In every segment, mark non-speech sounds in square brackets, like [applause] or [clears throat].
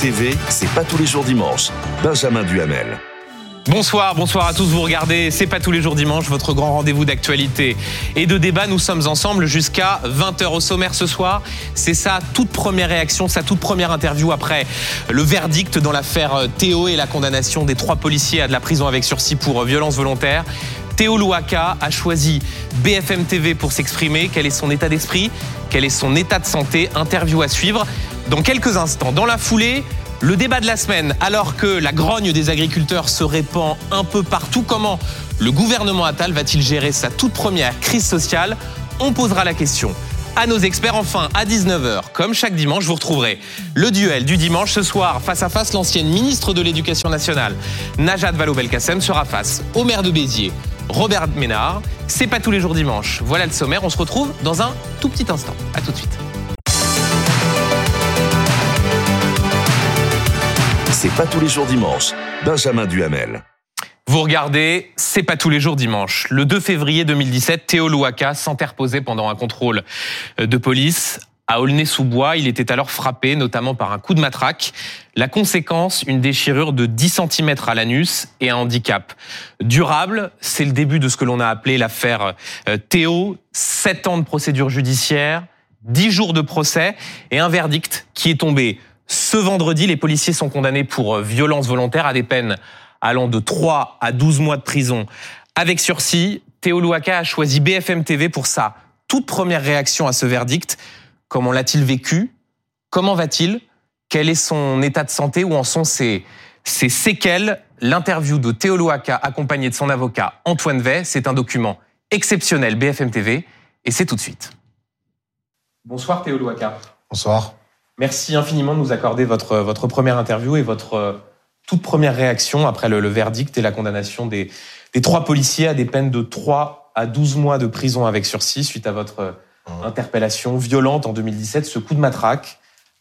TV, c'est pas tous les jours dimanche. Benjamin Duhamel. Bonsoir, bonsoir à tous. Vous regardez C'est pas tous les jours dimanche, votre grand rendez-vous d'actualité et de débat. Nous sommes ensemble jusqu'à 20h au sommaire ce soir. C'est sa toute première réaction, sa toute première interview après le verdict dans l'affaire Théo et la condamnation des trois policiers à de la prison avec sursis pour violence volontaire. Théo Louaka a choisi BFM TV pour s'exprimer. Quel est son état d'esprit? Quel est son état de santé? Interview à suivre dans quelques instants. Dans la foulée, le débat de la semaine, alors que la grogne des agriculteurs se répand un peu partout, comment le gouvernement Attal va-t-il gérer sa toute première crise sociale? On posera la question à nos experts. Enfin, à 19h, comme chaque dimanche, vous retrouverez le duel du dimanche. Ce soir, face à face, l'ancienne ministre de l'Éducation nationale, Najat Vallaud-Belkacem, sera face au maire de Béziers, Robert Ménard. C'est pas tous les jours dimanche. Voilà le sommaire. On se retrouve dans un tout petit instant. À tout de suite. C'est pas tous les jours dimanche. Benjamin Duhamel. Vous regardez, c'est pas tous les jours dimanche. Le 2 février 2017, Théo Louaka s'interposait pendant un contrôle de police à Aulnay-sous-Bois. Il était alors frappé, notamment par un coup de matraque. La conséquence, une déchirure de 10 cm à l'anus et un handicap durable. C'est le début de ce que l'on a appelé l'affaire euh, Théo. 7 ans de procédure judiciaire, 10 jours de procès et un verdict qui est tombé ce vendredi, les policiers sont condamnés pour euh, violence volontaire à des peines allant de 3 à 12 mois de prison avec sursis. Théo Louaka a choisi BFM TV pour sa toute première réaction à ce verdict. Comment l'a-t-il vécu? Comment va-t-il? Quel est son état de santé? Où en sont ses, ses séquelles? L'interview de Théo Louaka accompagné de son avocat Antoine Vey, c'est un document exceptionnel BFM TV et c'est tout de suite. Bonsoir Théo Louaka. Bonsoir. Merci infiniment de nous accorder votre, votre première interview et votre euh, toute première réaction après le, le verdict et la condamnation des, des, trois policiers à des peines de 3 à 12 mois de prison avec sursis suite à votre mmh. interpellation violente en 2017, ce coup de matraque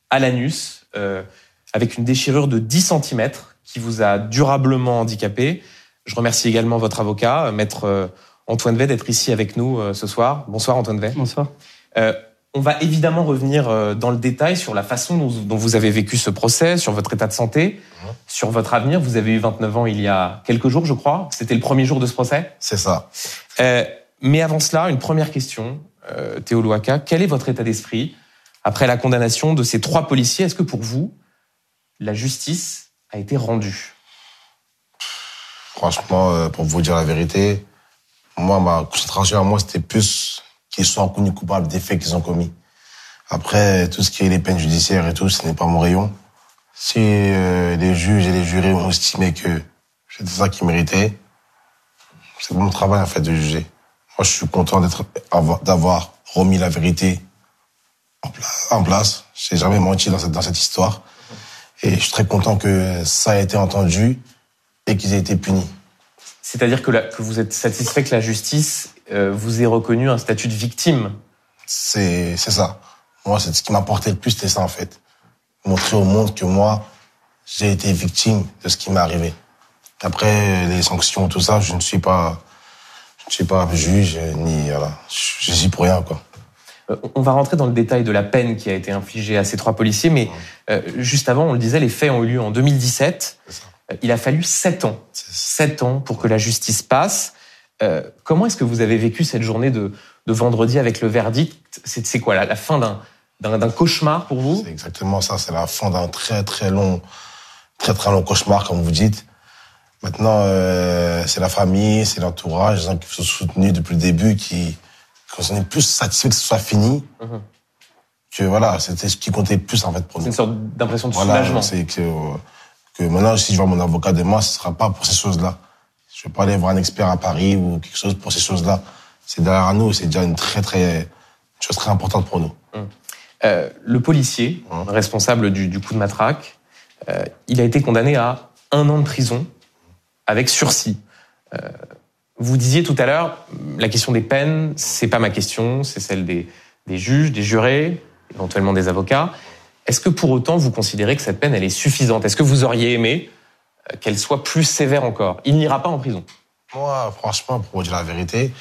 à l'anus euh, avec une déchirure de 10 cm qui vous a durablement handicapé. Je remercie également votre avocat, maître euh, Antoine Vey, d'être ici avec nous ce soir. Bonsoir Antoine Vey. Bonsoir. Euh, on va évidemment revenir euh, dans le détail sur la façon dont, vous avez vécu ce procès, sur votre état de santé, mmh. sur votre avenir. Vous avez eu 29 ans il y a quelques jours, je crois. C'était le premier jour de ce procès C'est ça. Euh, mais avant cela, une première question, euh, Théo Louaka. Quel est votre état d'esprit après la condamnation de ces trois policiers? Est-ce que pour vous, la justice a été rendue? Franchement, pour vous dire la vérité, moi, ma concentration à moi, c'était plus qu'ils soient reconnus coupables des faits qu'ils ont commis. Après, tout ce qui est les peines judiciaires et tout, ce n'est pas mon rayon. Si euh, les juges et les jurés ont estimé que c'était ça qu'ils méritaient, c'est mon travail en fait de juger. Moi, je suis content d'être d'avoir remis la vérité en place. En place. J'ai jamais menti dans cette, histoire. Et je suis très content que ça ait été entendu et qu'ils aient été punis. C'est-à-dire que, vous êtes satisfait que la justice vous ait reconnu un statut de victime C'est ça. Moi, c'est ce qui m'a porté le plus, c'était ça en fait. Montrer au monde que moi, j'ai été victime de ce qui m'est arrivé. Après, les sanctions, tout ça, je ne suis pas, je ne suis pas juge, ni, voilà. Je suis pour rien, quoi. Euh, on va rentrer dans le détail de la peine qui a été infligée à ces trois policiers, mais euh, juste avant, on le disait, les faits ont eu lieu en 2017. Il a fallu sept ans, sept ans pour que la justice passe. Euh, comment est-ce que vous avez vécu cette journée de, de vendredi avec le verdict? C'est quoi la, la fin d'un cauchemar pour vous? C'est exactement ça. C'est la fin d'un très très long, très très long cauchemar, comme vous dites. Maintenant, euh, c'est la famille, c'est l'entourage, les gens qui sont soutenus depuis le début, qui, qui est plus satisfait que ce soit fini. Mm -hmm. Que voilà, c'était ce qui comptait plus en fait pour nous. C'est une sorte d'impression de voilà, soulagement. C'est que euh, que maintenant, si je vois mon avocat demain, ce sera pas pour ces choses-là. Je vais pas aller voir un expert à Paris ou quelque chose pour ces choses-là. C'est derrière nous, c'est déjà une très, très, une chose très importante pour nous. Hum. Euh, le policier, hum. responsable du, du, coup de matraque, euh, il a été condamné à un an de prison avec sursis. Euh, vous disiez tout à l'heure, la question des peines, c'est pas ma question, c'est celle des, des juges, des jurés, éventuellement des avocats. Est-ce que pour autant vous considérez que cette peine elle est suffisante? Est-ce que vous auriez aimé qu'elle soit plus sévère encore Il n'ira pas en prison. Moi, franchement, pour dire la vérité,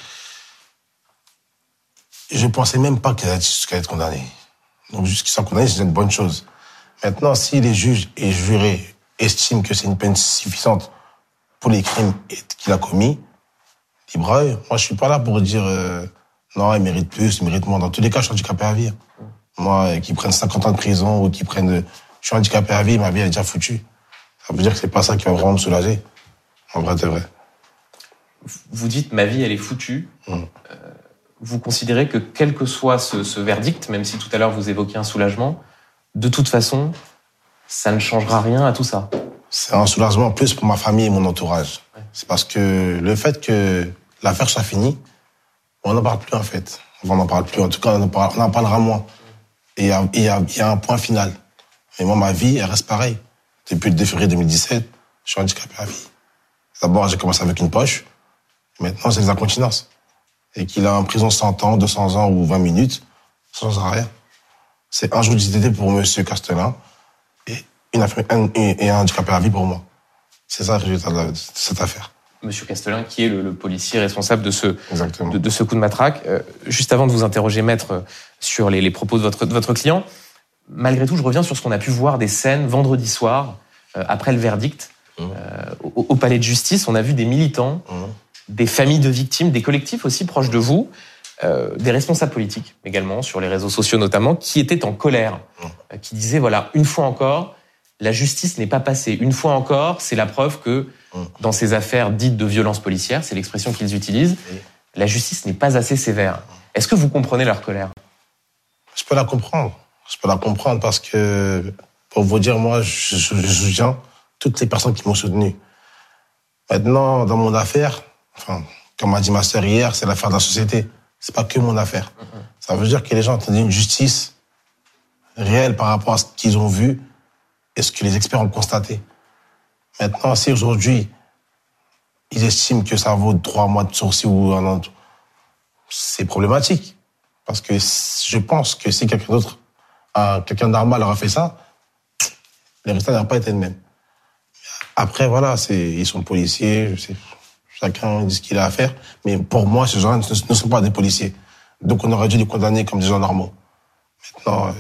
je pensais même pas qu'elle allait être condamnée. Donc, jusqu'à soit condamnée, c'est une bonne chose. Maintenant, si les juges et jurés estiment que c'est une peine suffisante pour les crimes qu'il a commis, libre. Moi, je suis pas là pour dire euh, non, il mérite plus, il mérite moins. Dans tous les cas, je suis handicapé à vie. Moi, euh, qu'ils prennent 50 ans de prison ou qu'ils prennent... Je suis handicapé à vie, ma vie est déjà foutue. Ça veut dire que c'est pas ça qui va vraiment me soulager. En vrai, c'est vrai. Vous dites ma vie elle est foutue. Mm. Euh, vous considérez que quel que soit ce, ce verdict, même si tout à l'heure vous évoquiez un soulagement, de toute façon, ça ne changera rien à tout ça. C'est un soulagement plus pour ma famille et mon entourage. C'est parce que le fait que l'affaire soit finie, on n'en parle plus en fait. On n'en parle plus. En tout cas, on en, parle- on en parlera moins. Et il y y a un point final. Et moi, ma vie, elle reste pareille. Depuis le 2 février 2017, je suis handicapé à vie. D'abord, j'ai commencé avec une poche. Maintenant, c'est les incontinences. Et qu'il a en prison 100 ans, 200 ans ou 20 minutes, ça ne change rien. C'est un jour d'ITT pour Monsieur Castelin et, une un, et et un handicapé à vie pour moi. C'est ça le résultat de, cette affaire. Monsieur Castelin, qui est le, le policier responsable de ce, Exactement. de, de ce coup de matraque. Euh, juste avant de vous interroger, maître, sur les, les propos de votre, de votre client, malgré tout, je reviens sur ce qu'on a pu voir des scènes vendredi soir, euh, après le verdict, Mmh. euh, au, au palais de justice. On a vu des militants, Mhm. des familles de victimes, des collectifs aussi proches de vous, euh, des responsables politiques également, sur les réseaux sociaux notamment, qui étaient en colère, euh, qui disaient, voilà, une fois encore, la justice n'est pas passée. Une fois encore, c'est la preuve que dans ces affaires dites de violence policière, c'est l'expression qu'ils utilisent, la justice n'est pas assez sévère. Est-ce que vous comprenez leur colère? Je peux la comprendre. Je peux la comprendre parce que, pour vous dire, moi, je, je, je soutiens toutes les personnes qui m'ont soutenu. Maintenant, dans mon affaire, enfin, comme a dit ma sœur hier, c'est l'affaire de la société. C'est pas que mon affaire. Ça veut dire que les gens attendent une justice réelle par rapport à ce qu'ils ont vu et ce que les experts ont constaté. Maintenant, si aujourd'hui, ils estiment que ça vaut trois mois de sursis ou un an, c'est problématique. Parce que je pense que si quelqu'un d'autre, un- quelqu'un de normal aurait fait ça, les résultats n'auraient pas été le même. Après, voilà, c'est, ils sont policiers, je sais, chacun dit ce qu'il a à faire. Mais pour moi, ces gens ne, ne sont pas des policiers. Donc on aurait dû les condamner comme des gens normaux. Maintenant, euh,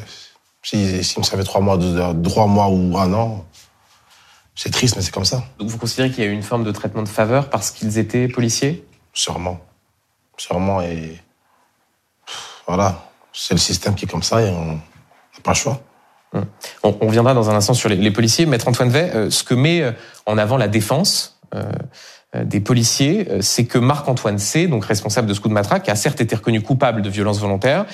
si, ça fait trois mois, deux, trois mois ou un an, c'est triste, mais c'est comme ça. Donc vous considérez qu'il y a eu une forme de traitement de faveur parce qu'ils étaient policiers? Sûrement. Sûrement. Et voilà, c'est le système qui est comme ça et on pas le choix. on, on reviendra dans un instant sur les, policiers. Maître Antoine Vey, euh, ce que met euh, en avant la défense euh, des policiers, c'est que Marc-Antoine C., donc responsable de ce coup de matraque, a certes été reconnu coupable de violence volontaire,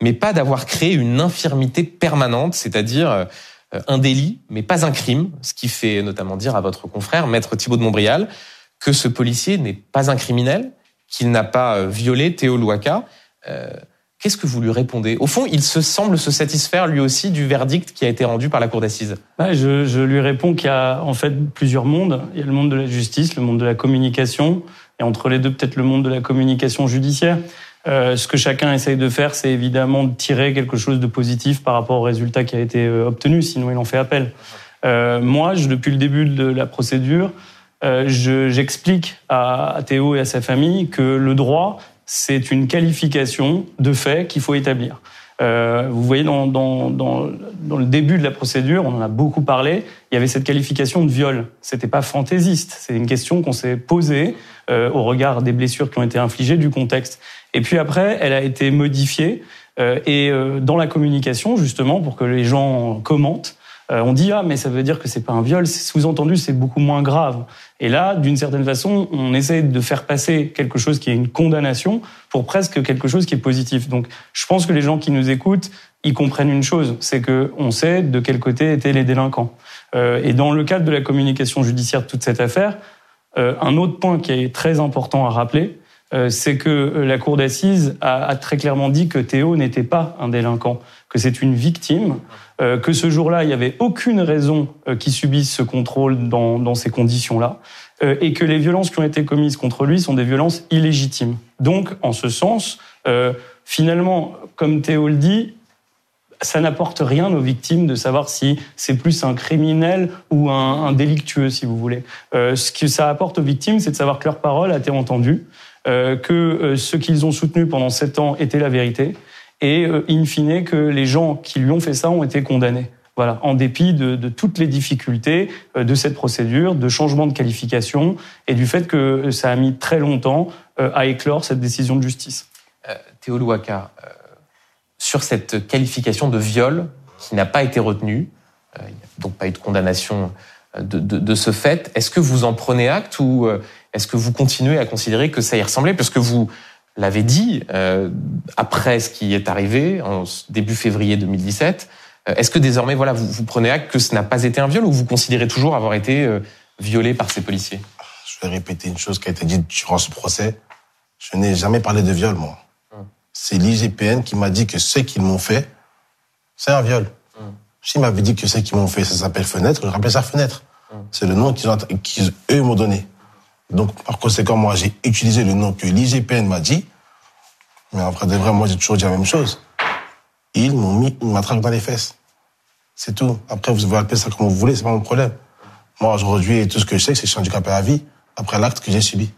mais pas d'avoir créé une infirmité permanente, c'est-à-dire un délit, mais pas un crime, ce qui fait notamment dire à votre confrère, Maître Thibault de Montbrial, que ce policier n'est pas un criminel, qu'il n'a pas violé Théo Louaka. Qu'est-ce que vous lui répondez? Au fond, il se semble se satisfaire lui aussi du verdict qui a été rendu par la Cour d'assises. Ouais, je, lui réponds qu'il y a en fait plusieurs mondes. Il y a le monde de la justice, le monde de la communication, et entre les deux peut-être le monde de la communication judiciaire. Euh, ce que chacun essaye de faire, c'est évidemment de tirer quelque chose de positif par rapport au résultat qui a été euh, obtenu, sinon il en fait appel. Euh, moi, depuis le début de la procédure, je- j'explique à Théo et à sa famille que le droit, c'est une qualification de fait qu'il faut établir. Euh, vous voyez, dans, dans, dans, dans le début de la procédure, on en a beaucoup parlé, il y avait cette qualification de viol. C'était pas fantaisiste, c'est une question qu'on s'est posée euh, au regard des blessures qui ont été infligées, du contexte. Et puis après, elle a été modifiée, euh, et euh, dans la communication, justement, pour que les gens commentent, euh, on dit ah mais ça veut dire que c'est pas un viol, sous-entendu c'est beaucoup moins grave. Et là, d'une certaine façon, on essaie de faire passer quelque chose qui est une condamnation pour presque quelque chose qui est positif. Donc, je pense que les gens qui nous écoutent, ils comprennent une chose, c'est que on sait de quel côté étaient les délinquants. Euh, et dans le cadre de la communication judiciaire de toute cette affaire, euh, un autre point qui est très important à rappeler, euh, c'est que euh, la cour d'assises a, a très clairement dit que Théo n'était pas un délinquant, que c'est une victime, que ce jour-là, il n'y avait aucune raison euh, qu'il subisse ce contrôle dans, ces conditions-là, euh, et que les violences qui ont été commises contre lui sont des violences illégitimes. Donc, en ce sens, euh, finalement, comme Théo le dit, ça n'apporte rien aux victimes de savoir si c'est plus un criminel ou un, délictueux, si vous voulez. Euh, ce que ça apporte aux victimes, c'est de savoir que leur parole a été entendue, euh, que euh, ce qu'ils ont soutenu pendant sept ans était la vérité, et euh, in fine que les gens qui lui ont fait ça ont été condamnés. Voilà, en dépit de, toutes les difficultés euh, de cette procédure, de changement de qualification et du fait que ça a mis très longtemps euh, à éclore cette décision de justice. Euh, Théo Louaka, euh, sur cette qualification de viol qui n'a pas été retenue, euh, il n'y a donc pas eu de condamnation de, de, de ce fait, est-ce que vous en prenez acte ou est-ce que vous continuez à considérer que ça y ressemblait? Parce que vous l'avez dit, euh, après ce qui est arrivé, en début février 2017, euh, est-ce que désormais, voilà, vous, vous, prenez acte que ce n'a pas été un viol ou vous considérez toujours avoir été euh, violé par ces policiers? Je vais répéter une chose qui a été dite durant ce procès. Je n'ai jamais parlé de viol, moi. Hum. C'est l'IGPN qui m'a dit que ce qu'ils m'ont fait, c'est un viol. Hum. S'ils m'avaient dit que ce qu'ils m'ont fait, ça s'appelle fenêtre, je rappelle ça fenêtre. Hum. C'est le nom qu'ils, ont, qu'ils eux m'ont donné. Donc, par conséquent, moi, j'ai utilisé le nom que l'IGPN m'a dit. Mais après, de vrai, moi, j'ai toujours dit la même chose. Ils m'ont mis une matraque dans les fesses. C'est tout. Après, vous pouvez appeler ça comme vous voulez, c'est pas mon problème. Moi, aujourd'hui, tout ce que je sais, c'est que je suis handicapé à vie après l'acte que j'ai subi.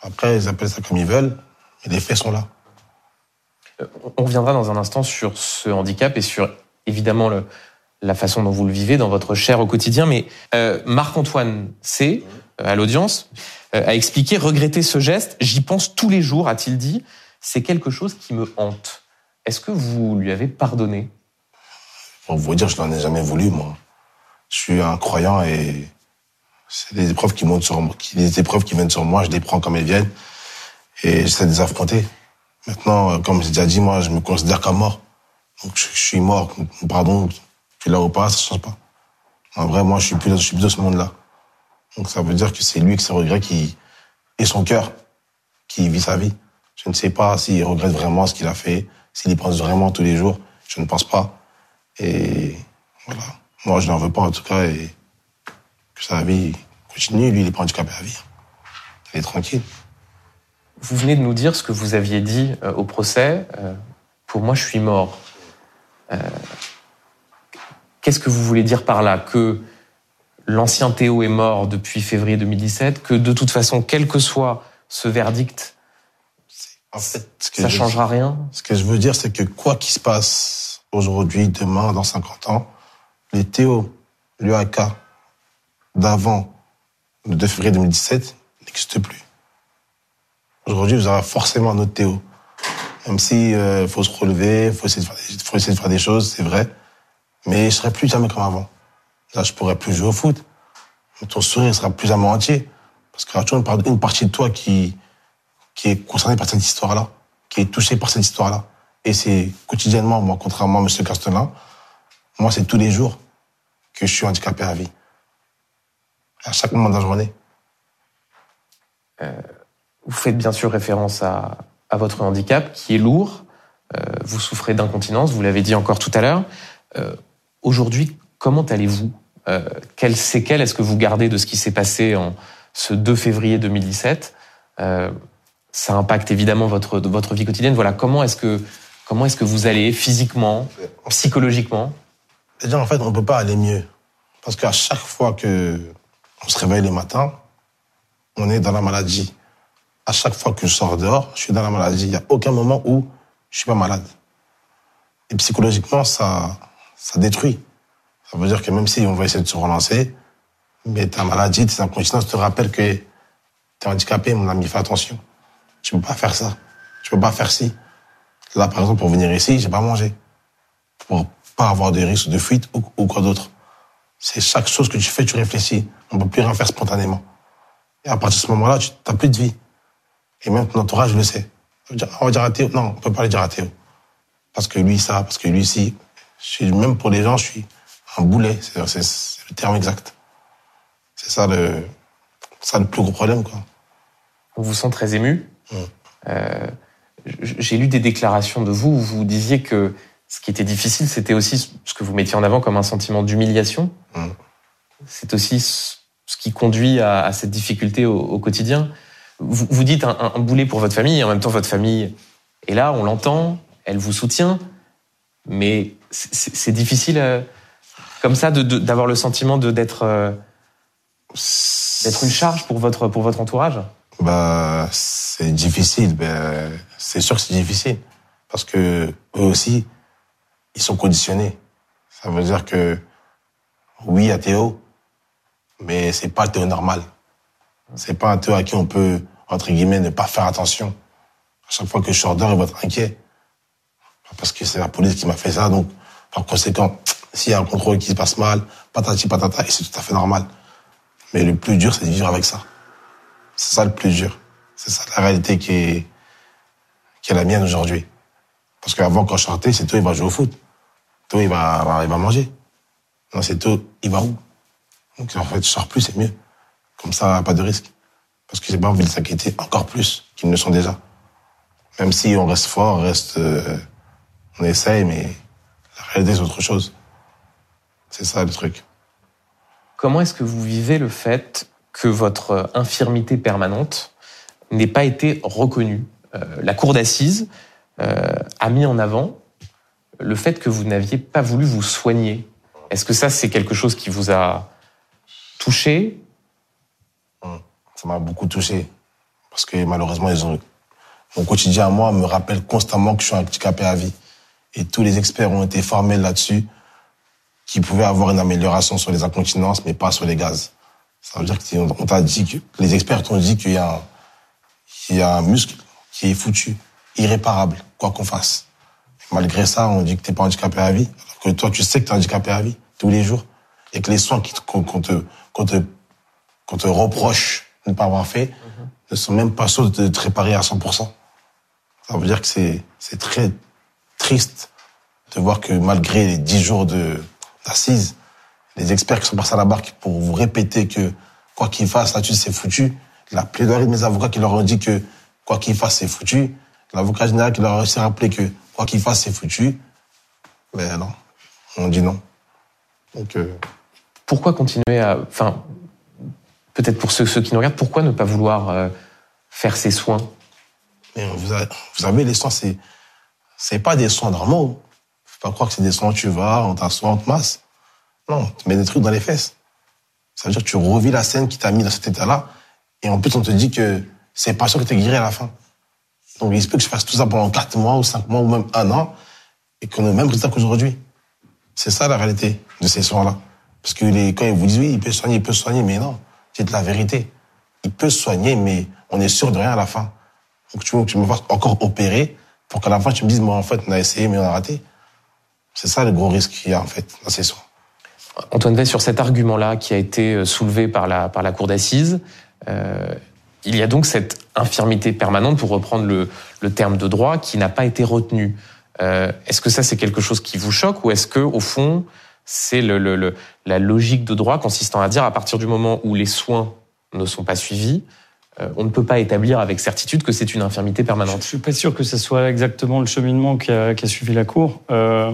Après, ils appellent ça comme ils veulent, mais les faits sont là. Euh, on reviendra dans un instant sur ce handicap et sur, évidemment, la façon dont vous le vivez dans votre chair au quotidien. Mais euh, Marc-Antoine C, à l'audience, euh, a expliqué regretter ce geste. J'y pense tous les jours, a-t-il dit. C'est quelque chose qui me hante. Est-ce que vous lui avez pardonné? Pour vous dire, je n'en ai jamais voulu, moi. Je suis un croyant et c'est des épreuves qui montent sur moi, les épreuves qui viennent sur moi, je les prends comme elles viennent et j'essaie de les affronter. Maintenant, comme j'ai déjà dit, moi, je me considère comme mort. Donc, je, suis mort. Pardon, tu là ou pas, ça change pas. En vrai, moi, je suis je suis plus de ce monde-là. Donc, ça veut dire que c'est lui qui se regrette qui, et son cœur, qui vit sa vie. Je ne sais pas s'il regrette vraiment ce qu'il a fait, s'il y pense vraiment tous les jours. Je ne pense pas. Et voilà. Moi, je n'en veux pas, en tout cas, et que sa vie continue. Lui, il est pas handicapé à vie. Il est tranquille. Vous venez de nous dire ce que vous aviez dit euh, au procès. Euh, pour moi, je suis mort. Euh, Qu'est-ce que vous voulez dire par là? Que l'ancien Théo est mort depuis février 2017, que de toute façon, quel que soit ce verdict, en fait, ce que ça changera rien Ce que je veux dire, c'est que quoi qu'il se passe aujourd'hui, demain, dans 50 ans, les Théo, l'UAK d'avant le 2 février 2017 n'existent plus. Aujourd'hui, vous aurez forcément un autre Théo. Même si euh, faut se relever, faut essayer de faire des, faut essayer de faire des choses, c'est vrai. Mais je serai plus jamais comme avant. Là, je pourrais plus jouer au foot. Ton sourire sera plus jamais entier. Parce qu'il y a toujours une partie de toi qui, est concernée par cette histoire-là, qui est touchée par cette histoire-là. Et c'est quotidiennement, moi, contrairement à M. Castelin, moi, c'est tous les jours que je suis handicapé à vie. À chaque moment de la journée. Euh, vous faites bien sûr référence à, à votre handicap, qui est lourd. Euh, vous souffrez d'incontinence, vous l'avez dit encore tout à l'heure. Euh, Aujourd'hui, comment allez-vous euh, Quelles séquelles est-ce que vous gardez de ce qui s'est passé en ce 2 février 2017 euh, Ça impacte évidemment votre, votre vie quotidienne. Voilà, comment est-ce que, est-ce que vous allez physiquement, psychologiquement Déjà, en fait, on ne peut pas aller mieux. Parce qu'à chaque fois que on se réveille le matin, on est dans la maladie. À chaque fois que je sors dehors, je suis dans la maladie. Il n'y a aucun moment où je suis pas malade. Et psychologiquement, ça, ça détruit. Ça veut dire que même si on va essayer de se relancer, mais ta maladie, tes incontinences te rappellent que tu es handicapé, mon ami, fais attention. Tu peux pas faire ça. Tu peux pas faire ci. Là, par exemple, pour venir ici, j'ai pas mangé. Pour pas avoir de risque de fuite ou, quoi d'autre. C'est chaque chose que tu fais, tu réfléchis. On peut plus rien faire spontanément. Et à partir de ce moment-là, tu n'as plus de vie. Et même ton entourage le sait. On va dire à Théo, non, on peut pas le dire à Théo. Parce que lui, ça, parce que lui, si. Même pour les gens, je suis un boulet. C'est le terme exact. C'est ça le, ça le plus gros problème, quoi. On vous sent très ému. Euh, J'ai lu des déclarations de vous où vous disiez que ce qui était difficile, c'était aussi ce que vous mettiez en avant comme un sentiment d'humiliation. C'est aussi ce qui conduit à, à cette difficulté au, au quotidien. Vous, vous dites un, un, boulet pour votre famille, et en même temps votre famille est là, on l'entend, elle vous soutient, mais c'est difficile euh, comme ça d'avoir le sentiment d'être euh, d'être une charge pour votre pour votre entourage. Bah c'est difficile, ben c'est sûr que c'est difficile parce que eux aussi ils sont conditionnés. Ça veut dire que oui à Théo, mais c'est pas Théo normal. C'est pas un Théo à qui on peut, entre guillemets, ne pas faire attention. À chaque fois que je sors dehors, il va être inquiet. Parce que c'est la police qui m'a fait ça, donc par conséquent, s'il y a un contrôle qui se passe mal, patati patata, et c'est tout à fait normal. Mais le plus dur, c'est de vivre avec ça. C'est ça le plus dur. C'est ça la réalité qui est, qui est la mienne aujourd'hui. Parce qu'avant, quand je sortais, c'est tout, il va jouer au foot. Tout, il va, il va manger. Non, c'est tout, il va où? Donc en fait, je sors plus, c'est mieux. Comme ça, pas de risque. Parce que j'ai pas envie de s'inquiéter encore plus qu'ils ne le sont déjà. Même si on reste fort, reste, euh, on essaye, mais la réalité, c'est autre chose. C'est ça le truc. Comment est-ce que vous vivez le fait que votre infirmité permanente n'ait pas été reconnue? Euh, La cour d'assises euh, a mis en avant le fait que vous n'aviez pas voulu vous soigner. Est-ce que ça, c'est quelque chose qui vous a touché? Ça m'a beaucoup touché. Parce que malheureusement, ils ont... mon quotidien à moi me rappelle constamment que je suis handicapé à vie. Et tous les experts ont été formés là-dessus, qui pouvaient avoir une amélioration sur les incontinences, mais pas sur les gaz. Ça veut dire qu'on t'a dit que les experts t'ont dit qu'il y, a un, qu'il y a un muscle qui est foutu, irréparable, quoi qu'on fasse. Malgré ça, on dit que t'es pas handicapé à vie, alors que toi, tu sais que t'es handicapé à vie tous les jours, et que les soins qu'on te, qu'on te, qu'on te reproche de ne pas avoir fait ne sont même pas sûrs de te réparer à 100%. Ça veut dire que c'est, c'est très triste de voir que malgré les 10 jours de, d'assises, les experts qui sont passés à la barque pour vous répéter que quoi qu'il fasse, là-dessus, c'est foutu. La plaidoirie de mes avocats qui leur ont dit que quoi qu'il fasse, c'est foutu. L'avocat général qui leur a réussi à rappeler que quoi qu'il fasse, c'est foutu. Mais non, on dit non. Donc, euh, Pourquoi continuer à... Enfin, peut-être pour ceux, ceux qui nous regardent, pourquoi ne pas vouloir euh, faire ces soins? Mais vous, avez, vous savez, les soins, c'est c'est pas des soins normaux. Pas croire que c'est des soins où tu vas, on t'assoit, on te masse. Non, tu mets des trucs dans les fesses. Ça veut dire que tu revis la scène qui t'a mis dans cet état-là, et en plus on te dit que c'est pas sûr que t'es guéri à la fin. Donc il se peut que je fasse tout ça pendant 4 mois ou 5 mois ou même un an, et qu'on ait le même résultat qu'aujourd'hui. C'est ça la réalité de ces soins-là. Parce que quand ils vous disent oui, il peut soigner, il peut soigner, mais non, c'est de la vérité. Il peut soigner, mais on est sûr de rien à la fin. Donc tu veux que tu me fasses encore opérer pour qu'à la fin tu me dises, moi en fait, on a essayé, mais on a raté. C'est ça le gros risque qu'il y a en fait dans ces soins. Antoine Vey, sur cet argument-là qui a été euh, soulevé par la, par la Cour d'assises, euh, il y a donc cette infirmité permanente, pour reprendre le, le terme de droit, qui n'a pas été retenue. Euh, est-ce que ça, c'est quelque chose qui vous choque ou est-ce que, au fond, c'est le, le, la logique de droit consistant à dire à partir du moment où les soins ne sont pas suivis, on ne peut pas établir avec certitude que c'est une infirmité permanente. Je suis pas sûr que ce soit exactement le cheminement qui a, qui a suivi la cour. Euh,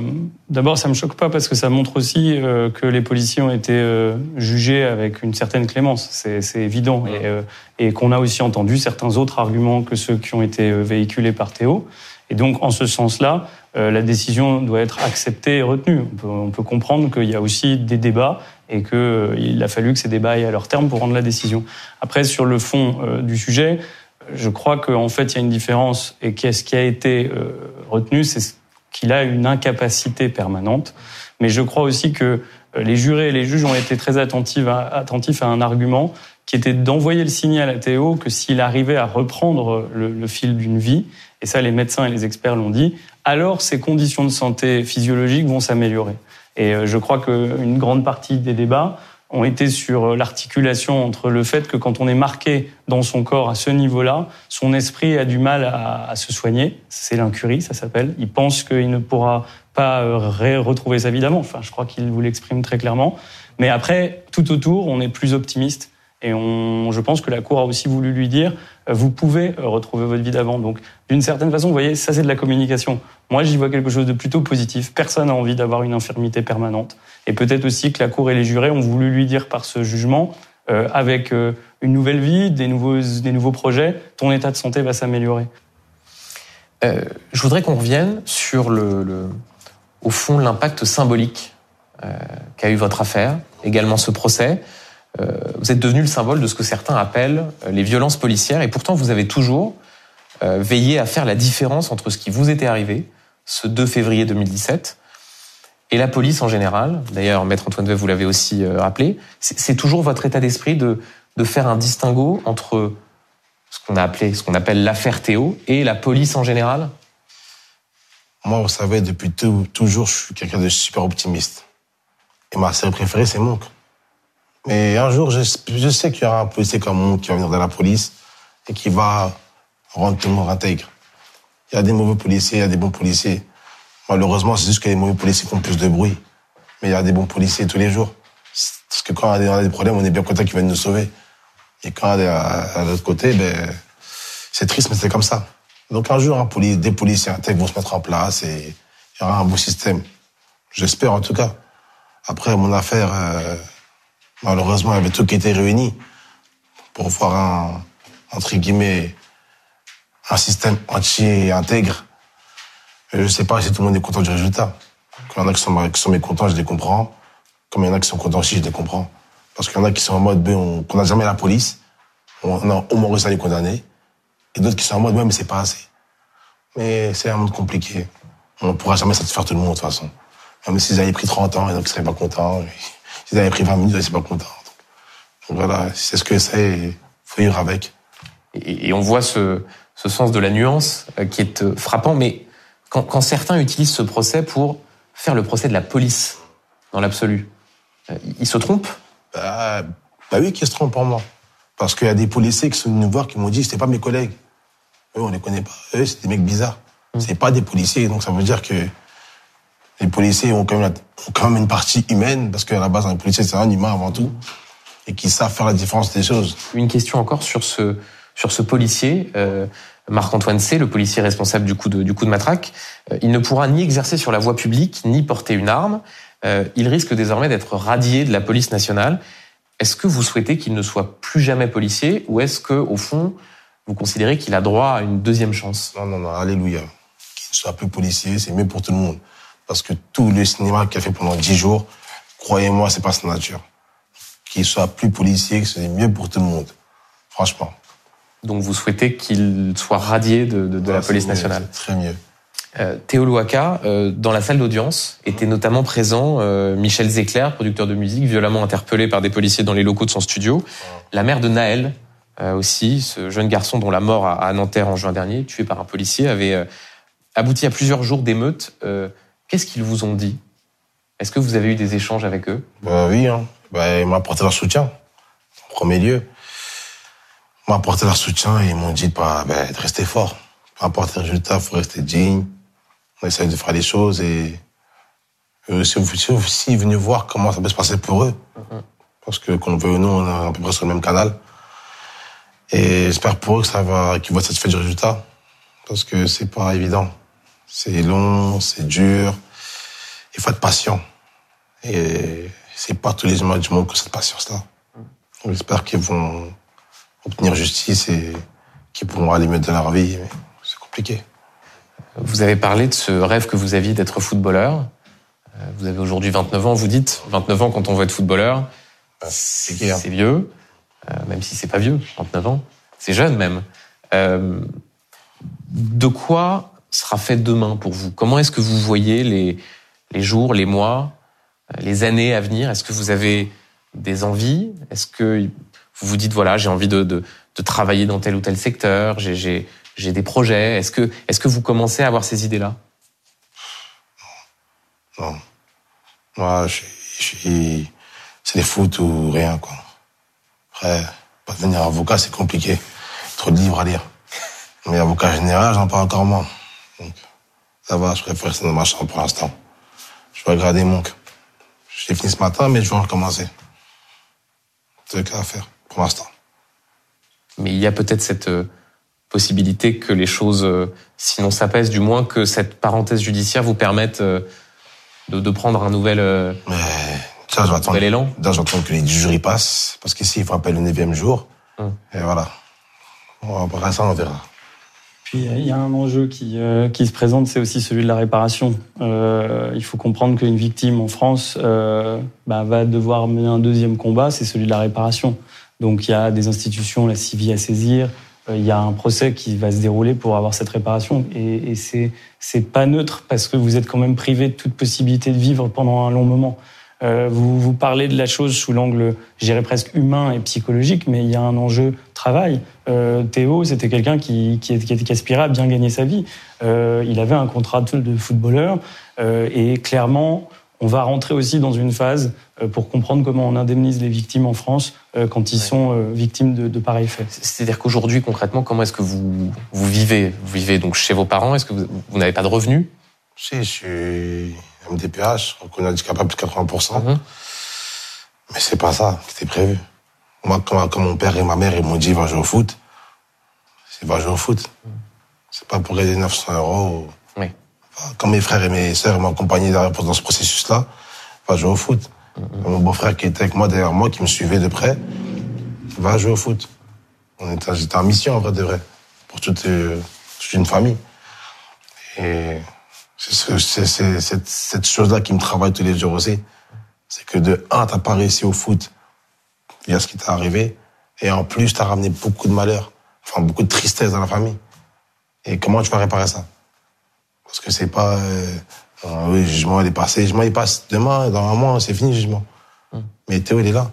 D'abord, ça me choque pas parce que ça montre aussi euh, que les policiers ont été euh, jugés avec une certaine clémence. C'est évident et, euh, et qu'on a aussi entendu certains autres arguments que ceux qui ont été euh, véhiculés par Théo. Et donc, en ce sens-là, euh, la décision doit être acceptée et retenue. On peut, on peut comprendre qu'il y a aussi des débats et qu'il euh, a fallu que ces débats aient à leur terme pour rendre la décision. Après, sur le fond euh, du sujet, je crois qu'en fait, il y a une différence et qu'est-ce qui a été euh, retenu, c'est qu'il a une incapacité permanente. Mais je crois aussi que les jurés et les juges ont été très attentifs à, attentifs à un argument qui était d'envoyer le signal à Théo que s'il arrivait à reprendre le, le fil d'une vie, et ça les médecins et les experts l'ont dit, alors ses conditions de santé physiologiques vont s'améliorer. Et euh, je crois qu'une grande partie des débats ont été sur l'articulation entre le fait que quand on est marqué dans son corps à ce niveau-là, son esprit a du mal à, se soigner. C'est l'incurie, ça s'appelle. Il pense qu'il ne pourra pas euh, retrouver sa vie d'avant. Enfin, je crois qu'il vous l'exprime très clairement. Mais après, tout autour, on est plus optimiste. Et on, je pense que la Cour a aussi voulu lui dire, euh, vous pouvez retrouver votre vie d'avant. Donc, d'une certaine façon, vous voyez, ça c'est de la communication. Moi, j'y vois quelque chose de plutôt positif. Personne n'a envie d'avoir une infirmité permanente. Et peut-être aussi que la Cour et les jurés ont voulu lui dire par ce jugement, euh, avec euh, une nouvelle vie, des nouveaux, des nouveaux projets, ton état de santé va s'améliorer. Euh, je voudrais qu'on revienne sur le, au fond l'impact symbolique euh, qu'a eu votre affaire, également ce procès. Euh, vous êtes devenu le symbole de ce que certains appellent euh, les violences policières, et pourtant vous avez toujours euh, veillé à faire la différence entre ce qui vous était arrivé ce 2 février 2017 et la police en général. D'ailleurs, Maître Antoine Veuve, vous l'avez aussi rappelé. C'est toujours votre état d'esprit de, faire un distinguo entre ce qu'on a appelle l'affaire Théo et la police en général? Moi, vous savez, depuis toujours, je suis quelqu'un de super optimiste. Et ma série préférée, c'est Monk. Mais un jour, je, sais qu'il y aura un policier comme Monk qui va venir dans la police et qui va rendre tout le monde intègre. Il y a des mauvais policiers, il y a des bons policiers. Malheureusement, c'est juste que les mauvais policiers font plus de bruit. Mais il y a des bons policiers tous les jours. Parce que quand on a des problèmes, on est bien content qu'ils viennent nous sauver. Et quand on est à, l'autre côté, ben, c'est triste, mais c'est comme ça. Donc un jour, des policiers intègres vont se mettre en place et il y aura un beau système. J'espère en tout cas. Après, mon affaire, euh, malheureusement, il y avait tout qui était réuni pour voir un, entre guillemets, un système entier et intègre. je ne sais pas si tout le monde est content du résultat. Quand il y en a qui sont, mécontents, je les comprends. Comme il y en a qui sont contents aussi, je les comprends. Parce qu'il y en a qui sont en mode, ben, qu'on n'a jamais la police. On a au moins réussi à les condamner. Et d'autres qui sont en mode, ouais, mais c'est pas assez. Mais c'est un monde compliqué. On ne pourra jamais satisfaire tout le monde, de toute façon. Même s'ils avaient pris 30 ans, il y en a seraient pas contents. S'ils avaient pris 20 minutes, ils seraient pas contents. Donc, voilà, c'est ce que c'est, il faut vivre avec. Et, on voit ce, ce, sens de la nuance euh, qui est euh, frappant, mais quand, quand certains utilisent ce procès pour faire le procès de la police, dans l'absolu, euh, ils se trompent? Bah, bah oui, qu'ils se trompent pour moi. Parce qu'il y a des policiers qui sont venus nous voir qui m'ont dit, c'était pas mes collègues. Eux, on les connaît pas. Eux, c'est des mecs bizarres. Mm. C'est pas des policiers. Donc ça veut dire que les policiers ont quand même, quand même une partie humaine, parce qu'à la base, un policier, c'est un humain avant tout, et qui savent faire la différence des choses. Une question encore sur ce, sur ce policier. Euh, Marc-Antoine C., le policier responsable du coup de, du coup de matraque, euh, il ne pourra ni exercer sur la voie publique, ni porter une arme. Euh, il risque désormais d'être radié de la police nationale. Est-ce que vous souhaitez qu'il ne soit plus jamais policier ou est-ce que, au fond, vous considérez qu'il a droit à une deuxième chance? Non, non, non, alléluia. Qu'il ne soit plus policier, c'est mieux pour tout le monde. Parce que tout le cinéma qu'il a fait pendant dix jours, croyez-moi, c'est pas sa nature. Qu'il soit plus policier, c'est mieux pour tout le monde. Franchement. Donc vous souhaitez qu'il soit radié de, la police nationale Très mieux. Euh, Théo Louaka, euh, dans la salle d'audience, était notamment présent euh, Michel Zecler, producteur de musique, violemment interpellé par des policiers dans les locaux de son studio. La mère de Naël, aussi, ce jeune garçon dont la mort à Nanterre en juin dernier, tué par un policier, avait abouti à plusieurs jours d'émeute. Qu'est-ce qu'ils vous ont dit? Est-ce que vous avez eu des échanges avec eux? Bah, Oui, hein. bah, ils m'ont apporté leur soutien, en premier lieu. Ils m'ont apporté leur soutien et ils m'ont dit bah, bah, de rester fort. Peu importe les résultats, il faut rester digne on essaye de faire les choses et aussi, aussi venir voir comment ça peut se passer pour eux. Mhm. Parce que qu'on veut ou non, on est à peu près sur le même canal. Et j'espère pour eux que ça va, qu'ils vont être satisfaits du résultat. Parce que c'est pas évident. C'est long, c'est dur. Il faut être patient. Et c'est pas tous les humains du monde que cette patience-là. J'espère qu'ils vont obtenir justice et qu'ils pourront aller mieux dans leur vie. C'est compliqué. Vous avez parlé de ce rêve que vous aviez d'être footballeur. Euh, vous avez aujourd'hui 29 ans. Vous dites 29 ans quand on veut être footballeur, c'est vieux, euh, même si c'est pas vieux, 29 ans, c'est jeune même. Euh, de quoi sera fait demain pour vous Comment est-ce que vous voyez les, les jours, les mois, les années à venir? Est-ce que vous avez des envies? Est-ce que vous vous dites voilà, j'ai envie de, de, de, travailler dans tel ou tel secteur J'ai des projets. Est-ce que, est-ce que vous commencez à avoir ces idées-là? Non. Moi, je, suis, c'est les foot ou rien, quoi. Après, devenir avocat, c'est compliqué. Trop de livres à lire. Mais avocat général, j'en parle encore moins. Donc, ça va, je préfère rester dans ma chambre pour l'instant. Je vais regarder mon J'ai fini ce matin, mais je vais recommencer. C'est le cas à faire, pour l'instant. Mais il y a peut-être cette, euh, possibilité que les choses, euh, sinon s'apaisent, du moins que cette parenthèse judiciaire vous permette euh, de, de prendre un nouvel, euh, ça, je nouvel élan j'attends que les jurys passent, parce qu'ici, il faut appeler le neuvième jour. Hum. Et voilà. Après ça, on verra. Puis il y a un enjeu qui, qui se présente, c'est aussi celui de la réparation. Euh, il faut comprendre qu'une victime en France euh, bah, va devoir mener un deuxième combat, c'est celui de la réparation. Donc il y a des institutions, la CIVI à saisir, il y a un procès qui va se dérouler pour avoir cette réparation. Et, et c'est pas neutre parce que vous êtes quand même privé de toute possibilité de vivre pendant un long moment. Euh, vous, vous parlez de la chose sous l'angle, je dirais presque humain et psychologique, mais il y a un enjeu travail. Euh, Théo, c'était quelqu'un qui, qui, qui, aspirait à bien gagner sa vie. Euh, il avait un contrat de footballeur euh, et clairement, on va rentrer aussi dans une phase pour comprendre comment on indemnise les victimes en France quand ils sont victimes de, de pareils faits. C'est-à-dire qu'aujourd'hui, concrètement, comment est-ce que vous, vous vivez? Vous vivez donc chez vos parents? Est-ce que vous, vous n'avez pas de revenus? Si, je suis MDPH, reconnu handicapable plus de 80%. Mm -hmm. Mais c'est pas ça qui était prévu. Moi, quand, quand, mon père et ma mère ils m'ont dit va jouer au foot, c'est va jouer au foot. Mm. C'est pas pour gagner 900 euros. Oui. Quand mes frères et mes sœurs m'ont accompagné dans ce processus-là, va jouer au foot. -hmm. Mon beau-frère qui était avec moi derrière moi, qui me suivait de près, va jouer au foot. On était, j'étais en mission en vrai de vrai pour toute, euh, toute une famille. Et c'est cette, cette chose-là qui me travaille tous les jours aussi. C'est que de un, t'as pas réussi au foot, il y a ce qui t'est arrivé, et en plus, t'as ramené beaucoup de malheur, enfin beaucoup de tristesse dans la famille. Et comment tu vas réparer ça? Parce que c'est pas, euh, euh, oui, le jugement il est passé, le jugement il passe demain, dans un mois, c'est fini le jugement. Hum. Mais Théo, il est là.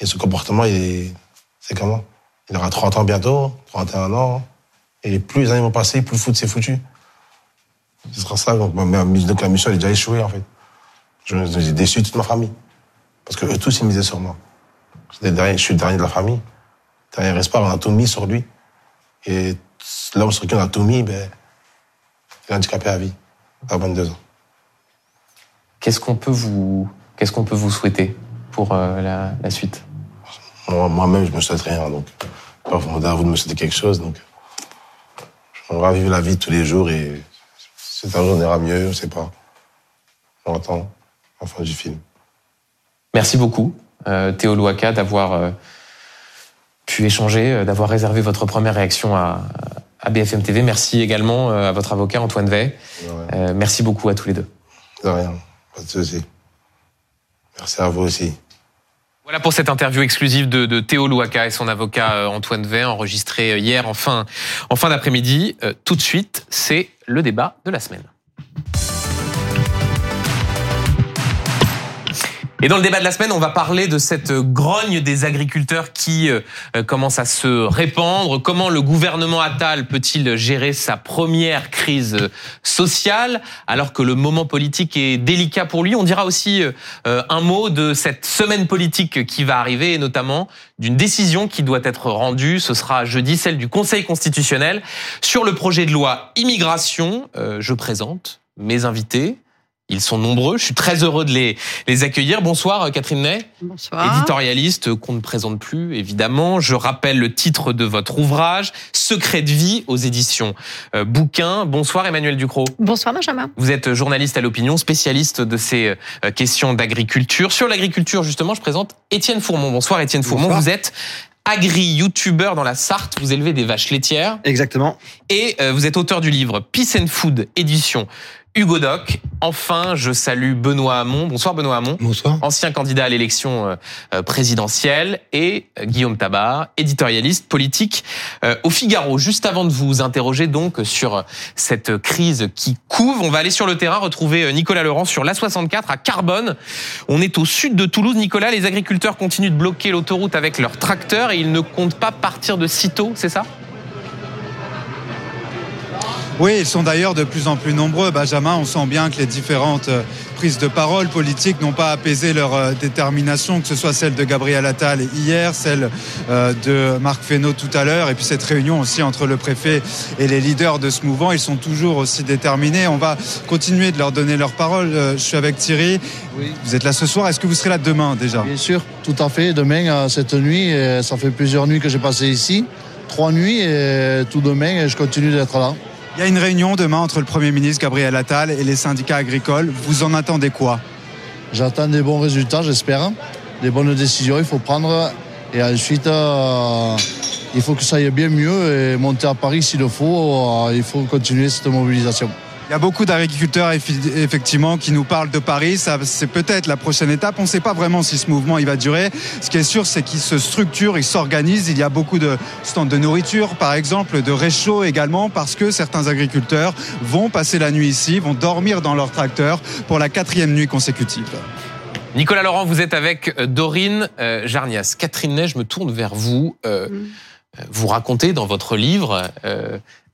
Et ce comportement, il est, c'est comment? Il aura 30 ans bientôt, 31 ans, et plus les années vont passer, plus le foot c'est foutu. Ce sera ça. Donc, donc la mission elle est déjà échouée, en fait. J'ai déçu toute ma famille. Parce que eux tous, ils misaient sur moi. je suis le dernier de la famille. Dernier espoir, on a tout mis sur lui. Et l'homme sur qui on a tout mis, ben, il est handicapé à vie, à 22 ans. Qu'est-ce qu'on peut vous, qu'est-ce qu'on peut vous souhaiter pour euh, la, la, suite? Moi-même, je me souhaite rien. Donc, pas vous demander à vous de me souhaiter quelque chose. Donc, on va vivre la vie tous les jours et c'est un jour on ira mieux, on sait pas. On attend la fin du film. Merci beaucoup, euh, Théo Louaka, d'avoir euh, pu échanger, euh, d'avoir réservé votre première réaction à, à BFM TV. Merci également à votre avocat Antoine Vey. Merci beaucoup à tous les deux. De rien, pas de souci. Merci à vous aussi. Voilà pour cette interview exclusive de, Théo Louaka et son avocat Antoine Vey, enregistrée hier en fin, en fin d'après-midi. Euh, tout de suite, c'est le débat de la semaine. Et dans le débat de la semaine, on va parler de cette grogne des agriculteurs qui euh, commence à se répandre. Comment le gouvernement Attal peut-il gérer sa première crise sociale alors que le moment politique est délicat pour lui? On dira aussi euh, un mot de cette semaine politique qui va arriver et notamment d'une décision qui doit être rendue. Ce sera jeudi, celle du Conseil constitutionnel sur le projet de loi immigration. Euh, je présente mes invités. Ils sont nombreux. Je suis très heureux de les, les accueillir. Bonsoir, Catherine Ney. Bonsoir. Éditorialiste qu'on ne présente plus, évidemment. Je rappelle le titre de votre ouvrage, Secret de vie aux éditions euh, Bouquin. Bonsoir, Emmanuel Ducrot. Bonsoir, Benjamin. Vous êtes journaliste à l'opinion, spécialiste de ces euh, questions d'agriculture. Sur l'agriculture, justement, je présente Étienne Fourmont. Bonsoir, Étienne Fourmont. Bonsoir. Vous êtes agri-youtubeur dans la Sarthe. Vous élevez des vaches laitières. Exactement. Et euh, vous êtes auteur du livre Peace and Food, édition Hugo Doc. Enfin, je salue Benoît Hamon. Bonsoir Benoît Hamon. Bonsoir. Ancien candidat à l'élection euh, présidentielle et euh, Guillaume Tabar, éditorialiste politique euh, au Figaro. Juste avant de vous interroger donc sur cette crise qui couve, on va aller sur le terrain retrouver Nicolas Laurent sur l'A64 à Carbone. On est au sud de Toulouse. Nicolas, les agriculteurs continuent de bloquer l'autoroute avec leurs tracteurs et ils ne comptent pas partir de sitôt, c'est ça? Oui, ils sont d'ailleurs de plus en plus nombreux. Benjamin, on sent bien que les différentes prises de parole politiques n'ont pas apaisé leur détermination, que ce soit celle de Gabriel Attal hier, celle de Marc Fesneau tout à l'heure, et puis cette réunion aussi entre le préfet et les leaders de ce mouvement. Ils sont toujours aussi déterminés. On va continuer de leur donner leur parole. Je suis avec Thierry. Oui. Vous êtes là ce soir. Est-ce que vous serez là demain déjà? Bien sûr, tout à fait. Demain, cette nuit, ça fait plusieurs nuits que j'ai passé ici. Trois nuits, et tout demain, je continue d'être là. Il y a une réunion demain entre le Premier ministre Gabriel Attal et les syndicats agricoles. Vous en attendez quoi? J'attends des bons résultats, j'espère. Des bonnes décisions, il faut prendre. Et ensuite, euh, il faut que ça aille bien mieux et monter à Paris s'il le faut. Euh, il faut continuer cette mobilisation. Il y a beaucoup d'agriculteurs effectivement qui nous parlent de Paris. Ça, c'est peut-être la prochaine étape. On ne sait pas vraiment si ce mouvement il va durer. Ce qui est sûr, c'est qu'il se structure, il s'organise. Il y a beaucoup de stands de nourriture, par exemple, de réchaud également, parce que certains agriculteurs vont passer la nuit ici, vont dormir dans leur tracteur pour la quatrième nuit consécutive. Nicolas Laurent, vous êtes avec euh, Dorine euh, Jarnias. Catherine Ney, je me tourne vers vous. Euh, mm. Vous racontez dans votre livre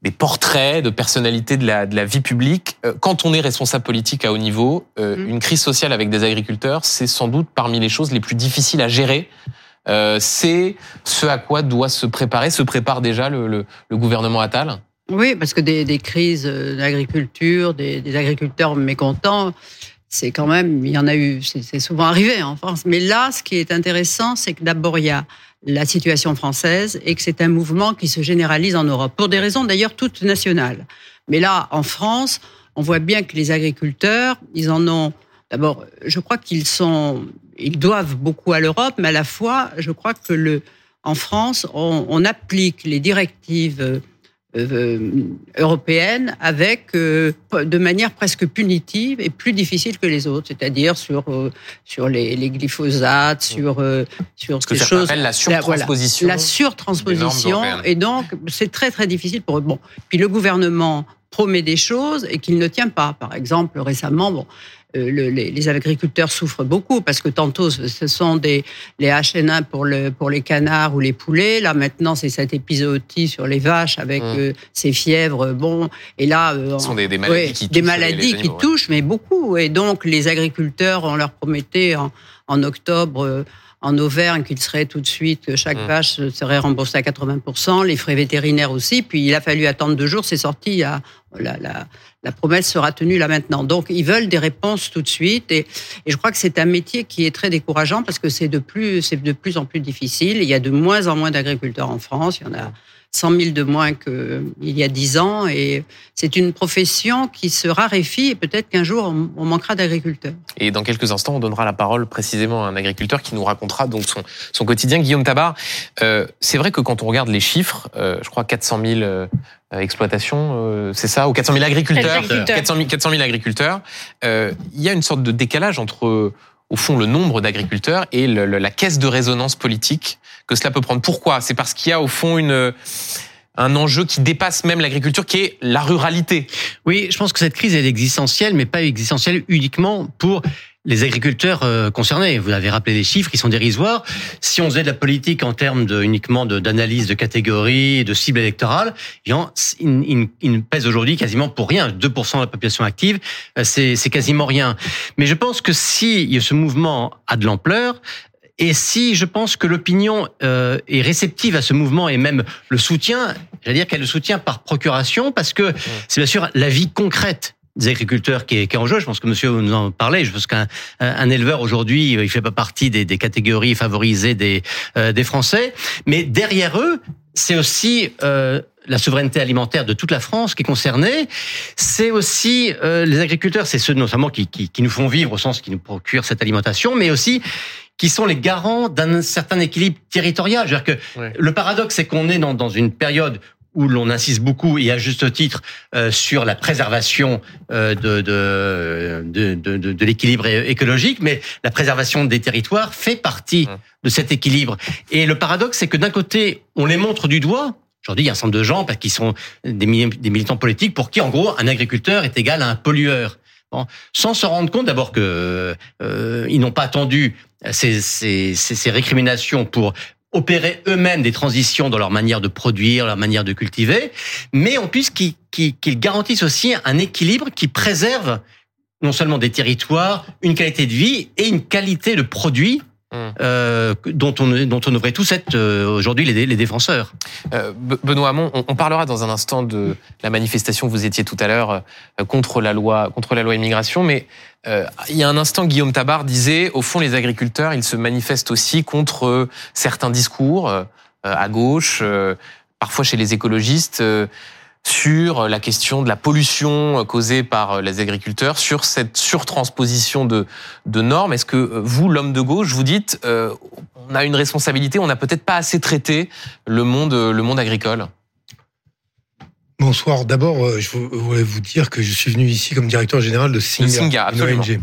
des portraits de personnalités de la, de la vie publique. Euh, quand on est responsable politique à haut niveau, euh, mm. une crise sociale avec des agriculteurs, c'est sans doute parmi les choses les plus difficiles à gérer. Euh, c'est ce à quoi doit se préparer, se prépare déjà le, le, le gouvernement Attal Oui, parce que des, des crises d'agriculture, des, des, agriculteurs mécontents, c'est quand même, il y en a eu, c'est souvent arrivé en France. Mais là, ce qui est intéressant, c'est que d'abord, il y a la situation française et que c'est un mouvement qui se généralise en Europe, pour des raisons d'ailleurs toutes nationales. Mais là, en France, on voit bien que les agriculteurs, ils en ont. D'abord, je crois qu'ils sont, ils doivent beaucoup à l'Europe, mais à la fois, je crois que le, en France, on, on applique les directives euh, européenne avec euh, de manière presque punitive et plus difficile que les autres, c'est-à-dire sur euh, sur les, les, glyphosates, sur sur ce que ces choses, la surtransposition, la, la surtransposition, et donc c'est très très difficile pour eux. Bon, puis le gouvernement promet des choses et qu'il ne tient pas. Par exemple, récemment, bon, euh, les, agriculteurs souffrent beaucoup parce que tantôt ce sont des les HN1 pour le pour les canards ou les poulets. Là maintenant c'est cette épisodie sur les vaches avec mmh. euh, ces fièvres. Bon et là euh, ce sont des, maladies qui touchent des maladies qui touchent mais beaucoup et donc les agriculteurs on leur promettait en, en octobre en Auvergne qu'il serait tout de suite, que chaque mmh. vache serait remboursée à 80%, les frais vétérinaires aussi. Puis il a fallu attendre deux jours, c'est sorti. À, la, la, la, promesse sera tenue là maintenant. Donc ils veulent des réponses tout de suite. Et, et je crois que c'est un métier qui est très décourageant parce que c'est de plus, c'est de plus en plus difficile. Il y a de moins en moins d'agriculteurs en France. Il y en a 100 000 de moins qu'il y a 10 ans. Et c'est une profession qui se raréfie et peut-être qu'un jour, on manquera d'agriculteurs. Et dans quelques instants, on donnera la parole précisément à un agriculteur qui nous racontera donc son, son quotidien. Guillaume Tabar, euh, c'est vrai que quand on regarde les chiffres, euh, je crois 400 000 euh, exploitations, euh, c'est ça, ou 400 000 agriculteurs, 400 000, 400 000 agriculteurs, euh, il y a une sorte de décalage entre au fond le nombre d'agriculteurs et le, la caisse de résonance politique que cela peut prendre. Pourquoi? C'est parce qu'il y a au fond une un enjeu qui dépasse même l'agriculture, qui est la ruralité. Oui, je pense que cette crise est existentielle, mais pas existentielle uniquement pour les agriculteurs euh, concernés. Vous avez rappelé les chiffres, ils sont dérisoires. Si on faisait de la politique en termes de, uniquement d'analyse de, catégories, de cibles électorales, il, il, il pèse aujourd'hui quasiment pour rien. 2% de la population active, euh, c'est quasiment rien. Mais je pense que si ce mouvement a de l'ampleur, et si je pense que l'opinion euh, est réceptive à ce mouvement et même le soutient, j'allais dire qu'elle le soutient par procuration, parce que c'est bien sûr la vie concrète des agriculteurs qui est, qui est en jeu. Je pense que monsieur nous en parlait. Je pense qu'un un éleveur aujourd'hui, il fait pas partie des, des catégories favorisées des, euh, des Français. Mais derrière eux, c'est aussi euh, la souveraineté alimentaire de toute la France qui est concernée. C'est aussi euh, les agriculteurs, c'est ceux notamment qui, qui, qui, nous font vivre au sens qui nous procurent cette alimentation, mais aussi qui sont les garants d'un certain équilibre territorial. -dire que le paradoxe, c'est qu'on est dans, dans une période où l'on insiste beaucoup et à juste titre euh, sur la préservation euh, de, de, de, de, de l'équilibre écologique, mais la préservation des territoires fait partie de cet équilibre. Et le paradoxe, c'est que d'un côté, on les montre du doigt. Aujourd'hui, il y a un ensemble de gens qui sont des, des militants politiques pour qui, en gros, un agriculteur est égal à un pollueur. Bon, sans se rendre compte d'abord que euh, ils n'ont pas attendu ces, ces, ces, récriminations pour opérer eux-mêmes des transitions dans leur manière de produire, leur manière de cultiver, mais en plus qu'ils garantissent aussi un équilibre qui préserve non seulement des territoires, une qualité de vie et une qualité de produit. Euh, dont on dont on devrait tous être euh, aujourd'hui les, les, défenseurs. Euh, Benoît Hamon, on, on, parlera dans un instant de la manifestation que vous étiez tout à l'heure euh, contre la loi contre la loi immigration, mais euh, il y a un instant, Guillaume Tabar disait, au fond, les agriculteurs, ils se manifestent aussi contre certains discours à gauche, parfois chez les écologistes sur la question de la pollution causée par les agriculteurs, sur cette surtransposition de, de normes. Est-ce que vous, l'homme de gauche, vous dites euh, on a une responsabilité, on n'a peut-être pas assez traité le monde, le monde agricole? Bonsoir. D'abord, euh, je voulais vous dire que je suis venu ici comme directeur général de Singa, Singa, une. ONG.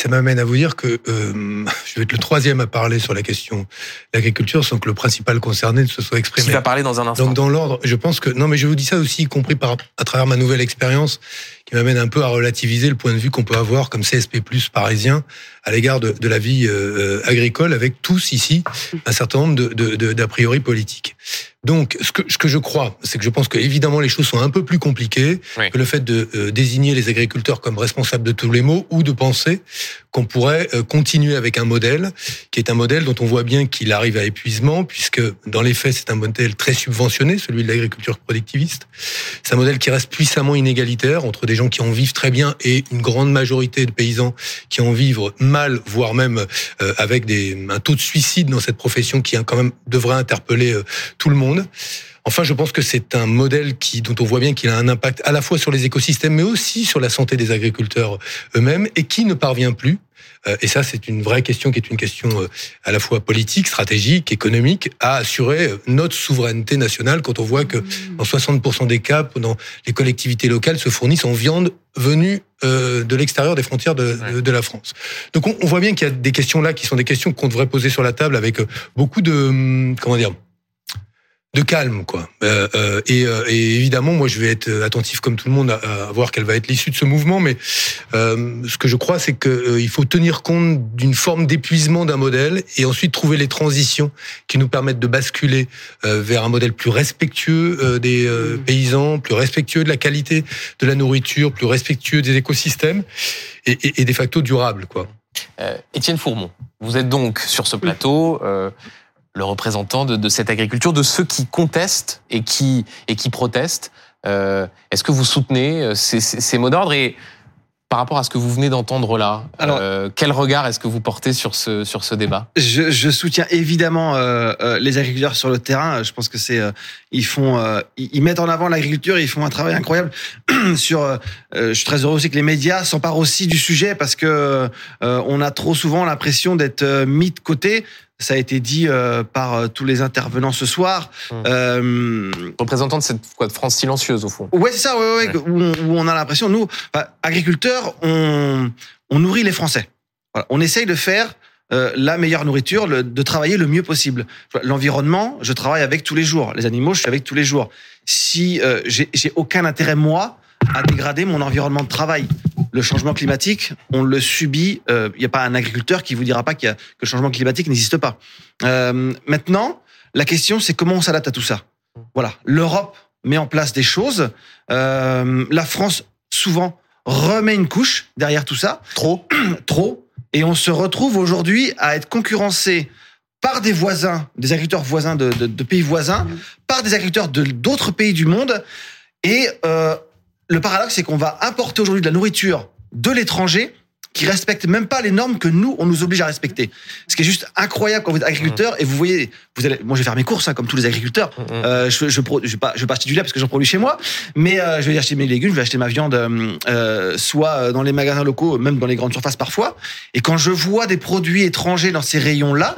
Ça m'amène à vous dire que euh, je vais être le troisième à parler sur la question de l'agriculture sans que le principal concerné ne se soit Qui exprimé. va parler dans un instant. Donc dans l'ordre, je pense que non, mais je vous dis ça aussi, y compris par à travers ma nouvelle expérience, qui m'amène un peu à relativiser le point de vue qu'on peut avoir comme CSP+ parisien à l'égard de, de la vie euh, agricole, avec tous ici un certain nombre de, de, de- d'a priori politiques. Donc, ce que, ce que je crois, c'est que je pense que évidemment les choses sont un peu plus compliquées Oui. que le fait de euh, désigner les agriculteurs comme responsables de tous les maux ou de penser qu'on pourrait euh, continuer avec un modèle qui est un modèle dont on voit bien qu'il arrive à épuisement, puisque dans les faits, c'est un modèle très subventionné, celui de l'agriculture productiviste. C'est un modèle qui reste puissamment inégalitaire entre des gens qui en vivent très bien et une grande majorité de paysans qui en vivent mal, voire même euh, avec des, un taux de suicide dans cette profession qui hein, quand même devrait interpeller euh, tout le monde. Enfin, je pense que c'est un modèle qui, dont on voit bien qu'il a un impact à la fois sur les écosystèmes, mais aussi sur la santé des agriculteurs eux-mêmes, et qui ne parvient plus. euh, Et ça, c'est une vraie question qui est une question euh, à la fois politique, stratégique, économique, à assurer euh, notre souveraineté nationale quand on voit que dans 60% des cas, dans les collectivités locales se fournissent en viande venue de l'extérieur des frontières de, de, de la France. Donc on, on voit bien qu'il y a des questions là qui sont des questions qu'on devrait poser sur la table avec beaucoup de hum, comment dire de calme quoi. Euh, euh, et, euh, et évidemment moi je vais être attentif comme tout le monde à, à voir quelle va être l'issue de ce mouvement mais euh, ce que je crois c'est que euh, il faut tenir compte d'une forme d'épuisement d'un modèle et ensuite trouver les transitions qui nous permettent de basculer euh, vers un modèle plus respectueux euh, des euh, paysans plus respectueux de la qualité de la nourriture plus respectueux des écosystèmes et, et, et de facto durable quoi. Euh, Étienne Fourmont, vous êtes donc sur ce plateau euh, le représentant de, de cette agriculture, de ceux qui contestent et qui, et qui protestent. Euh, Est-ce que vous soutenez euh, ces, ces, ces mots d'ordre et par rapport à ce que vous venez d'entendre là, Alors- euh, quel regard est-ce que vous portez sur ce, sur ce débat? Je, je soutiens évidemment euh, euh, les agriculteurs sur le terrain. Je pense que c'est ils font ils ils mettent en avant l'agriculture. Ils font un travail incroyable [clears throat] sur. je suis très heureux aussi que les médias s'emparent aussi du sujet parce que on a trop souvent l'impression d'être mis de côté. Ça a été dit euh, par euh, tous les intervenants ce soir. Hum. Euh, Représentant de cette quoi, de France silencieuse au fond. Ouais, c'est ça, ouais, ouais, Où, on, où on a l'impression, nous, enfin, agriculteurs, on, on nourrit les Français. Voilà. On essaye de faire euh, la meilleure nourriture, le- de travailler le mieux possible. L'environnement, je travaille avec tous les jours. Les animaux, je suis avec tous les jours. Si euh, j'ai aucun intérêt, moi, à dégrader mon environnement de travail. Le changement climatique, on le subit. Il n'y a pas un agriculteur qui vous dira pas qu'il y a, que le changement climatique n'existe pas. Euh, maintenant, la question, c'est comment on s'adapte à tout ça. Voilà, l'Europe met en place des choses. Euh, la France, souvent, remet une couche derrière tout ça. Trop [clears throat] Trop. Et on se retrouve aujourd'hui à être concurrencé par des voisins, des agriculteurs voisins de, de- de pays voisins, par des agriculteurs de d'autres pays du monde. Et euh, le paradoxe, c'est qu'on va importer aujourd'hui de la nourriture de l'étranger qui respecte même pas les normes que nous, on nous oblige à respecter. Ce qui est juste incroyable quand vous êtes agriculteur et vous voyez, vous allez, moi je vais faire mes courses hein, comme tous les agriculteurs. Euh, je, je, pro- je vais pas, je vais pas acheter du lait parce que j'en produis chez moi, mais euh, je vais acheter mes légumes, je vais acheter ma viande, euh, euh, soit dans les magasins locaux, même dans les grandes surfaces parfois. Et quand je vois des produits étrangers dans ces rayons-là,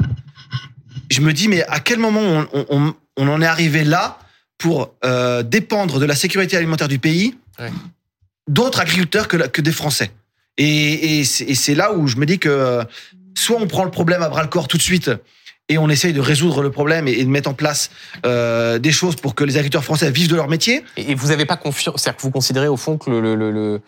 je me dis mais à quel moment on, on- on- on en est arrivé là pour euh, dépendre de la sécurité alimentaire du pays Ouais. d'autres agriculteurs que, que des Français. Et, et c'est là où je me dis que soit on prend le problème à bras le corps tout de suite et on essaye de résoudre le problème et, de mettre en place euh, des choses pour que les agriculteurs français vivent de leur métier. Et et vous n'avez pas confiance, c'est-à-dire que vous considérez au fond que le, le- le- le-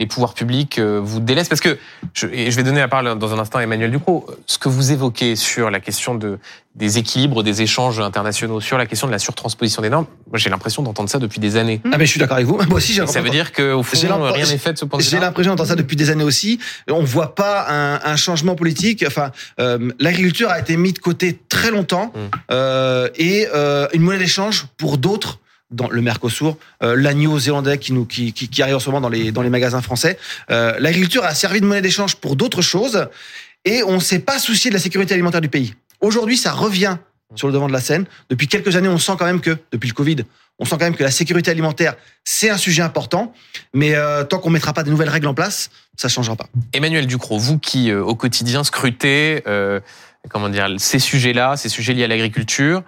les pouvoirs publics euh, vous délaissent Parce que, je, et je vais donner la parole dans un instant à Emmanuel Ducrot, ce que vous évoquez sur la question de, des équilibres, des échanges internationaux, sur la question de la surtransposition des normes, moi j'ai l'impression d'entendre ça depuis des années. Ah mais je suis d'accord avec vous. [laughs] Moi aussi j'ai Et ça veut dire qu'au fond, J'ai l'impression- rien n'est fait de ce point de J'ai vue-là l'impression d'entendre ça depuis des années aussi. On voit pas un, un changement politique. Enfin, euh, l'agriculture a été mise de côté très longtemps Mm. euh, et euh, une monnaie d'échange pour d'autres dans le Mercosur, euh, l'agneau zélandais qui nous qui, qui, qui arrive en ce moment dans les dans les magasins français. Euh, l'agriculture a servi de monnaie d'échange pour d'autres choses et on s'est pas soucié de la sécurité alimentaire du pays. Aujourd'hui, ça revient sur le devant de la scène. Depuis quelques années, on sent quand même que depuis le Covid, on sent quand même que la sécurité alimentaire c'est un sujet important. Mais euh, tant qu'on mettra pas de nouvelles règles en place, ça changera pas. Emmanuel Ducrot, vous qui euh, au quotidien scrutez, comment dire, ces sujets-là, ces sujets liés à l'agriculture,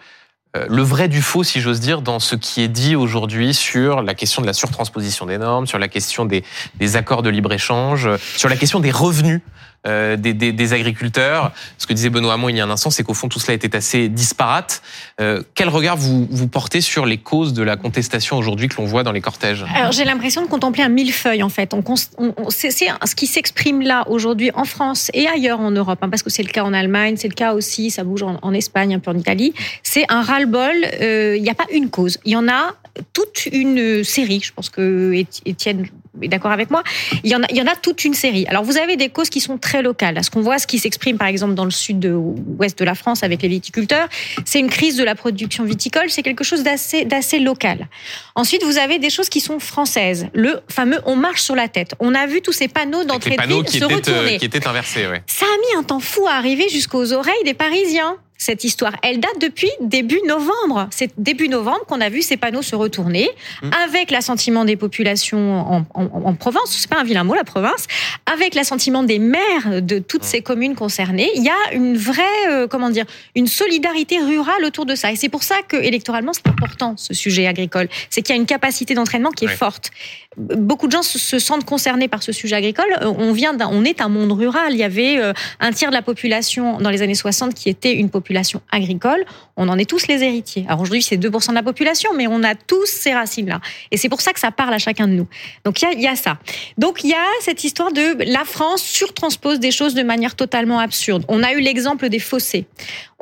le vrai du faux, si j'ose dire, dans ce qui est dit aujourd'hui sur la question de la surtransposition des normes, sur la question des, des accords de libre-échange, sur la question des revenus euh, des, agriculteurs. Ce que disait Benoît Hamon il y a un instant, c'est qu'au fond tout cela était assez disparate. Euh, quel regard vous, vous portez sur les causes de la contestation aujourd'hui que l'on voit dans les cortèges? Alors j'ai l'impression de contempler un millefeuille en fait. C'est ce qui s'exprime là aujourd'hui en France et ailleurs en Europe, hein, parce que c'est le cas en Allemagne, c'est le cas aussi, ça bouge en, en, Espagne, un peu en Italie. C'est un ras-le-bol. Euh, il n'y a pas une cause, il y en a toute une série. Je pense que Étienne est d'accord avec moi. Il y en a, il y en a toute une série. Alors vous avez des causes qui sont très locales. Ce qu'on voit, ce qui s'exprime par exemple dans le sud-ouest de la France avec les viticulteurs, c'est une crise de la production viticole. C'est quelque chose d'assez d'assez local. Ensuite, vous avez des choses qui sont françaises. Le fameux on marche sur la tête. On a vu tous ces panneaux d'entrée de ville se retourner. qui étaient inversés. Ouais. Ça a mis un temps fou à arriver jusqu'aux oreilles des Parisiens cette histoire. Elle date depuis début novembre. C'est début novembre qu'on a vu ces panneaux se retourner mmh. avec l'assentiment des populations en, en, en province. C'est pas un vilain mot, la province. Avec l'assentiment des maires de toutes mmh. ces communes concernées. Il y a une vraie, euh, comment dire, une solidarité rurale autour de ça. Et c'est pour ça que électoralement, c'est important, ce sujet agricole. C'est qu'il y a une capacité d'entraînement qui est ouais. forte. Beaucoup de gens se sentent concernés par ce sujet agricole. Euh, on vient on est un monde rural. Il y avait euh, un tiers de la population dans les années 60 qui était une population agricole, on en est tous les héritiers. Alors aujourd'hui, c'est 2% de la population, mais on a tous ces racines-là. Et c'est pour ça que ça parle à chacun de nous. Donc il y y a, ça. Donc il y a cette histoire de la France surtranspose des choses de manière totalement absurde. On a eu l'exemple des fossés.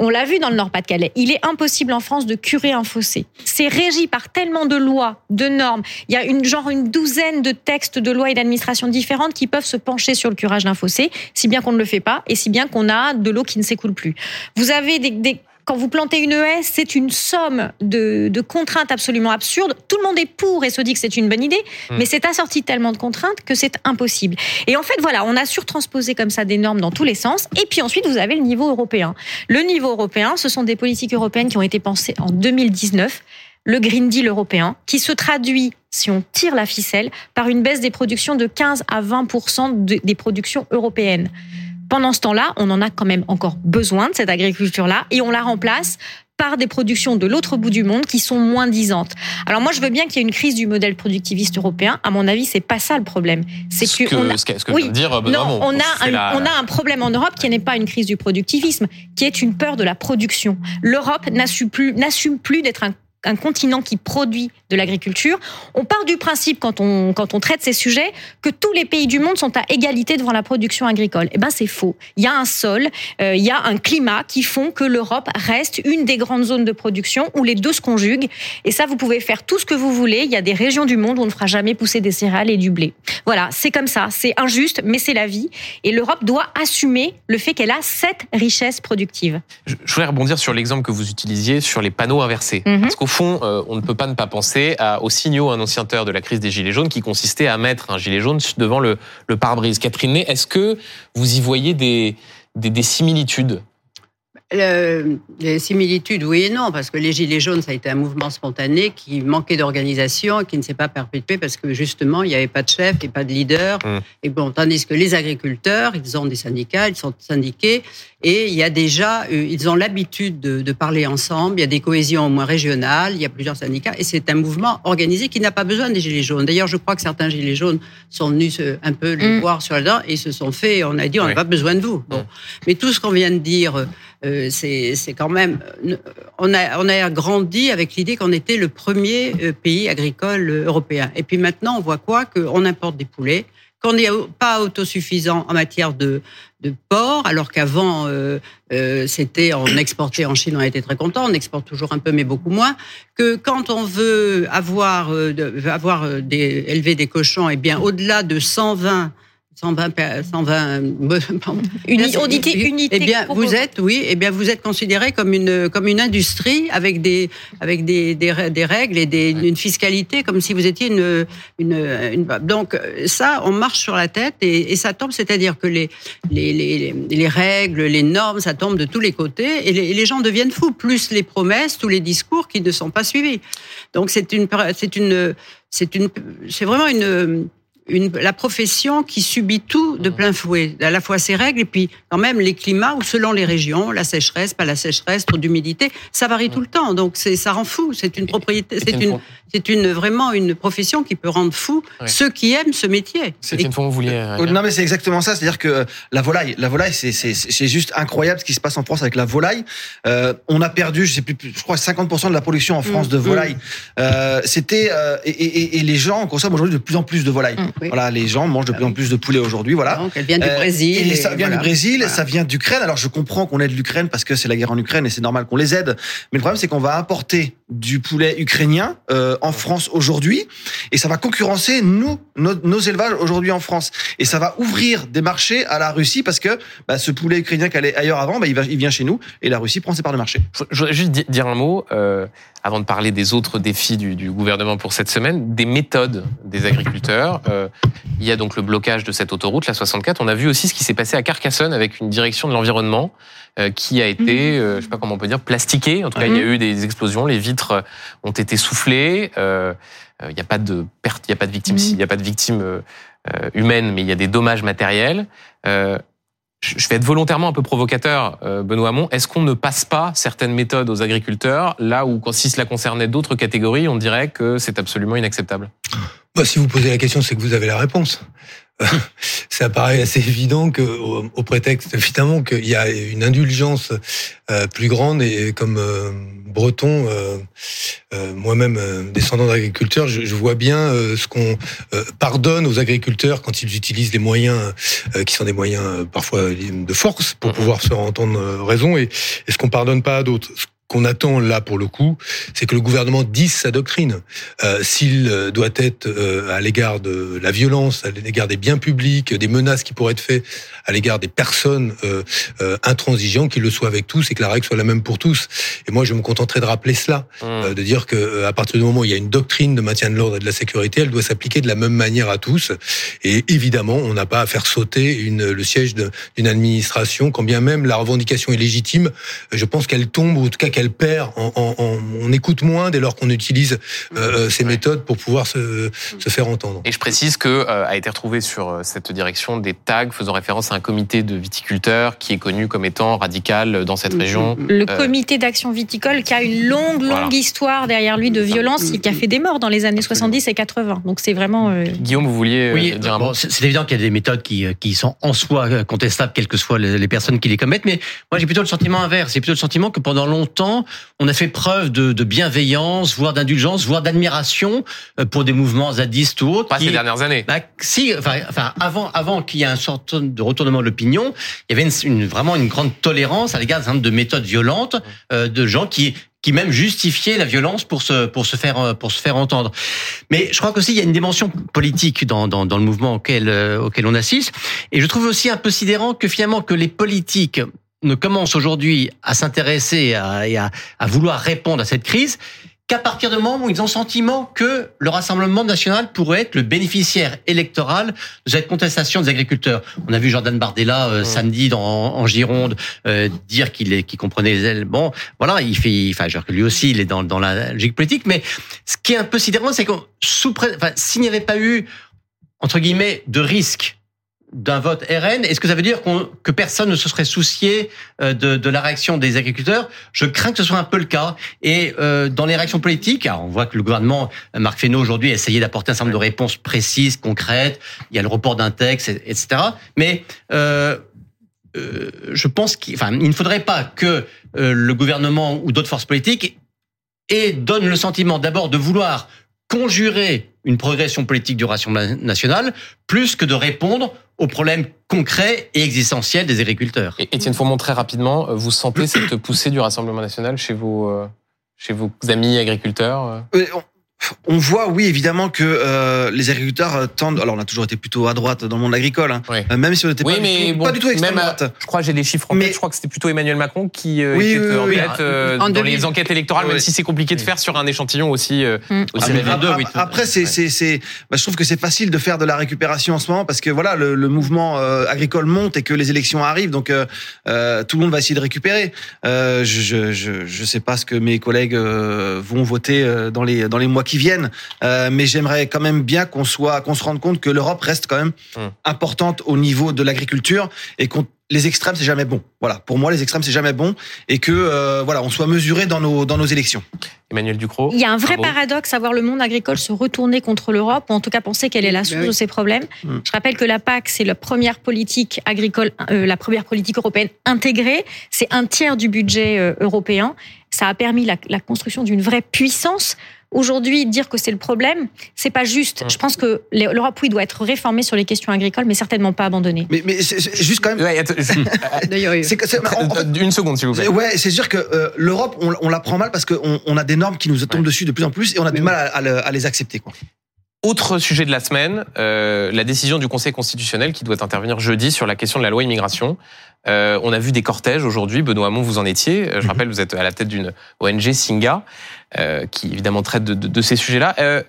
On l'a vu dans le Nord-Pas-de-Calais. Il est impossible en France de curer un fossé. C'est régi par tellement de lois, de normes. Il y a une genre une douzaine de textes de lois et d'administrations différentes qui peuvent se pencher sur le curage d'un fossé, si bien qu'on ne le fait pas et si bien qu'on a de l'eau qui ne s'écoule plus. Vous avez des, des quand vous plantez une haie, c'est une somme de, de, contraintes absolument absurdes. Tout le monde est pour et se dit que c'est une bonne idée, mmh. mais c'est assorti tellement de contraintes que c'est impossible. Et en fait, voilà, on a surtransposé comme ça des normes dans tous les sens. Et puis ensuite, vous avez le niveau européen. Le niveau européen, ce sont des politiques européennes qui ont été pensées en 2019 le Green Deal européen, qui se traduit, si on tire la ficelle, par une baisse des productions de 15 à 20 de, des productions européennes. Pendant ce temps-là, on en a quand même encore besoin de cette agriculture-là et on la remplace par des productions de l'autre bout du monde qui sont moins disantes. Alors moi, je veux bien qu'il y ait une crise du modèle productiviste européen. À mon avis, c'est pas ça le problème. C'est que, que, on a, ce que, ce que oui, dire, non, on a un, la... on a un problème en Europe qui n'est pas une crise du productivisme, qui est une peur de la production. L'Europe n'assume plus, n'assume plus d'être un un continent qui produit de l'agriculture. On part du principe, quand on, quand on traite ces sujets, que tous les pays du monde sont à égalité devant la production agricole. Eh ben, c'est faux. Il y a un sol, euh, il y a un climat qui font que l'Europe reste une des grandes zones de production où les deux se conjuguent. Et ça, vous pouvez faire tout ce que vous voulez. Il y a des régions du monde où on ne fera jamais pousser des céréales et du blé. Voilà, c'est comme ça. C'est injuste, mais c'est la vie. Et l'Europe doit assumer le fait qu'elle a cette richesse productive. Je, voudrais rebondir sur l'exemple que vous utilisiez sur les panneaux inversés. Mm -hmm. Parce qu'au fond, euh, on ne peut pas ne pas penser à, aux signaux annonciateurs de la crise des Gilets jaunes qui consistait à mettre un gilet jaune devant le, le pare-brise. Catherine Ney, est-ce que vous y voyez des, des, des similitudes? Le, les similitudes, oui et non, parce que les Gilets jaunes, ça a été un mouvement spontané qui manquait d'organisation, qui ne s'est pas perpétué parce que justement, il n'y avait pas de chef et pas de leader. Mmh. Et bon, tandis que les agriculteurs, ils ont des syndicats, ils sont syndiqués, et il y a déjà, euh, ils ont l'habitude de, de, parler ensemble, il y a des cohésions au moins régionales, il y a plusieurs syndicats, et c'est un mouvement organisé qui n'a pas besoin des Gilets jaunes. D'ailleurs, je crois que certains Gilets jaunes sont venus un peu les mmh. voir sur la dent et se sont fait, on a dit, on n'a oui. pas besoin de vous. Bon. Mais tout ce qu'on vient de dire, euh, c'est quand même. On a, on a grandi avec l'idée qu'on était le premier euh, pays agricole européen. Et puis maintenant, on voit quoi? Qu'on importe des poulets, qu'on n'est pas autosuffisant en matière de, de porc, alors qu'avant, euh, euh, c'était on exportait en Chine, on était très content, on exporte toujours un peu, mais beaucoup moins. Que quand on veut avoir, euh, avoir des, élever des cochons, et eh bien au-delà de 120 120, 120 Uni, unité, unité. Eh bien, vous êtes, oui, eh bien, vous êtes considéré comme une comme une industrie avec des avec des des, des règles et des, une fiscalité comme si vous étiez une, une, une donc ça, on marche sur la tête et, et ça tombe, c'est-à-dire que les, les les les règles, les normes, ça tombe de tous les côtés et les, les gens deviennent fous. Plus les promesses, tous les discours qui ne sont pas suivis. Donc c'est une c'est une c'est une c'est vraiment une une, la profession qui subit tout de plein fouet, à la fois ses règles et puis quand même les climats où selon les régions, la sécheresse, pas la sécheresse, trop d'humidité, ça varie tout le temps. Donc c'est ça rend fou. C'est une propriété, c'est une, c'est une vraiment une profession qui peut rendre fou Ouais. ceux qui aiment ce métier. C'est une fois vous vouliez. Oh, Non mais c'est exactement ça, c'est-à-dire que la volaille, la volaille, c'est c'est c'est juste incroyable ce qui se passe en France avec la volaille. Euh, on a perdu, je sais plus, je crois 50% de la production en France Mm, de volaille. Euh, C'était euh, et, et, et les gens consomment aujourd'hui de plus en plus de volaille. Mm, oui. Voilà, les gens mangent de plus en plus de poulet aujourd'hui. Voilà. Donc elle vient du Euh, Brésil. Et ça vient voilà. du Brésil, Voilà. ça vient d'Ukraine. Alors je comprends qu'on aide l'Ukraine parce que c'est la guerre en Ukraine et c'est normal qu'on les aide. Mais le problème c'est qu'on va importer du poulet ukrainien euh, en France aujourd'hui et ça va concurrencer nous nos, élevages aujourd'hui en France et ça va ouvrir des marchés à la Russie parce que bah, ce poulet ukrainien qui allait ailleurs avant, bah, il, va, il vient chez nous et la Russie prend ses parts de marché. Je voudrais juste di- dire un mot, euh, avant de parler des autres défis du, gouvernement pour cette semaine, des méthodes des agriculteurs. Euh, il y a donc le blocage de cette autoroute, la 64. On a vu aussi ce qui s'est passé à Carcassonne avec une direction de l'environnement qui a été, euh, je sais pas comment on peut dire, plastiquée. En tout cas, il y a eu des explosions, les vitres ont été soufflées. Euh, euh, il n'y a pas de perte, il n'y a pas de victimes, il n'y a pas de victimes euh, euh, humaines, mais il y a des dommages matériels. Euh, je vais être volontairement un peu provocateur, euh, Benoît Hamon. Est-ce qu'on ne passe pas certaines méthodes aux agriculteurs là où, quand si cela concernait d'autres catégories, on dirait que c'est absolument inacceptable? Bah, si vous posez la question, c'est que vous avez la réponse. [laughs] Ça paraît assez évident que, au, au prétexte évidemment qu'il y a une indulgence euh, plus grande et comme euh, breton, euh, euh, moi-même euh, descendant d'agriculteurs, je, je vois bien euh, ce qu'on euh, pardonne aux agriculteurs quand ils utilisent les moyens euh, qui sont des moyens euh, parfois de force pour Mhm. pouvoir se faire entendre raison et, et ce qu'on pardonne pas à d'autres. Qu'on attend là pour le coup, c'est que le gouvernement dise sa doctrine. Euh, S'il euh, doit être euh, à l'égard de la violence, à l'égard des biens publics, des menaces qui pourraient être faites à l'égard des personnes euh, euh, intransigeantes, qu'il le soit avec tous et que la règle soit la même pour tous. Et moi, je me contenterai de rappeler cela, euh, de dire que à partir du moment où il y a une doctrine de maintien de l'ordre et de la sécurité, elle doit s'appliquer de la même manière à tous. Et évidemment, on n'a pas à faire sauter une, le siège d'une administration, quand bien même la revendication est légitime. Je pense qu'elle tombe, ou en tout cas qu'elle perd. En, en- en- on écoute moins dès lors qu'on utilise euh, ces méthodes pour pouvoir se, se faire entendre. Et je précise que euh, a été retrouvé sur euh, cette direction des tags faisant référence à un comité de viticulteurs qui est connu comme étant radical dans cette région. Le Euh, comité d'action viticole qui a une longue, longue Voilà. histoire derrière lui de violence et qui a fait des morts dans les années 70 et 80. Donc c'est vraiment. euh, Guillaume, vous vouliez euh, Oui, dire un bon, mot? c'est évident qu'il y a des méthodes qui, euh, qui sont en soi euh, contestables, quelles que soient les, les personnes qui les commettent. Mais moi, j'ai plutôt le sentiment inverse. J'ai plutôt le sentiment que pendant longtemps, on a fait preuve de, de bienveillance, voire d'indulgence, voire d'admiration euh, pour des mouvements zadistes ou autres. Pas qui- ces dernières années. bah, si, enfin, enfin, avant, avant qu'il y ait un sorte de retournement de l'opinion, il y avait une, une- vraiment une grande tolérance à l'égard de méthodes violentes, euh, de gens qui qui même justifiaient la violence pour se pour se faire euh, pour se faire entendre. Mais je crois qu'aussi il y a une dimension politique dans dans, dans le mouvement auquel euh, auquel on assiste, et je trouve aussi un peu sidérant que finalement que les politiques ne commencent aujourd'hui à s'intéresser à, et à, à vouloir répondre à cette crise qu'à partir du moment où ils ont le sentiment que le Rassemblement national pourrait être le bénéficiaire électoral de cette contestation des agriculteurs. On a vu Jordan Bardella euh, samedi dans, en Gironde euh, dire qu'il est- qu'il comprenait les ailes. Bon, voilà, il fait, enfin, je veux dire que lui aussi, il est dans, dans la logique politique. Mais ce qui est un peu sidérant, c'est enfin, s'il n'y avait pas eu entre guillemets de risque d'un vote RN, est-ce que ça veut dire que personne ne se serait soucié euh, de, de la réaction des agriculteurs? Je crains que ce soit un peu le cas. Et euh, dans les réactions politiques, alors on voit que le gouvernement, Marc Fesneau aujourd'hui, a essayé d'apporter un certain nombre de réponses précises, concrètes. Il y a le report d'un texte, et- etc. Mais euh, euh, je pense qu'il enfin, il ne faudrait pas que euh, le gouvernement ou d'autres forces politiques et donne le sentiment d'abord de vouloir conjurer une progression politique du Rassemblement national plus que de répondre aux problèmes concrets et existentiels des agriculteurs. Et Étienne Fourmont, très rapidement, euh, vous sentez cette poussée du Rassemblement national chez vos, euh, chez vos amis agriculteurs euh? Euh, on- voit, oui, évidemment que euh, les agriculteurs euh, tendent. Alors, on a toujours été plutôt à droite dans le monde agricole, hein. Oui. Euh, même si on n'était Oui, pas, mais du tout, bon, pas du tout extrême même, euh, droite. Je crois que j'ai les chiffres en Mais- tête. Je crois que c'était plutôt Emmanuel Macron qui euh, Oui, était oui, en oui, tête euh, En dans 2000. les enquêtes électorales, même si c'est compliqué de faire sur un échantillon aussi, euh, Mm. aussi Ah, après, deux, oui. après, c'est, c'est, c'est, bah, je trouve que c'est facile de faire de la récupération en ce moment parce que voilà, le, le mouvement euh, agricole monte et que les élections arrivent, donc tout le monde va essayer de récupérer. Euh, je, je, je, je sais pas ce que mes collègues euh, vont voter euh, dans les dans les mois qui qui viennent, euh, mais j'aimerais quand même bien qu'on soit, qu'on se rende compte que l'Europe reste quand même Hum. importante au niveau de l'agriculture et qu'on les extrêmes c'est jamais bon. Voilà, pour moi les extrêmes c'est jamais bon et que euh, voilà on soit mesuré dans nos dans nos élections. Emmanuel Ducrot. Il y a un vrai paradoxe à voir le monde agricole se retourner contre l'Europe, ou en tout cas penser qu'elle est la source oui. de ses problèmes. Mm. Je rappelle que la PAC, c'est la première politique agricole, euh, la première politique européenne intégrée. C'est un tiers du budget euh, européen. Ça a permis la, la construction d'une vraie puissance. Aujourd'hui, dire que c'est le problème, c'est pas juste. Mm. Je pense que l'Europe, oui, doit être réformée sur les questions agricoles, mais certainement pas abandonnée. Mais juste quand même. Ouais, Une seconde, s'il vous plaît. Ouais, c'est sûr que euh, l'Europe, on, on la prend mal parce qu'on on a des normes qui nous tombent Ouais. dessus de plus en plus et on a du mal à, à le- à les accepter. Quoi. Autre sujet de la semaine, euh, la décision du Conseil constitutionnel qui doit intervenir jeudi sur la question de la loi immigration. Euh, on a vu des cortèges aujourd'hui. Benoît Hamon, vous en étiez. Je Mhm. rappelle, vous êtes à la tête d'une ONG, Singa, qui évidemment traite de ces sujets-là. Euh,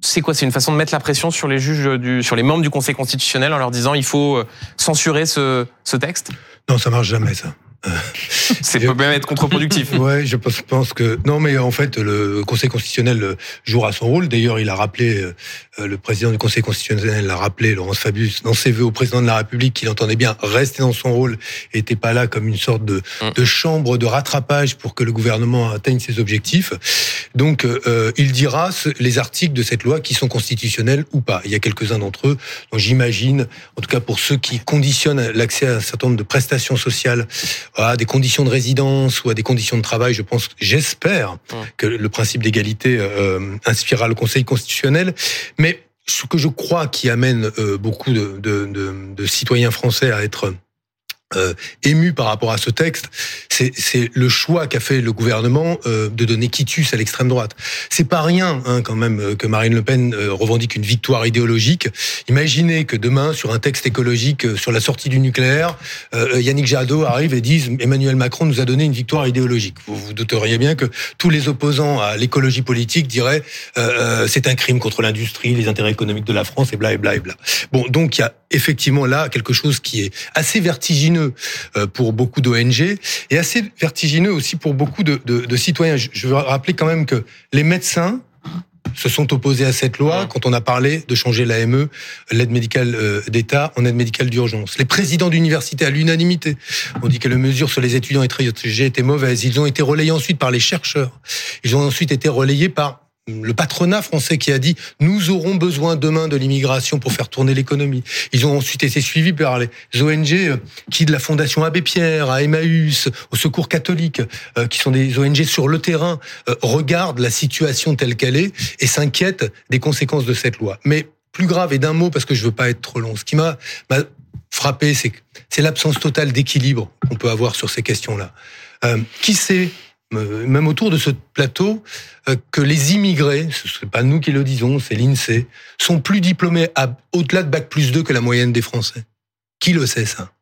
c'est quoi? C'est une façon de mettre la pression sur les juges, du, sur les membres du Conseil constitutionnel en leur disant il faut euh, censurer ce, ce texte? Non, ça marche jamais, ça. [laughs] C'est peut même être contre-productif. [laughs] Ouais, je pense, que non, mais en fait, le Conseil constitutionnel euh, jouera son rôle. D'ailleurs, il a rappelé, euh, euh, le président du Conseil constitutionnel l'a rappelé, Laurence Fabius, dans ses vœux au président de la République, qu'il entendait bien rester dans son rôle, et était pas là comme une sorte de, Mm. de chambre de rattrapage pour que le gouvernement atteigne ses objectifs. Donc, euh, il dira les articles de cette loi qui sont constitutionnels ou pas. Il y a quelques-uns d'entre eux dont j'imagine, en tout cas pour ceux qui conditionnent l'accès à un certain nombre de prestations sociales à des conditions de résidence ou à des conditions de travail, je pense, j'espère que le principe d'égalité euh, inspirera le Conseil constitutionnel. Mais ce que je crois qui amène euh, beaucoup de, de, de, de citoyens français à être euh, émus par rapport à ce texte, c'est le choix qu'a fait le gouvernement euh, de donner quitus à l'extrême droite. C'est pas rien hein, quand même euh, que Marine Le Pen euh, revendique une victoire idéologique. Imaginez que demain, sur un texte écologique euh, sur la sortie du nucléaire, euh, Yannick Jadot arrive et dise Emmanuel Macron nous a donné une victoire idéologique. Vous vous douteriez bien que tous les opposants à l'écologie politique diraient c'est un crime contre l'industrie, les intérêts économiques de la France et bla et bla et bla. Bon, donc il y a effectivement là quelque chose qui est assez vertigineux euh, pour beaucoup d'ONG et assez vertigineux aussi pour beaucoup de, citoyens. Je, je veux rappeler quand même que les médecins se sont opposés à cette loi quand on a parlé de changer l'AME, l'aide médicale euh, d'État, en aide médicale d'urgence. Les présidents d'université, à l'unanimité, ont dit que les mesures sur les étudiants étrangers étaient mauvaises. Ils ont été relayés ensuite par les chercheurs. Ils ont ensuite été relayés par le patronat français qui a dit nous aurons besoin demain de l'immigration pour faire tourner l'économie. Ils ont ensuite été suivis par les ONG euh, qui de la Fondation Abbé Pierre à Emmaüs, au Secours catholique, euh, qui sont des ONG sur le terrain, euh, regardent la situation telle qu'elle est et s'inquiètent des conséquences de cette loi. Mais plus grave et d'un mot parce que je veux pas être trop long. Ce qui m'a frappé, c'est l'absence totale d'équilibre qu'on peut avoir sur ces questions-là. Qui sait même autour de ce plateau, euh, que les immigrés, ce n'est pas nous qui le disons, c'est l'INSEE, sont plus diplômés au-delà de bac plus 2 que la moyenne des Français. Qui le sait ça?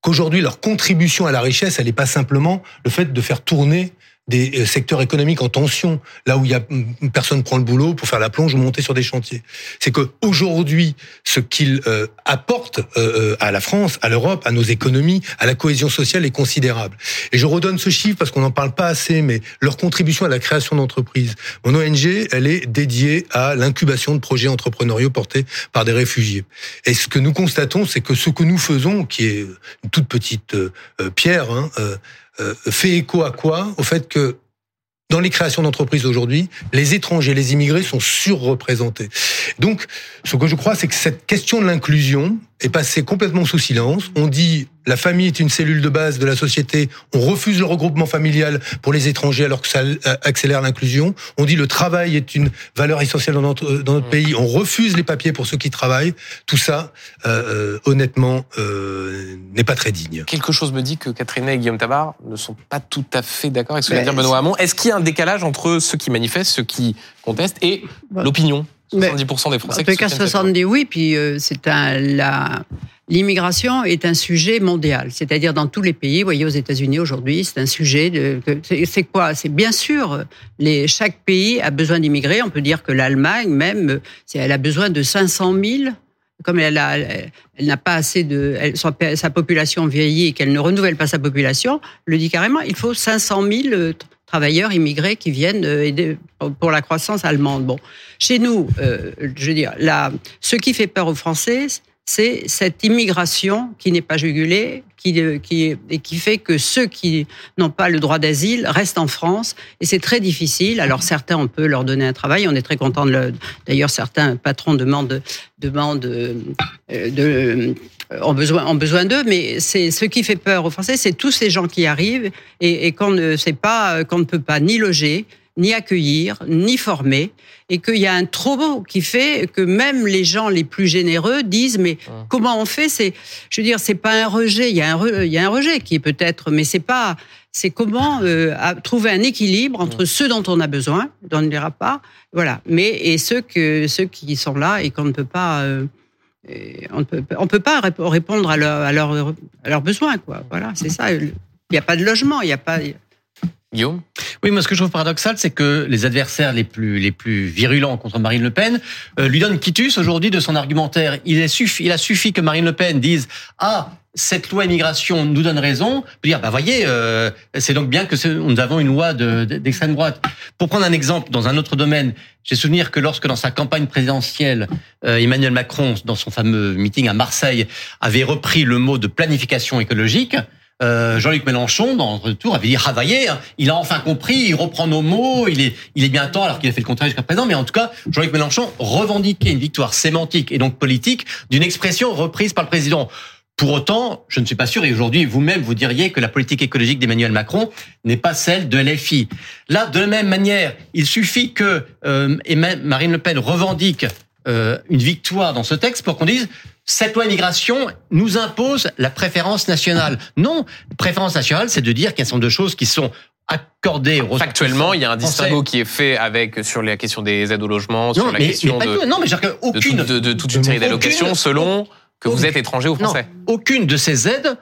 Qu'aujourd'hui leur contribution à la richesse, elle n'est pas simplement le fait de faire tourner des euh, secteurs économiques en tension, là où il y a mm, personne prend le boulot pour faire la plonge ou monter sur des chantiers. C'est que aujourd'hui, ce qu'ils euh, apportent euh, à la France, à l'Europe, à nos économies, à la cohésion sociale est considérable. Et je redonne ce chiffre parce qu'on n'en parle pas assez, mais leur contribution à la création d'entreprises. Mon ONG, elle est dédiée à l'incubation de projets entrepreneuriaux portés par des réfugiés. Et ce que nous constatons, c'est que ce que nous faisons, qui est une toute petite euh, pierre, hein, euh, euh, fait écho à quoi Au fait que dans les créations d'entreprises aujourd'hui, les étrangers, les immigrés sont surreprésentés. Donc, ce que je crois, c'est que cette question de l'inclusion est passée complètement sous silence. On dit la famille est une cellule de base de la société. On refuse le regroupement familial pour les étrangers alors que ça accélère l'inclusion. On dit le travail est une valeur essentielle dans notre, dans notre pays. On refuse les papiers pour ceux qui travaillent. Tout ça, euh, honnêtement, euh, n'est pas très digne. Quelque chose me dit que Catherine et Guillaume Tabar ne sont pas tout à fait d'accord avec ce que vient de dire Benoît Hamon. Est-ce qu'il y a un décalage entre ceux qui manifestent, ceux qui contestent et l'opinion? 70% des Français En tout cas, 70, oui. Puis euh, c'est un la l'immigration est un sujet mondial, c'est-à-dire dans tous les pays. Vous voyez, aux États-Unis aujourd'hui, c'est un sujet de. C'est quoi? C'est bien sûr, les chaque pays a besoin d'immigrer. On peut dire que l'Allemagne même, elle a besoin de 500 000 comme elle a, elle n'a pas assez de, elle, sa population vieillit et qu'elle ne renouvelle pas sa population, le dit carrément, il faut 500 000 travailleurs immigrés qui viennent euh, aider pour la croissance allemande. Bon, chez nous, euh, je veux dire, là, ce qui fait peur aux Français, c'est cette immigration qui n'est pas jugulée, qui, euh, qui, et qui fait que ceux qui n'ont pas le droit d'asile restent en France. Et c'est très difficile. Alors certains, on peut leur donner un travail. On est très content. D'ailleurs, certains patrons demandent, demandent de, ont besoin, ont besoin d'eux. Mais c'est ce qui fait peur aux Français, c'est tous ces gens qui arrivent et, et qu'on ne sait pas, qu'on ne peut pas ni loger, ni accueillir, ni former, et qu'il y a un trop qui fait que même les gens les plus généreux disent mais comment on fait? C'est, je veux dire, c'est pas un rejet. Il y a un, re- il y a un rejet qui est peut-être, mais c'est pas. C'est comment euh, trouver un équilibre entre ceux dont on a besoin, dont on ne dira pas, voilà, mais et ceux que ceux qui sont là et qu'on ne peut pas. euh, et on ne peut, on peut pas rép- répondre à, leur, à, leur, à leurs besoins, quoi. Voilà, c'est ça. Il n'y a pas de logement, il n'y a pas. Guillaume? Oui, moi ce que je trouve paradoxal, c'est que les adversaires les plus les plus virulents contre Marine Le Pen euh, lui donnent quitus aujourd'hui de son argumentaire. Il, est suffi, il a suffi que Marine Le Pen dise ah cette loi immigration nous donne raison, de dire bah voyez euh, c'est donc bien que nous avons une loi de- de- d'extrême droite. Pour prendre un exemple dans un autre domaine, j'ai souvenir que lorsque dans sa campagne présidentielle, euh, Emmanuel Macron dans son fameux meeting à Marseille avait repris le mot de planification écologique. Euh, Jean-Luc Mélenchon, dans notre tour, avait dit ah, voyez, hein, il a enfin compris, il reprend nos mots, il est, il est bien temps, alors qu'il a fait le contraire jusqu'à présent. Mais en tout cas, Jean-Luc Mélenchon revendiquait une victoire sémantique et donc politique d'une expression reprise par le président. Pour autant, je ne suis pas sûr, et aujourd'hui, vous-même, vous diriez que la politique écologique d'Emmanuel Macron n'est pas celle de LFI. Là, de la même manière, il suffit que euh, Emma- Marine Le Pen revendique euh, une victoire dans ce texte pour qu'on dise cette loi immigration nous impose la préférence nationale. Non, préférence nationale, c'est de dire qu'il y a un certain nombre de choses qui sont accordées aux Factuellement, il y a un distinguo qui est fait avec sur la question des aides au logement, sur Non, la mais, question mais pas de. Non, mais dire de, de- de toute une série d'allocations Aucune- selon que vous êtes étranger ou non, français. aucune de ces aides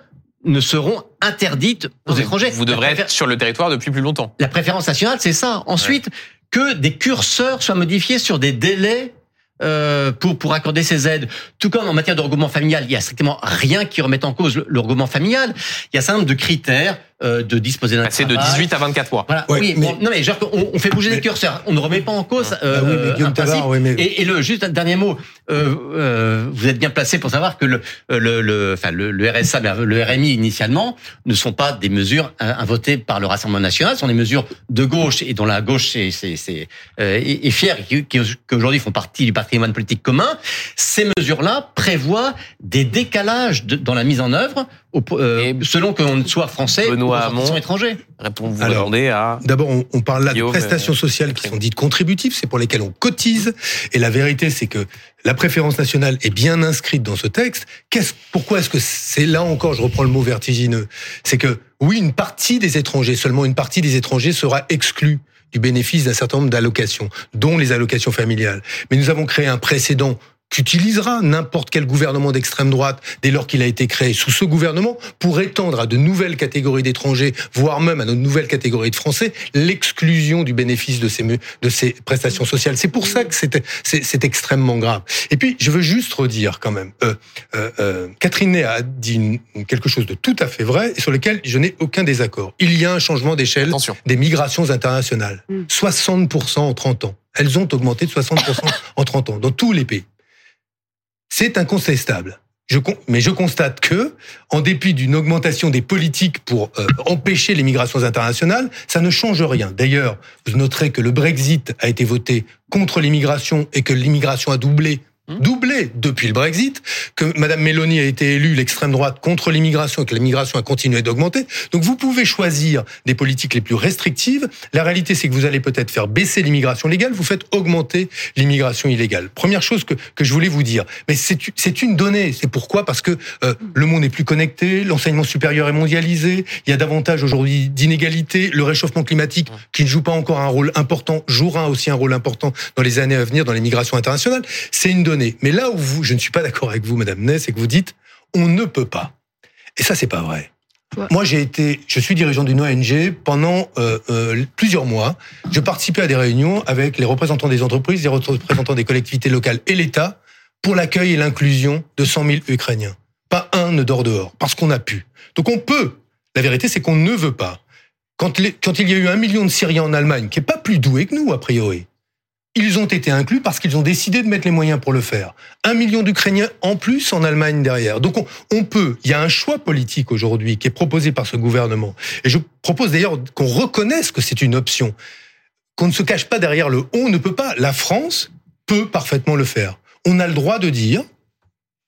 ne seront interdites aux Non, étrangers. Vous devrez être sur le territoire depuis plus longtemps. La préférence nationale, c'est ça. Ensuite, que des curseurs soient modifiés sur des délais euh, pour pour accorder ces aides. Tout comme en matière de regroupement familial, il y a strictement rien qui remette en cause le, le regroupement familial. Il y a un certain nombre de critères euh, de disposer d'un Passer de travail. 18 à 24 mois. Voilà. Ouais, oui, mais- bon, non mais genre on, on fait bouger Mais- les curseurs. On ne remet pas en cause euh, Ah oui, mais Guillaume un principe. Tabar, oui, mais- Et, et le juste un dernier mot. Euh, euh, vous êtes bien placé pour savoir que le le le enfin le, le RSA, mais le RMI initialement ne sont pas des mesures euh, votées par le Rassemblement national, ce sont des mesures de gauche et dont la gauche est, c'est, c'est, euh, est, est fière, et qui, qui, qui aujourd'hui font partie du patrimoine politique commun. Ces mesures-là prévoient des décalages de- dans la mise en œuvre au- euh, Et selon qu'on soit français Benoît ou étranger. Répond, vous Alors, répondez à. D'abord, on, on parle là Guillaume, de prestations euh, sociales qui sont dites contributives, c'est pour lesquelles on cotise. Et la vérité, c'est que la préférence nationale est bien inscrite dans ce texte. Qu'est-ce, pourquoi est-ce que c'est là encore, je reprends le mot vertigineux, c'est que oui, une partie des étrangers, seulement une partie des étrangers sera exclue du bénéfice d'un certain nombre d'allocations, dont les allocations familiales. Mais nous avons créé un précédent qu'utilisera n'importe quel gouvernement d'extrême droite dès lors qu'il a été créé sous ce gouvernement pour étendre à de nouvelles catégories d'étrangers, voire même à de nouvelles catégories de Français, l'exclusion du bénéfice de ces, de ces prestations sociales. C'est pour ça que c'est c'est- c'est extrêmement grave. Et puis, je veux juste redire quand même, euh, euh, euh, Catherine Ney a dit une- quelque chose de tout à fait vrai et sur lequel je n'ai aucun désaccord. Il y a un changement d'échelle des migrations internationales. Mm. 60% en 30 ans. Elles ont augmenté de 60% en 30 ans, dans tous les pays. C'est incontestable. Je, mais je constate que, en dépit d'une augmentation des politiques pour euh, empêcher les migrations internationales, ça ne change rien. D'ailleurs, vous noterez que le Brexit a été voté contre l'immigration et que l'immigration a doublé doublé depuis le Brexit, que Madame Meloni a été élue l'extrême droite contre l'immigration et que l'immigration a continué d'augmenter. Donc vous pouvez choisir des politiques les plus restrictives. La réalité, c'est que vous allez peut-être faire baisser l'immigration légale, vous faites augmenter l'immigration illégale. Première chose que, que je voulais vous dire, mais c'est une donnée. C'est pourquoi? Parce que euh, le monde est plus connecté, l'enseignement supérieur est mondialisé, il y a davantage aujourd'hui d'inégalités, le réchauffement climatique qui ne joue pas encore un rôle important jouera aussi un rôle important dans les années à venir dans les migrations internationales. C'est une donnée. Mais là où vous, je ne suis pas d'accord avec vous, Madame Ney, c'est que vous dites on ne peut pas. Et ça, c'est pas vrai. Ouais. Moi, j'ai été, je suis dirigeant d'une ONG pendant euh, euh, plusieurs mois. Je participais à des réunions avec les représentants des entreprises, les représentants des collectivités locales et l'État pour l'accueil et l'inclusion de 100 000 Ukrainiens. Pas un ne dort dehors, parce qu'on a pu. Donc on peut. La vérité, c'est qu'on ne veut pas. quand, les- quand il y a eu un million de Syriens en Allemagne, qui est pas plus doué que nous, a priori, ils ont été inclus parce qu'ils ont décidé de mettre les moyens pour le faire. Un million d'Ukrainiens en plus en Allemagne derrière. Donc on, peut, il y a un choix politique aujourd'hui qui est proposé par ce gouvernement. Et je propose d'ailleurs qu'on reconnaisse que c'est une option, qu'on ne se cache pas derrière le on ne peut pas. La France peut parfaitement le faire. On a le droit de dire,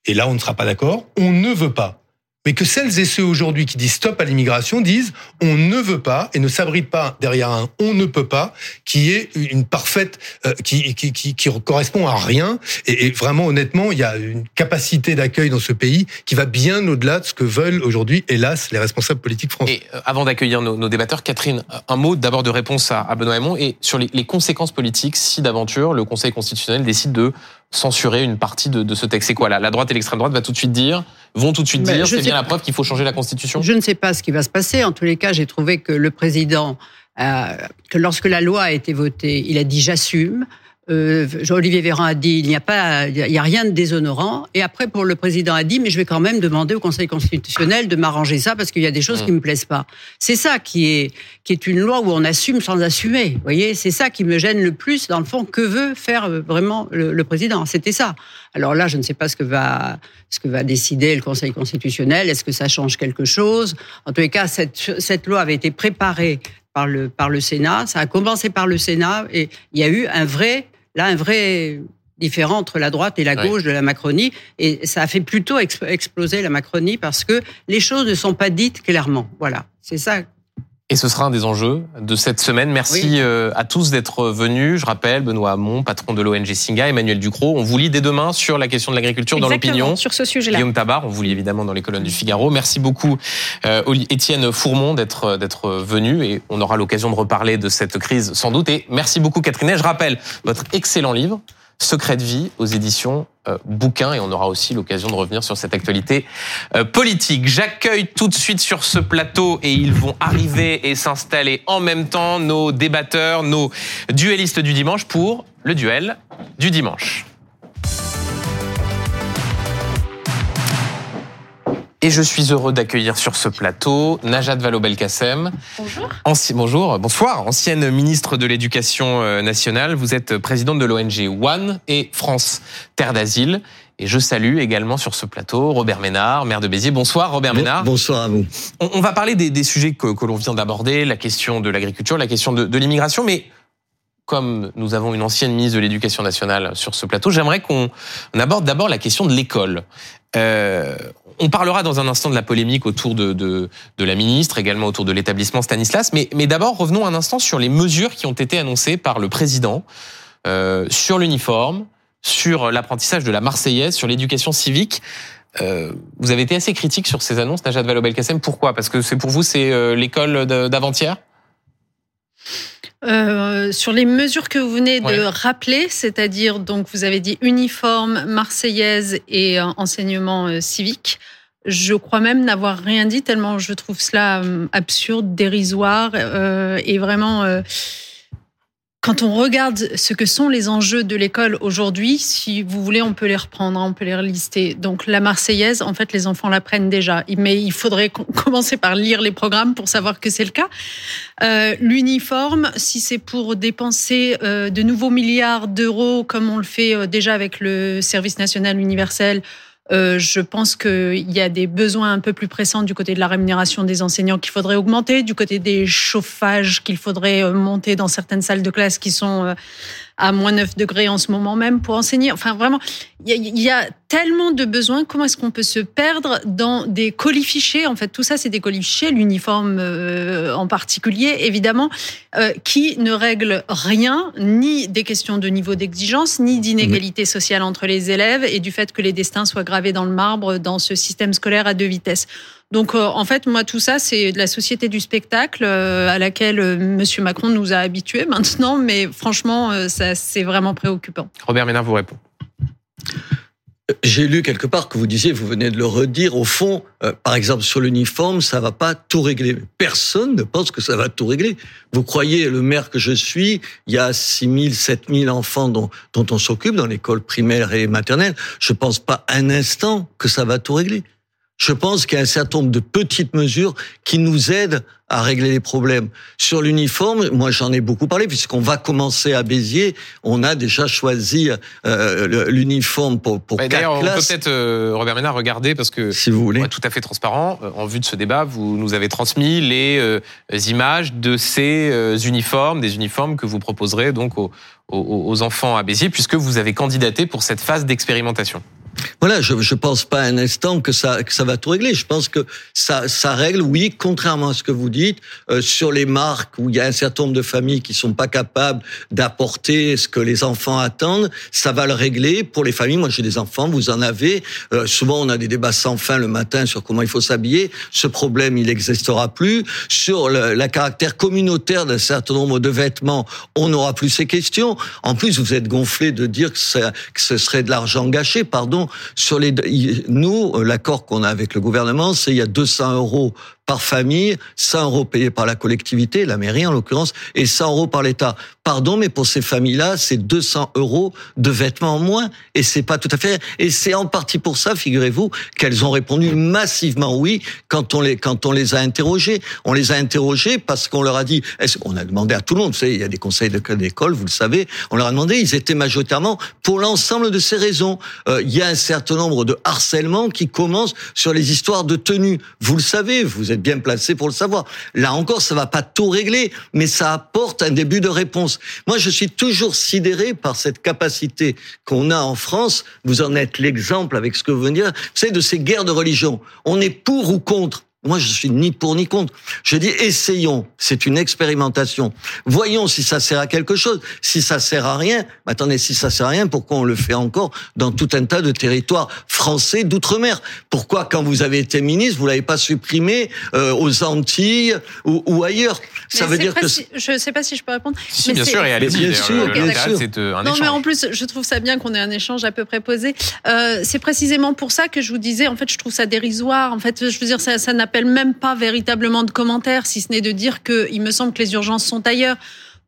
et là on ne sera pas d'accord, on ne veut pas. Mais que celles et ceux aujourd'hui qui disent stop à l'immigration disent on ne veut pas et ne s'abritent pas derrière un on ne peut pas qui est une parfaite euh, qui, qui, qui, qui correspond à rien et, vraiment honnêtement il y a une capacité d'accueil dans ce pays qui va bien au-delà de ce que veulent aujourd'hui hélas les responsables politiques français. Et euh, avant d'accueillir nos, nos débatteurs, Catherine, un mot d'abord de réponse à, à Benoît Hamon et sur les, les conséquences politiques si d'aventure le Conseil constitutionnel décide de censurer une partie de, de ce texte. C'est quoi la, la droite et l'extrême droite va tout de suite dire, vont tout de suite Mais dire, c'est bien la preuve qu'il faut changer la Constitution? Je ne sais pas ce qui va se passer. En tous les cas, j'ai trouvé que le président, euh, que lorsque la loi a été votée, il a dit j'assume. Euh, Olivier Véran a dit il n'y a pas, il y a rien de déshonorant. Et après, pour le président a dit mais je vais quand même demander au Conseil constitutionnel de m'arranger ça parce qu'il y a des choses Mm. qui me plaisent pas. C'est ça qui est qui est une loi où on assume sans assumer. Vous voyez, c'est ça qui me gêne le plus dans le fond. Que veut faire euh, vraiment le, le président? C'était ça. Alors là, je ne sais pas ce que va ce que va décider le Conseil constitutionnel. Est-ce que ça change quelque chose? En tous les cas, cette cette loi avait été préparée par le par le Sénat. Ça a commencé par le Sénat et il y a eu un vrai là un vrai différent entre la droite et la Ouais. gauche de la Macronie et ça a fait plutôt ex- exploser la Macronie parce que les choses ne sont pas dites clairement. Voilà, c'est ça Et ce sera un des enjeux de cette semaine. Merci Oui. euh, à tous d'être venus. Je rappelle, Benoît Hamon, patron de l'ONG Singa, Emmanuel Ducrot. On vous lit dès demain sur la question de l'agriculture dans l'opinion. sur ce sujet-là. Guillaume Tabar, on vous lit évidemment dans les colonnes du Figaro. Merci beaucoup, euh, Oli- Étienne Fourmont, d'être d'être venu et on aura l'occasion de reparler de cette crise sans doute. Et merci beaucoup, Catherine. Et je rappelle votre excellent livre, Secret de vie, aux éditions euh, Bouquin, et on aura aussi l'occasion de revenir sur cette actualité euh, politique. J'accueille tout de suite sur ce plateau et ils vont arriver et s'installer en même temps nos débatteurs, nos duellistes du dimanche pour le duel du dimanche. Et je suis heureux d'accueillir sur ce plateau Najat Vallaud-Belkacem. Bonjour. Anci- bonjour, bonsoir. Ancienne ministre de l'Éducation euh, nationale, vous êtes présidente de l'ONG One et France Terre d'Asile. Et je salue également sur ce plateau Robert Ménard, maire de Béziers. Bonsoir Robert Ménard. Bonsoir à vous. On, on va parler des, des sujets que, que l'on vient d'aborder, la question de l'agriculture, la question de, de l'immigration, mais comme nous avons une ancienne ministre de l'Éducation nationale sur ce plateau, j'aimerais qu'on on aborde d'abord la question de l'école. Euh, on parlera dans un instant de la polémique autour de, de, de la ministre, également autour de l'établissement Stanislas, mais, mais d'abord revenons un instant sur les mesures qui ont été annoncées par le président euh, sur l'uniforme, sur l'apprentissage de la Marseillaise, sur l'éducation civique. Euh, vous avez été assez critique sur ces annonces, Najat Vallaud-Belkacem. Pourquoi? Parce que c'est pour vous, c'est euh, l'école d'avant-hier? Euh, sur les mesures que vous venez de rappeler, c'est-à-dire donc vous avez dit uniforme, marseillaise et euh, enseignement euh, civique. Je crois même n'avoir rien dit tellement je trouve cela absurde, dérisoire euh, et vraiment. Quand on regarde ce que sont les enjeux de l'école aujourd'hui, si vous voulez, on peut les reprendre, on peut les relister. Donc la Marseillaise, en fait, les enfants l'apprennent déjà, mais il faudrait com- [laughs] commencer par lire les programmes pour savoir que c'est le cas. Euh, L'uniforme, si c'est pour dépenser euh, de nouveaux milliards d'euros, comme on le fait euh, déjà avec le service national universel, euh, je pense qu'il y a des besoins un peu plus pressants du côté de la rémunération des enseignants qu'il faudrait augmenter, du côté des chauffages qu'il faudrait euh, monter dans certaines salles de classe qui sont euh, à moins 9 degrés en ce moment même pour enseigner. Enfin, vraiment, il y a, tellement de besoins. Comment est-ce qu'on peut se perdre dans des colifichés En fait, tout ça, c'est des colifichés, l'uniforme euh, en particulier, évidemment, euh, qui ne règlent rien, ni des questions de niveau d'exigence, ni d'inégalité sociale entre les élèves et du fait que les destins soient gravés dans le marbre dans ce système scolaire à deux vitesses. Donc, euh, en fait, moi, tout ça, c'est de la société du spectacle euh, à laquelle euh, Monsieur Macron nous a habitués maintenant, mais franchement, euh, ça, c'est vraiment préoccupant. Robert Ménard vous répond. J'ai lu quelque part que vous disiez, vous venez de le redire, au fond, euh, par exemple sur l'uniforme, ça va pas tout régler. Personne ne pense que ça va tout régler. Vous croyez, le maire que je suis, il y a 6 000, 7 000 enfants dont, dont on s'occupe dans l'école primaire et maternelle. Je pense pas un instant que ça va tout régler. Je pense qu'il y a un certain nombre de petites mesures qui nous aident à régler les problèmes. Sur l'uniforme, moi j'en ai beaucoup parlé puisqu'on va commencer à Béziers. On a déjà choisi euh, l'uniforme pour pour quatre D'ailleurs, on peut peut-être, euh, Robert Ménard, regarder, parce que, si vous voulez, tout à fait transparent, euh, en vue de ce débat, vous nous avez transmis les euh, images de ces uniformes, des uniformes que vous proposerez donc aux, aux- aux enfants à Béziers, puisque vous avez candidaté pour cette phase d'expérimentation. Voilà, je je pense pas un instant que ça que ça va tout régler. Je pense que ça ça règle, oui, contrairement à ce que vous dites, euh, sur les marques où il y a un certain nombre de familles qui sont pas capables d'apporter ce que les enfants attendent, ça va le régler pour les familles. Moi, j'ai des enfants, vous en avez. Euh, souvent, on a des débats sans fin le matin sur comment il faut s'habiller. Ce problème, il n'existera plus. Sur le la caractère communautaire d'un certain nombre de vêtements, on n'aura plus ces questions. En plus, vous êtes gonflé de dire que, ça- que ce serait de l'argent gâché. Pardon. Sur les, nous, euh, l'accord qu'on a avec le gouvernement, c'est il y a 200 euros par famille, 100 euros payés par la collectivité, la mairie en l'occurrence, et 100 euros par l'État. Pardon, mais pour ces familles-là, c'est 200 euros de vêtements en moins, et c'est pas tout à fait. Et c'est en partie pour ça, figurez-vous, qu'elles ont répondu massivement oui quand on les quand on les a interrogées. On les a interrogées parce qu'on leur a dit. On a demandé à tout le monde. Vous savez, il y a des conseils d'école, vous le savez. On leur a demandé. Ils étaient majoritairement pour l'ensemble de ces raisons. Euh, il y a un certain nombre de harcèlements qui commencent sur les histoires de tenue. Vous le savez, vous êtes bien placé pour le savoir. Là encore, ça va pas tout régler, mais ça apporte un début de réponse. Moi, je suis toujours sidéré par cette capacité qu'on a en France. Vous en êtes l'exemple avec ce que vous venez de dire. Vous savez, de ces guerres de religion. On est pour ou contre? Moi, je suis ni pour ni contre. Je dis essayons. C'est une expérimentation. Voyons si ça sert à quelque chose. Si ça sert à rien, mais attendez, si ça sert à rien, pourquoi on le fait encore dans tout un tas de territoires français d'outre-mer? Pourquoi, quand vous avez été ministre, vous l'avez pas supprimé euh, aux Antilles ou, ou ailleurs? Ça Mais veut dire que précis- je ne sais pas si je peux répondre. Si, mais bien sûr, et allez-y. bien sûr, bien sûr. c'est euh, un non, échange. mais en plus, je trouve ça bien qu'on ait un échange à peu près posé. Euh, c'est précisément pour ça que je vous disais, en fait, je trouve ça dérisoire. En fait, je veux dire, ça, ça n'appelle même pas véritablement de commentaires, si ce n'est de dire que il me semble que les urgences sont ailleurs.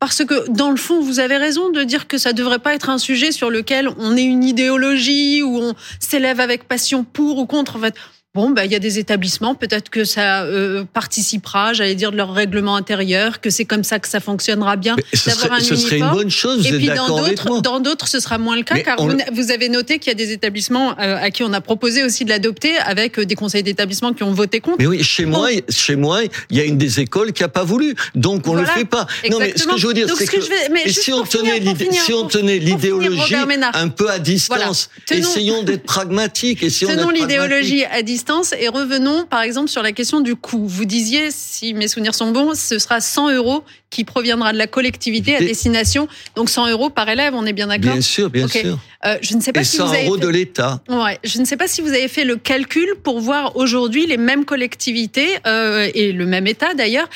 Parce que dans le fond, vous avez raison de dire que ça devrait pas être un sujet sur lequel on ait une idéologie où on s'élève avec passion pour ou contre. En fait, bon, bah, il y a des établissements, peut-être que ça euh, participera, j'allais dire, de leur règlement intérieur, que c'est comme ça que ça fonctionnera bien ce serait, un ce serait une bonne chose. Vous Et puis dans d'autres, dans d'autres, ce sera moins le cas, Mais car vous, le- vous avez noté qu'il y a des établissements euh, à qui on a proposé aussi de l'adopter, avec euh, des conseils d'établissement qui ont voté contre. Mais oui, chez moi, chez moi, il y a une des écoles qui a pas voulu, donc on Voilà, le fait pas. Non, mais ce que je veux dire, c'est ce que que, je vais- mais si on finir, tenait finir, si on l'idéologie un peu à distance, Tenons- essayons d'être pragmatiques, essayons Tenons l'idéologie à distance et revenons par exemple sur la question du coût. Vous disiez, si mes souvenirs sont bons, ce sera 100 euros qui proviendra de la collectivité à Des- destination. Donc 100 euros par élève, on est bien d'accord Bien sûr, bien sûr. Euh, je ne sais pas Et si 100 vous avez euros fait- de l'État. Ouais, je ne sais pas si vous avez fait le calcul pour voir aujourd'hui les mêmes collectivités euh, et le même État d'ailleurs.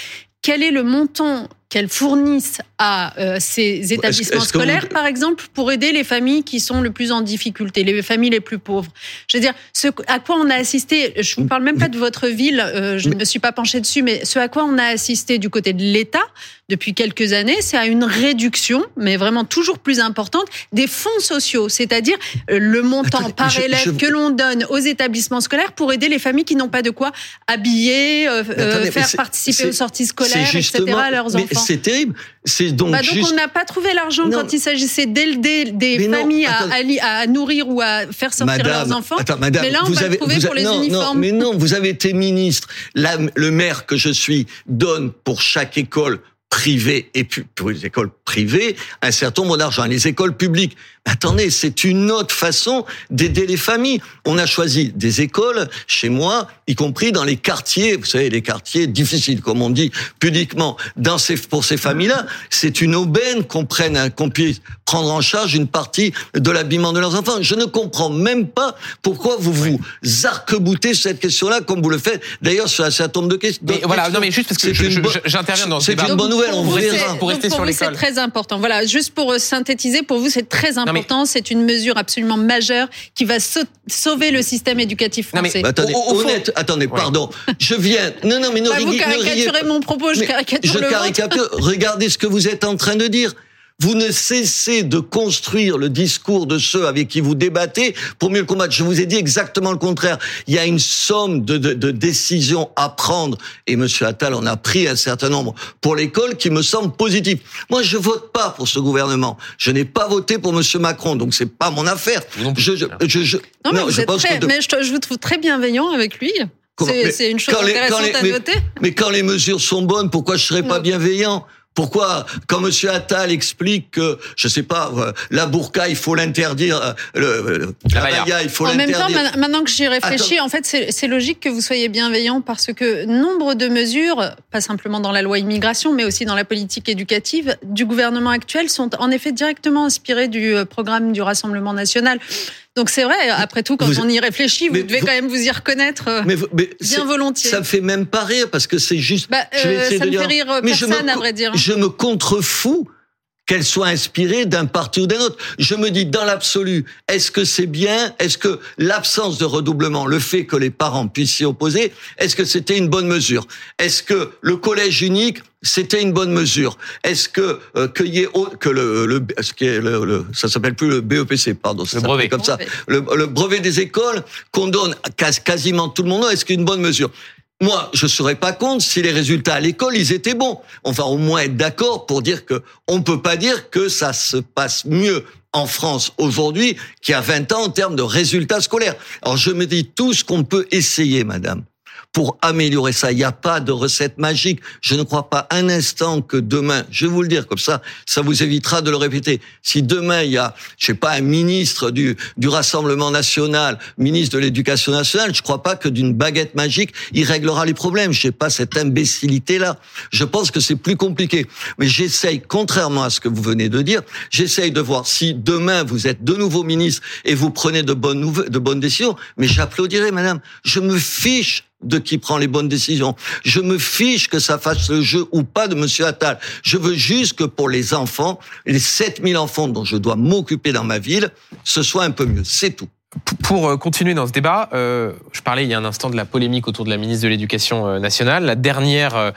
Quel est le montant qu'elles fournissent à euh, ces établissements scolaires, par exemple, pour aider les familles qui sont le plus en difficulté, les familles les plus pauvres. Je veux dire, ce à quoi on a assisté, je vous parle même pas de votre ville, euh, je ne me suis pas penchée dessus, mais ce à quoi on a assisté du côté de l'État depuis quelques années, c'est à une réduction, mais vraiment toujours plus importante, des fonds sociaux, c'est-à-dire euh, le montant par je- élève je- que l'on donne aux établissements scolaires pour aider les familles qui n'ont pas de quoi habiller, euh, euh, attendez, faire participer aux sorties scolaires, etc. à leurs enfants. C'est terrible. C'est donc, Bah donc juste. on n'a pas trouvé l'argent quand il s'agissait d'aider des Mais familles à, à nourrir ou à faire sortir Madame, leurs enfants. attends, madame, mais là, on vous va avez, le trouver vous pour les non, uniformes. Non, mais non, vous avez été ministre. Le maire que je suis donne pour chaque école privée et pour les écoles privées un certain nombre d'argent. Les écoles publiques, attendez, c'est une autre façon d'aider les familles. On a choisi des écoles chez moi, y compris dans les quartiers, vous savez, les quartiers difficiles, comme on dit pudiquement. Dans ces, pour ces familles-là, c'est une aubaine qu'on prenne, un- qu'on puisse prendre en charge une partie de l'habillement de leurs enfants. Je ne comprends même pas pourquoi vous vous arc-boutez sur cette question-là, comme vous le faites d'ailleurs sur un certain nombre de questions. Mais voilà, non, mais juste parce que C'est j'interviens dans ce C'est débat. une bonne nouvelle, on vous, verra. c'est- Pour rester sur vous, c'est l'école. très important. Voilà, juste pour euh, synthétiser, pour vous, c'est très mais- important. C'est une mesure absolument majeure qui va sau- sauver le système éducatif Non, mais- français. Bah, attendez, Au- au fond- honnête, attendez, Ouais. pardon. Je viens. Non, non, mais ne Bah, vous riez- ne riez caricaturez mon propos, je Mais caricature je le caricature. Regardez ce que vous êtes en train de dire. Vous ne cessez de construire le discours de ceux avec qui vous débattez pour mieux le combattre. Je vous ai dit exactement le contraire. Il y a une somme de, de, de décisions à prendre, et Monsieur Attal en a pris un certain nombre pour l'école qui me semble positif. Moi, je vote pas pour ce gouvernement. Je n'ai pas voté pour Monsieur Macron, donc c'est pas mon affaire. Je, je, je, je- Non, mais, non, vous je êtes pense très- que de- mais je, je vous trouve très bienveillant avec lui. C'est une chose quand les- quand intéressante les- à mais- noter. Mais quand les mesures sont bonnes, pourquoi je serais pas bienveillant? Pourquoi, quand Monsieur Attal explique que, je sais pas, euh, la burqa, il faut l'interdire, euh, le, le- la baya, il faut En même temps, l'interdire. ma- maintenant que j'y réfléchis, Attends. en fait, c'est c'est logique que vous soyez bienveillant parce que nombre de mesures, pas simplement dans la loi immigration, mais aussi dans la politique éducative du gouvernement actuel, sont en effet directement inspirées du euh, programme du Rassemblement national. Donc c'est vrai, après tout, quand Vous- on y réfléchit, vous mais devez vous- quand même vous y reconnaître euh, Mais, mais bien volontiers. Ça me fait même pas rire parce que c'est juste. Bah, je vais euh, essayer ça de dire- fait rire euh, Mais je me personne, à vrai dire. Je me contrefous qu'elle soit inspirée d'un parti ou d'un autre. Je me dis, dans l'absolu, est-ce que c'est bien? Est-ce que l'absence de redoublement, le fait que les parents puissent s'y opposer, est-ce que c'était une bonne mesure? Est-ce que le collège unique c'était une bonne mesure? Est-ce que euh, y ait que le, le ce qui est le, le- ça s'appelle plus le BEPC pardon, ça Le brevet. comme ça, le, le brevet des écoles qu'on donne à quasiment tout le monde. Est-ce qu'une bonne mesure? Moi, je serais pas contre si les résultats à l'école ils étaient bons. On va au moins être d'accord pour dire que on peut pas dire que ça se passe mieux en France aujourd'hui qu'il y a 20 ans en termes de résultats scolaires. Alors je me dis tout ce qu'on peut essayer, madame, pour améliorer ça. Il n'y a pas de recette magique. Je ne crois pas un instant que demain, je vais vous le dire comme ça, ça vous évitera de le répéter. Si demain il y a, je sais pas, un ministre du, du Rassemblement national, ministre de l'Éducation nationale, je crois pas que d'une baguette magique, il réglera les problèmes. Je sais pas cette imbécilité-là. Je pense que c'est plus compliqué. Mais j'essaye, contrairement à ce que vous venez de dire, j'essaye de voir si demain vous êtes de nouveau ministre et vous prenez de bonnes de bonnes décisions. Mais j'applaudirai, madame. Je me fiche de qui prend les bonnes décisions. Je me fiche que ça fasse le jeu ou pas de Monsieur Attal. Je veux juste que pour les enfants, les 7000 enfants dont je dois m'occuper dans ma ville, ce soit un peu mieux. C'est tout. Pour euh, continuer dans ce débat, euh, je parlais il y a un instant de la polémique autour de la ministre de l'Éducation euh, nationale. La dernière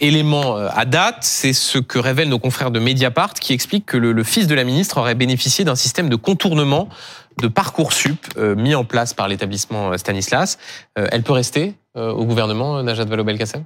élément à date, c'est ce que révèlent nos confrères de Mediapart qui explique que le, fils de la ministre aurait bénéficié d'un système de contournement de Parcoursup euh, mis en place par l'établissement Stanislas. Elle peut rester au gouvernement, euh, Najat Vallaud-Belkacem?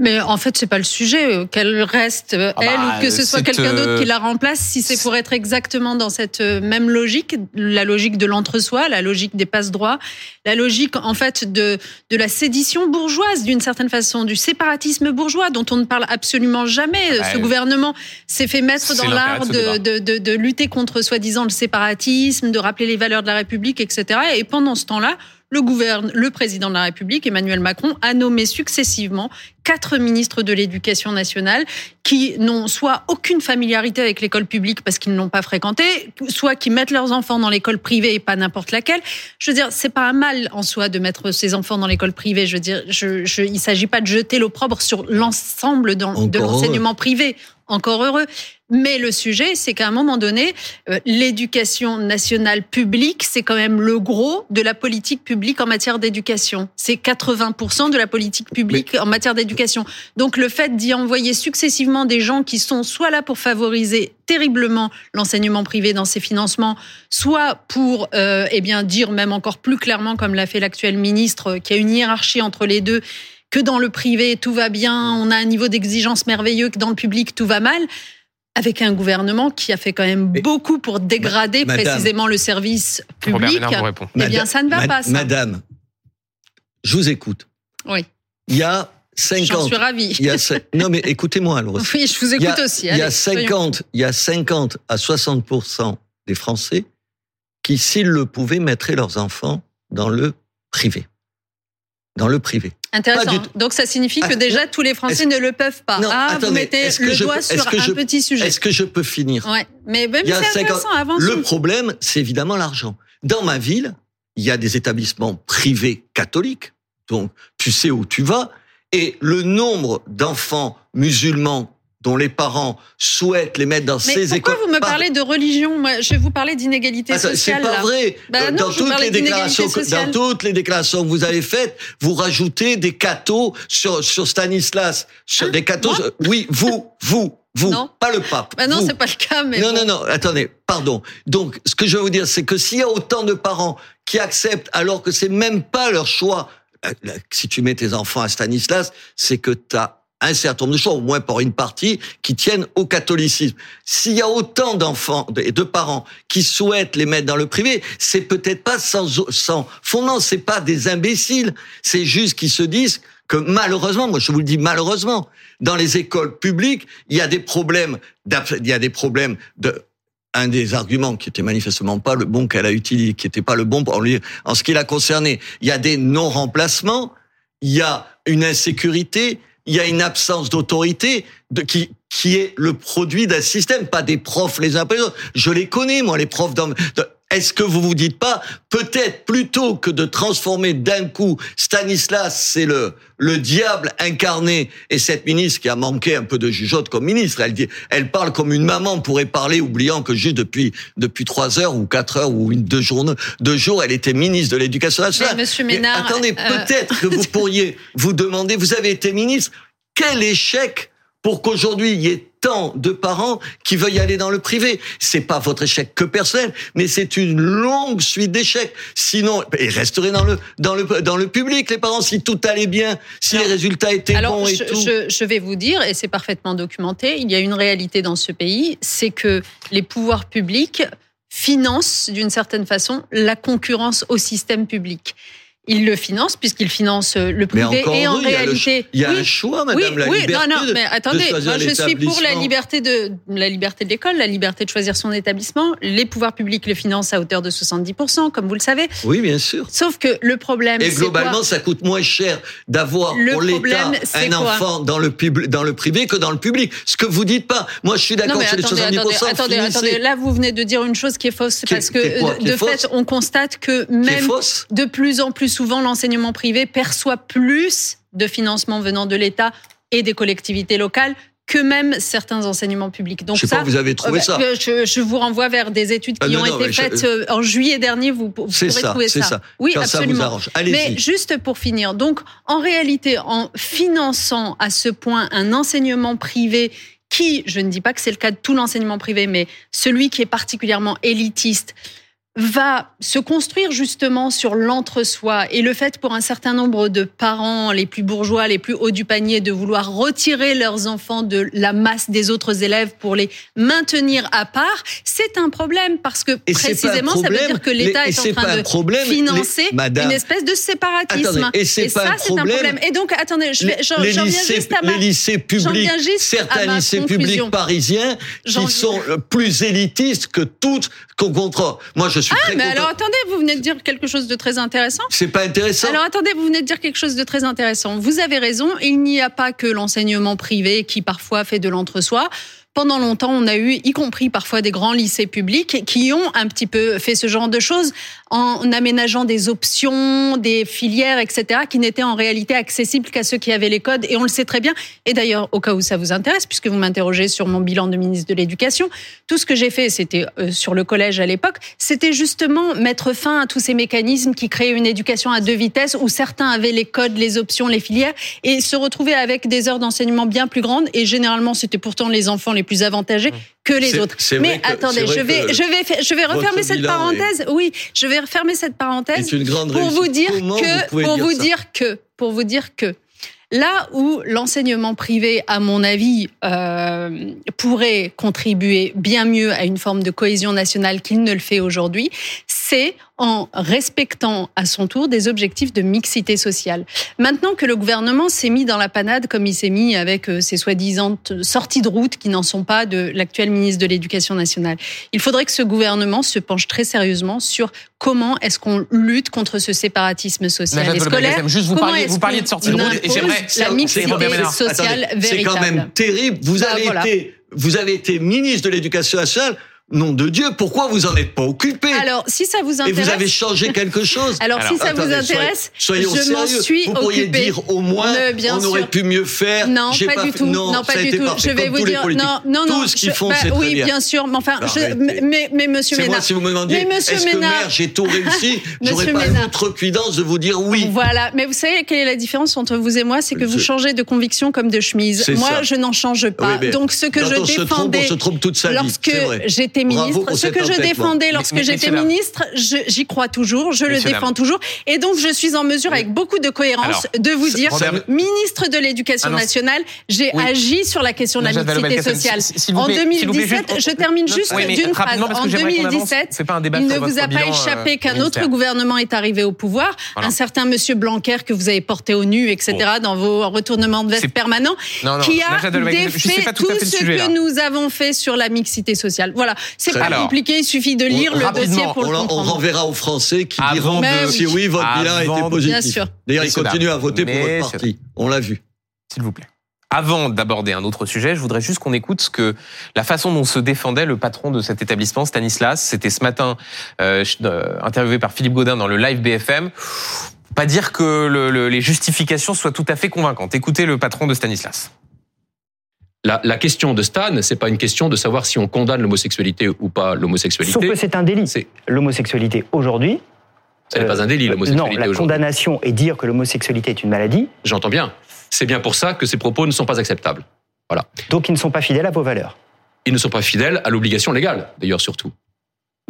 Mais en fait, c'est pas le sujet. euh, Qu'elle reste, euh, Ah elle, bah, ou que ce soit quelqu'un d'autre euh, qui la remplace, si c'est pour être exactement dans cette euh, même logique, la logique de l'entre-soi, la logique des passe-droits, la logique, en fait, de, de la sédition bourgeoise, d'une certaine façon, du séparatisme bourgeois, dont on ne parle absolument jamais. bah, ce gouvernement s'est fait mettre dans l'art de, de lutter contre, soi-disant, le séparatisme, de rappeler les valeurs de la République, etc. Et pendant ce temps-là, le, gouverne, le président de la République, Emmanuel Macron, a nommé successivement quatre ministres de l'Éducation nationale qui n'ont soit aucune familiarité avec l'école publique parce qu'ils ne l'ont pas fréquentée, soit qui mettent leurs enfants dans l'école privée et pas n'importe laquelle. Je veux dire, c'est pas un mal en soi de mettre ses enfants dans l'école privée. Je veux dire, je, je, il s'agit pas de jeter l'opprobre sur l'ensemble de l'enseignement privé. Encore heureux. Mais le sujet, c'est qu'à un moment donné, euh, l'éducation nationale publique, c'est quand même le gros de la politique publique en matière d'éducation. C'est 80% de la politique publique en matière d'éducation. Donc le fait d'y envoyer successivement des gens qui sont soit là pour favoriser terriblement l'enseignement privé dans ses financements, soit pour euh, eh bien dire même encore plus clairement, comme l'a fait l'actuel ministre, euh, qu'il y a une hiérarchie entre les deux que dans le privé tout va bien, on a un niveau d'exigence merveilleux, que dans le public tout va mal, avec un gouvernement qui a fait quand même beaucoup pour dégrader madame. précisément le service public. Eh bien, Madame- ça ne va pas, ça. Madame, je vous écoute. Oui, Il y a 50. j'en suis ravie. Il y a cin- non mais écoutez-moi [laughs] alors. Oui, je vous Il y a- écoute aussi. Il y a allez, soyons- 50, il y a 50 à 60 des Français qui, s'ils le pouvaient, mettraient leurs enfants dans le privé. Dans le privé. Intéressant. tout. Donc ça signifie que Ah, déjà tous les Français ne le peuvent pas. Non, ah, vous mettez le je doigt sur un je- petit sujet. Est-ce que je peux finir Ouais, mais même c'est 50 intéressant. Avance. Le problème, c'est évidemment l'argent. Dans ma ville, il y a des établissements privés catholiques, donc tu sais où tu vas, et le nombre d'enfants musulmans dont les parents souhaitent les mettre dans Mais ces pourquoi écoles. vous me Par- parlez de religion? Moi, je vais vous parler d'inégalité Ah, sociale. C'est pas là. vrai. Bah non, dans toutes les déclarations, dans toutes les déclarations que vous avez faites, vous rajoutez des cathos sur sur Stanislas, sur Hein des cathos. Oui, vous, vous, Vous, Non. pas le pape. Bah non, c'est pas le cas, mais non, bon. non, non, attendez, pardon. Donc, ce que je veux vous dire, c'est que s'il y a autant de parents qui acceptent alors que c'est même pas leur choix, si tu mets tes enfants à Stanislas, c'est que tu as un certain nombre de choix, au moins pour une partie, qui tiennent au catholicisme. S'il y a autant d'enfants et de parents qui souhaitent les mettre dans le privé, c'est peut-être pas sans, sans fondement, c'est pas des imbéciles, c'est juste qu'ils se disent que malheureusement, moi je vous le dis malheureusement, dans les écoles publiques, il y a des problèmes, il y a des problèmes de un des arguments qui était manifestement pas le bon qu'elle a utilisé, qui était pas le bon en, lui- en ce qui l'a concerné. Il y a des non-remplacements, il y a une insécurité, il y a une absence d'autorité de, qui, qui est le produit d'un système, pas des profs les uns après les autres. Je les connais, moi, les profs. dans- Est-ce que vous vous dites pas, peut-être plutôt que de transformer d'un coup Stanislas, c'est le, le diable incarné, et cette ministre qui a manqué un peu de jugeote comme ministre, elle dit, elle parle comme une maman pourrait parler, oubliant que juste depuis, depuis trois heures ou quatre heures ou une, deux jours, deux jours, elle était ministre de l'éducation nationale. Mais, monsieur Ménard, attendez, euh, peut-être que vous [laughs] pourriez vous demander, vous avez été ministre, quel échec pour qu'aujourd'hui il y ait tant de parents qui veuillent aller dans le privé. C'est pas votre échec que personnel, mais c'est une longue suite d'échecs. Sinon, ils resteraient dans le dans le dans le public les parents si tout allait bien, si les résultats étaient Alors, bons et je, tout. je- je vais vous dire, et c'est parfaitement documenté, il y a une réalité dans ce pays, c'est que les pouvoirs publics financent d'une certaine façon la concurrence au système public. Ils le financent puisqu'ils financent le Mais privé et en heureux, il y a le réalité, il y a oui, un choix, madame, oui, la oui, liberté non, non, mais de attendez, moi je suis pour la liberté de la liberté de l'école, la liberté de choisir son établissement. Les pouvoirs publics le financent à hauteur de 70%, comme vous le savez. Oui, bien sûr. Sauf que le problème, Et globalement, quoi ça coûte moins cher d'avoir Le pour l'État un enfant dans le pub, dans le privé que dans le public. Ce que vous dites pas. Moi, je suis d'accord sur les attendez, 70%. attendez, attendez, attendez. Là, vous venez de dire une chose qui est fausse, est- parce que qui est quoi euh, Qui est de fait, on constate que même de plus en plus souvent, l'enseignement privé perçoit plus de financement venant de l'État et des collectivités locales que même certains enseignements publics. Donc Je sais ça, pas, vous avez trouvé euh, ça. bah, je, je vous renvoie vers des études qui Ah, non, ont non, été je- faites euh, en juillet dernier. Vous, vous pourrez ça, trouver ça. ça. Oui, Quand ça vous absolument. arrange. Allez-y. Mais juste pour finir, donc en réalité, en finançant à ce point un enseignement privé qui, je ne dis pas que c'est le cas de tout l'enseignement privé, mais celui qui est particulièrement élitiste, va se construire justement sur l'entre-soi et le fait pour un certain nombre de parents, les plus bourgeois, les plus hauts du panier, de vouloir retirer leurs enfants de la masse des autres élèves pour les maintenir à part, c'est un problème parce que Et précisément ça veut dire que l'État est en train de problème, les- financer Madame. une espèce de séparatisme. Attendez, et ça, c'est un problème. Et donc, attendez, je vais, j'en les, j'en viens lycées, juste à ma, les lycées publics, certains lycées conclusion. publics parisiens qui sont plus élitistes que toutes qu'on contrôle. Moi, je suis Ah, très mais content. alors attendez, vous venez de dire quelque chose de très intéressant. C'est pas intéressant. Alors attendez, vous venez de dire quelque chose de très intéressant. Vous avez raison, il n'y a pas que l'enseignement privé qui parfois fait de l'entre-soi. Pendant longtemps, on a eu, y compris parfois des grands lycées publics, qui ont un petit peu fait ce genre de choses en aménageant des options, des filières, etc., qui n'étaient en réalité accessibles qu'à ceux qui avaient les codes. Et on le sait très bien. Et d'ailleurs, au cas où ça vous intéresse, puisque vous m'interrogez sur mon bilan de ministre de l'Éducation, tout ce que j'ai fait, c'était euh, sur le collège à l'époque, c'était justement mettre fin à tous ces mécanismes qui créaient une éducation à deux vitesses, où certains avaient les codes, les options, les filières, et se retrouver avec des heures d'enseignement bien plus grandes. Et généralement, c'était pourtant les enfants les plus avantagés que les autres. Mais que- attendez, je vais, je vais, je vais refermer cette parenthèse. Oui, je vais refermer cette parenthèse pour vous dire Comment que, pour dire vous ça dire que, pour vous dire que, là où l'enseignement privé, à mon avis, euh, pourrait contribuer bien mieux à une forme de cohésion nationale qu'il ne le fait aujourd'hui, c'est en respectant à son tour des objectifs de mixité sociale. Maintenant que le gouvernement s'est mis dans la panade comme il s'est mis avec euh, ses soi-disant sorties de route qui n'en sont pas de l'actuel ministre de l'Éducation nationale, il faudrait que ce gouvernement se penche très sérieusement sur comment est-ce qu'on lutte contre ce séparatisme social et scolaire. Juste vous Comment parliez- vous parliez de sortie de route et j'aimerais- la mixité sociale Attendez, C'est véritable. quand même terrible. Vous Bah, avez voilà. été, vous avez été ministre de l'Éducation nationale nom de Dieu, pourquoi vous en êtes pas occupé Alors, si ça vous Et intéresse. vous avez changé quelque chose [laughs] Alors, si ça vous intéresse, soyez- soyons je m'en sérieux. suis Vous pourriez dire au moins, Mais bien on aurait sûr. pu mieux faire. Non, j'ai pas, du tout. Non, Non, pas du tout. parfait, Je vais vous dire. Non, non, non. Tout ce qu'ils font, bah c'est très Oui, bien. bien sûr. Mais enfin, je- mais, mais monsieur C'est moi, Ménard. si vous me demandiez, est-ce que Ménard. maire, j'ai tout réussi, [laughs] j'aurais pas Ménard. l'outrecuidance de vous dire oui. Voilà, mais vous savez quelle est la différence entre vous et moi C'est que vous changez de conviction comme de chemise. Moi, je n'en change pas. Donc, ce que je défendais lorsque vrai. J'étais ministre, ce que je défendais lorsque j'étais ministre, j'y crois toujours, je le défends toujours, et donc je suis en mesure, avec beaucoup de cohérence, de vous dire, ministre de l'Éducation nationale, j'ai agi sur la question de la mixité sociale. En plaît, s'il vous plaît, 2017, juste- je termine juste d'une phrase. En que j'aimerais qu'on avance. 2017, C'est pas un débat il ne vous a pas bilan, échappé euh, qu'un autre gouvernement est arrivé au pouvoir, un certain monsieur Blanquer que vous avez porté au nu, etc., dans vos retournements de veste permanents, qui a défait tout ce que nous avons fait sur la mixité sociale. Voilà, c'est pas compliqué, il suffit de lire On- le dossier pour on, le on comprendre. renverra aux Français qui Avant diront de- si oui, votre bilan Avant était positif. Bien sûr. D'ailleurs, ils continuent à voter pour votre parti. On l'a vu. S'il vous plaît. Avant d'aborder un autre sujet, je voudrais juste qu'on écoute ce que la façon dont se défendait le patron de cet établissement, Stanislas. C'était ce matin euh, euh, interviewé par Philippe Godin dans le live BFM. Pas dire que le- le- les justifications soient tout à fait convaincantes. Écoutez le patron de Stanislas. La, la question de Stan, c'est pas une question de savoir si on condamne l'homosexualité ou pas l'homosexualité. Sauf que c'est un délit. C'est- L'homosexualité aujourd'hui. Ce n'est pas un délit, euh, l'homosexualité Non, la condamnation et dire que l'homosexualité est une maladie, J'entends bien. C'est bien pour ça que ces propos ne sont pas acceptables. Voilà. donc ils ne sont pas fidèles à vos valeurs. Ils ne sont pas fidèles à l'obligation légale, d'ailleurs, surtout.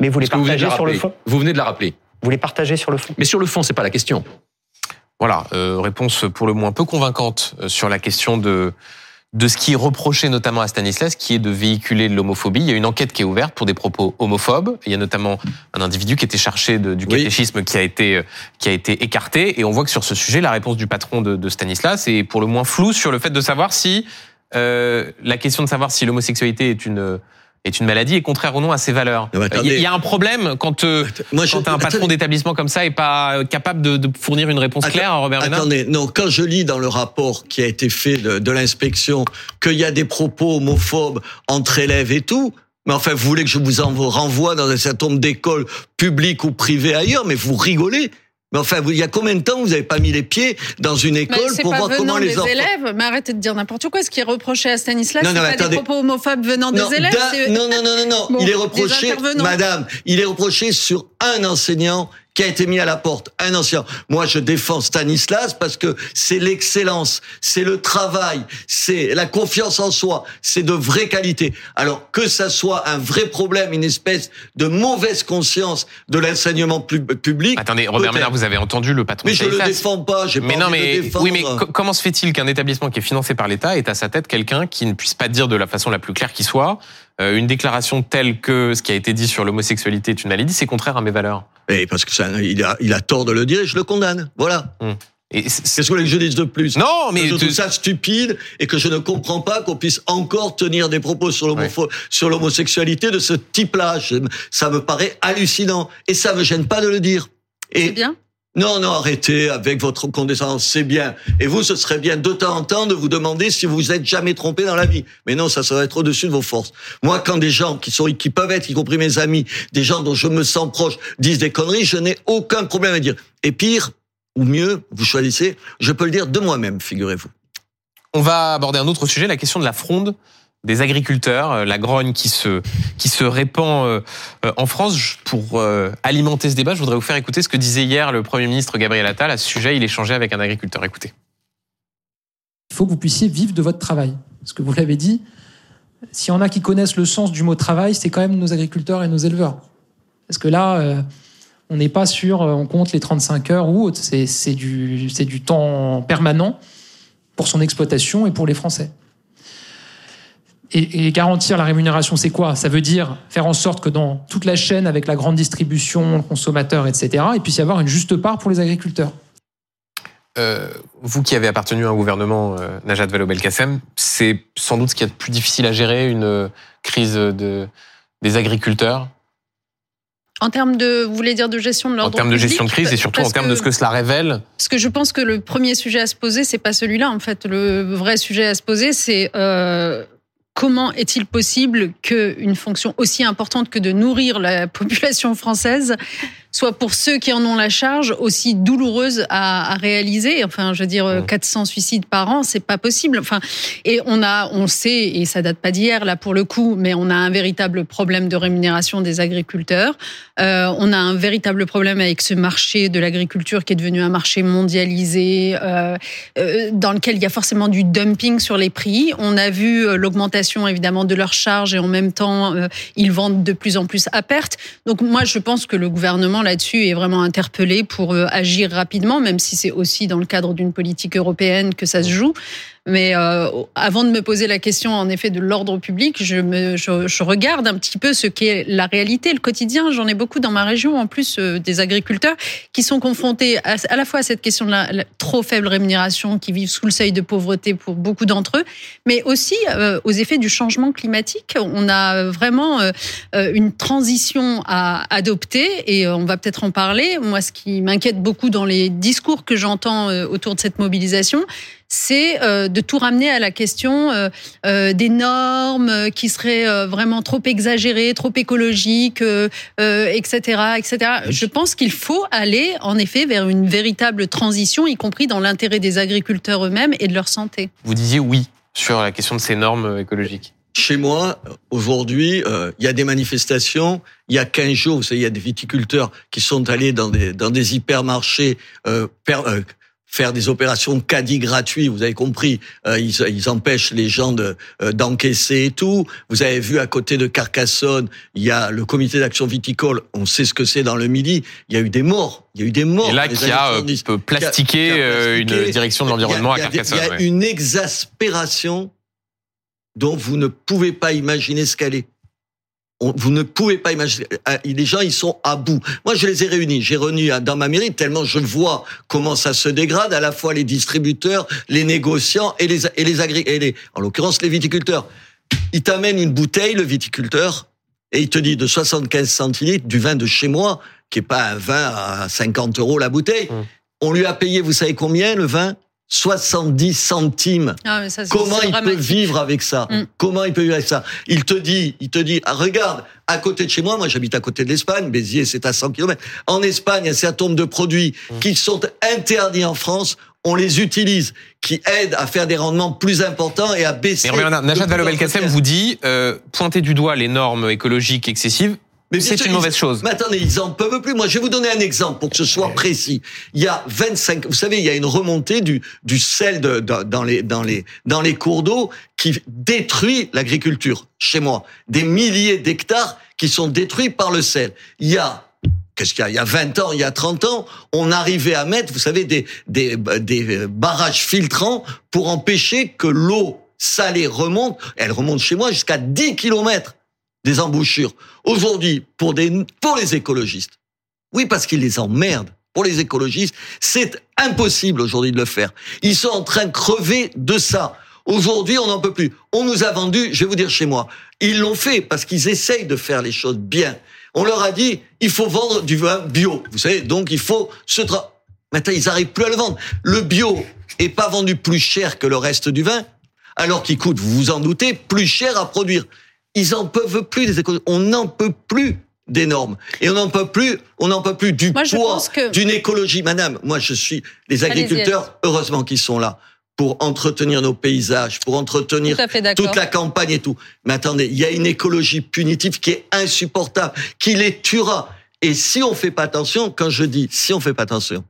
Mais vous les Parce vous partagez sur le rappeler. fond. Vous venez de la rappeler. Vous les partagez sur le fond. Mais sur le fond, c'est pas la question. Voilà, euh, réponse pour le moins peu convaincante euh, sur la question de de ce qui est reproché notamment à Stanislas, qui est de véhiculer de l'homophobie. Il y a une enquête qui est ouverte pour des propos homophobes. Il y a notamment un individu qui était cherché de- du Oui. catéchisme qui a été euh, qui a été écarté. Et on voit que sur ce sujet, la réponse du patron de, de Stanislas est pour le moins floue sur le fait de savoir si euh, la question de savoir si l'homosexualité est une est une maladie est contraire ou non à ses valeurs. Il y a- y un problème quand euh, Moi, je- quand un patron d'établissement comme ça est pas capable de, de fournir une réponse claire à Robert Ménard. Attendez, non, quand je lis dans le rapport qui a été fait de, de l'inspection qu'il y a des propos homophobes entre élèves et tout, mais enfin, vous voulez que je vous en renvoie dans un certain nombre d'écoles publiques ou privées ailleurs, mais vous rigolez. Mais enfin, il y a combien de temps vous n'avez pas mis les pieds dans une Mais école pour pas voir comment les des enfants... élèves. Mais arrêtez de dire n'importe quoi. Ce qui est reproché à Stanislas, c'est pas mais des attendez. propos homophobes venant Non, des élèves. non, non, non, non, non. [laughs] Bon, il est reproché, madame, il est reproché sur un enseignant qui a été mis à la porte, un enseignant. Moi, je défends Stanislas parce que c'est l'excellence, c'est le travail, c'est la confiance en soi, c'est de vraie qualité. Alors que ça soit un vrai problème, une espèce de mauvaise conscience de l'enseignement pub- public. Attendez, Robert. Ménard, vous avez entendu le patron Mais de je le défends pas, j'ai pas Mais non, envie de mais défendre. oui, mais co- comment se fait-il qu'un établissement qui est financé par l'État ait à sa tête quelqu'un qui ne puisse pas dire de la façon la plus claire qui soit une déclaration telle que ce qui a été dit sur l'homosexualité est une maladie, c'est contraire à mes valeurs. Et parce que ça, il a, il a tort de le dire et je le condamne. Voilà. Et c'est- Qu'est-ce que vous voulez que je dise de plus? Non, mais Que je trouve ça stupide et que je ne comprends pas qu'on puisse encore tenir des propos sur l'homosexualité de ce type-là. Ça me paraît hallucinant et ça me gêne pas de le dire. Et C'est bien. Non, non, arrêtez avec votre condescendance, c'est bien. Et vous, ce serait bien de temps en temps de vous demander si vous êtes jamais trompé dans la vie. Mais non, ça, va être au-dessus de vos forces. Moi, quand des gens qui sont, qui peuvent être, y compris mes amis, des gens dont je me sens proche, disent des conneries, je n'ai aucun problème à dire. Et pire, ou mieux, vous choisissez, je peux le dire de moi-même, figurez-vous. On va aborder un autre sujet, la question de la fronde des agriculteurs, euh, la grogne qui se qui se répand euh, euh, en France. Pour alimenter ce débat, je voudrais vous faire écouter ce que disait hier le Premier ministre Gabriel Attal à ce sujet. Il échangeait avec un agriculteur. Écoutez. Il faut que vous puissiez vivre de votre travail. Parce que vous l'avez dit, s'il y en a qui connaissent le sens du mot travail, c'est quand même nos agriculteurs et nos éleveurs. Parce que là, on n'est pas euh, on compte les 35 heures ou autre. C'est du, du temps permanent pour son exploitation et pour les Français. Et, et garantir la rémunération, c'est quoi? Ça veut dire faire en sorte que dans toute la chaîne, avec la grande distribution, le consommateur, etc., il puisse y avoir une juste part pour les agriculteurs. Euh, vous qui avez appartenu à un gouvernement, euh, Najat Vallaud-Belkacem, c'est sans doute ce qu'il y a de plus difficile à gérer, une euh, crise de, des agriculteurs, En termes de, vous voulez dire de gestion de en l'ordre termes de gestion de crise et surtout en termes de ce que cela révèle. Parce que je pense que le premier sujet à se poser, c'est pas celui-là. En fait, le vrai sujet à se poser, c'est euh, comment est-il possible qu'une fonction aussi importante que de nourrir la population française soit pour ceux qui en ont la charge aussi douloureuse à, à réaliser. Enfin, je veux dire, 400 suicides par an, c'est pas possible. Enfin, et on a, on sait, et ça date pas d'hier là pour le coup, mais on a un véritable problème de rémunération des agriculteurs. Euh, on a un véritable problème avec ce marché de l'agriculture qui est devenu un marché mondialisé, euh, euh, dans lequel il y a forcément du dumping sur les prix. On a vu l'augmentation évidemment de leurs charges et en même temps, ils vendent de plus en plus à perte. Donc moi, je pense que le gouvernement là-dessus est vraiment interpellé pour euh, agir rapidement, même si c'est aussi dans le cadre d'une politique européenne que ça se joue. Mais euh, avant de me poser la question, en effet, de l'ordre public, je, me, je, je, regarde un petit peu ce qu'est la réalité, le quotidien. J'en ai beaucoup dans ma région, en plus euh, des agriculteurs qui sont confrontés à, à, la fois à cette question de la, la, trop faible rémunération, qui vivent sous le seuil de pauvreté pour beaucoup d'entre eux, mais aussi euh, aux effets du changement climatique. On a vraiment euh, une transition à adopter et on va peut-être en parler. Moi, ce qui m'inquiète beaucoup dans les discours que j'entends autour de cette mobilisation, c'est euh, de tout ramener à la question euh, euh, des normes qui seraient vraiment trop exagérées, trop écologiques, etc., etc. Je pense qu'il faut aller, en effet, vers une véritable transition, y compris dans l'intérêt des agriculteurs eux-mêmes et de leur santé. Vous disiez oui sur la question de ces normes écologiques. Chez moi, aujourd'hui, il y a des manifestations. Il y a 15 jours, vous savez, il y a des viticulteurs qui sont allés dans des, dans des hypermarchés euh, per, euh, faire des opérations caddie gratuits, vous avez compris, euh, ils, ils, empêchent les gens de euh, d'encaisser et tout. Vous avez vu à côté de Carcassonne, il y a le comité d'action viticole, on sait ce que c'est dans le Midi, il y a eu des morts, il y a eu des morts. Et là, qui a, euh, peut plastiquer, qui a, qui a plastiqué une direction de l'environnement à Carcassonne. Il y a, une exaspération dont vous ne pouvez pas imaginer ce qu'elle est vous ne pouvez pas imaginer. Euh, les gens, ils sont à bout. Moi, je les ai réunis. J'ai réuni dans ma mairie tellement je vois comment ça se dégrade, à la fois les distributeurs, les négociants et les, et les agriculteurs, les, en l'occurrence les viticulteurs. Il t'amène une bouteille, le viticulteur, et il te dit de 75 centilitres du vin de chez moi, qui est pas un vin à 50 euros la bouteille. Mmh. On lui a payé, vous savez combien, le vin? 70 centimes. Ah, ça, Comment il peut vivre avec ça mm. Comment il peut vivre avec ça Il te dit, il te dit, ah, regarde, à côté de chez moi, moi j'habite à côté de l'Espagne, Béziers c'est à 100 km. En Espagne, il y a un certain nombre de produits mm. qui sont interdits en France. On les utilise, qui aident à faire des rendements plus importants et à baisser. Mais Najat Vallaud-Belkacem vous dit euh, pointer du doigt les normes écologiques excessives c'est une mauvaise chose. Mais attendez, ils en peuvent plus. Moi, je vais vous donner un exemple pour que ce soit précis. Il y a 25, vous savez, il y a une remontée du, du sel de, de, dans les, dans les, dans les cours d'eau qui détruit l'agriculture chez moi. Des milliers d'hectares qui sont détruits par le sel. Il y a Qu'est-ce qu'il y a? Il y a 20 ans, il y a 30 ans, on arrivait à mettre, vous savez, des, des, des barrages filtrants pour empêcher que l'eau salée remonte. Elle remonte chez moi jusqu'à 10 kilomètres des embouchures. Aujourd'hui, pour, les écologistes, oui, parce qu'ils les emmerdent. Pour les écologistes, c'est impossible aujourd'hui de le faire. Ils sont en train de crever de ça. Aujourd'hui, on n'en peut plus. On nous a vendu, je vais vous dire chez moi, ils l'ont fait parce qu'ils essayent de faire les choses bien. On leur a dit, il faut vendre du vin bio. Vous savez, donc il faut se... Tra... Maintenant, ils n'arrivent plus à le vendre. Le bio est pas vendu plus cher que le reste du vin, alors qu'il coûte, vous vous en doutez, plus cher à produire ils en peuvent plus des écologistes. On n'en peut plus des normes. Et on n'en peut plus on n'en peut plus du moi, poids que... d'une écologie. Madame moi je suis les agriculteurs heureusement qu'ils sont là pour entretenir nos paysages pour entretenir toute la campagne et tout. Mais attendez il y a une écologie punitive qui est insupportable qui les tuera. Et si on fait pas attention quand je dis si on fait pas attention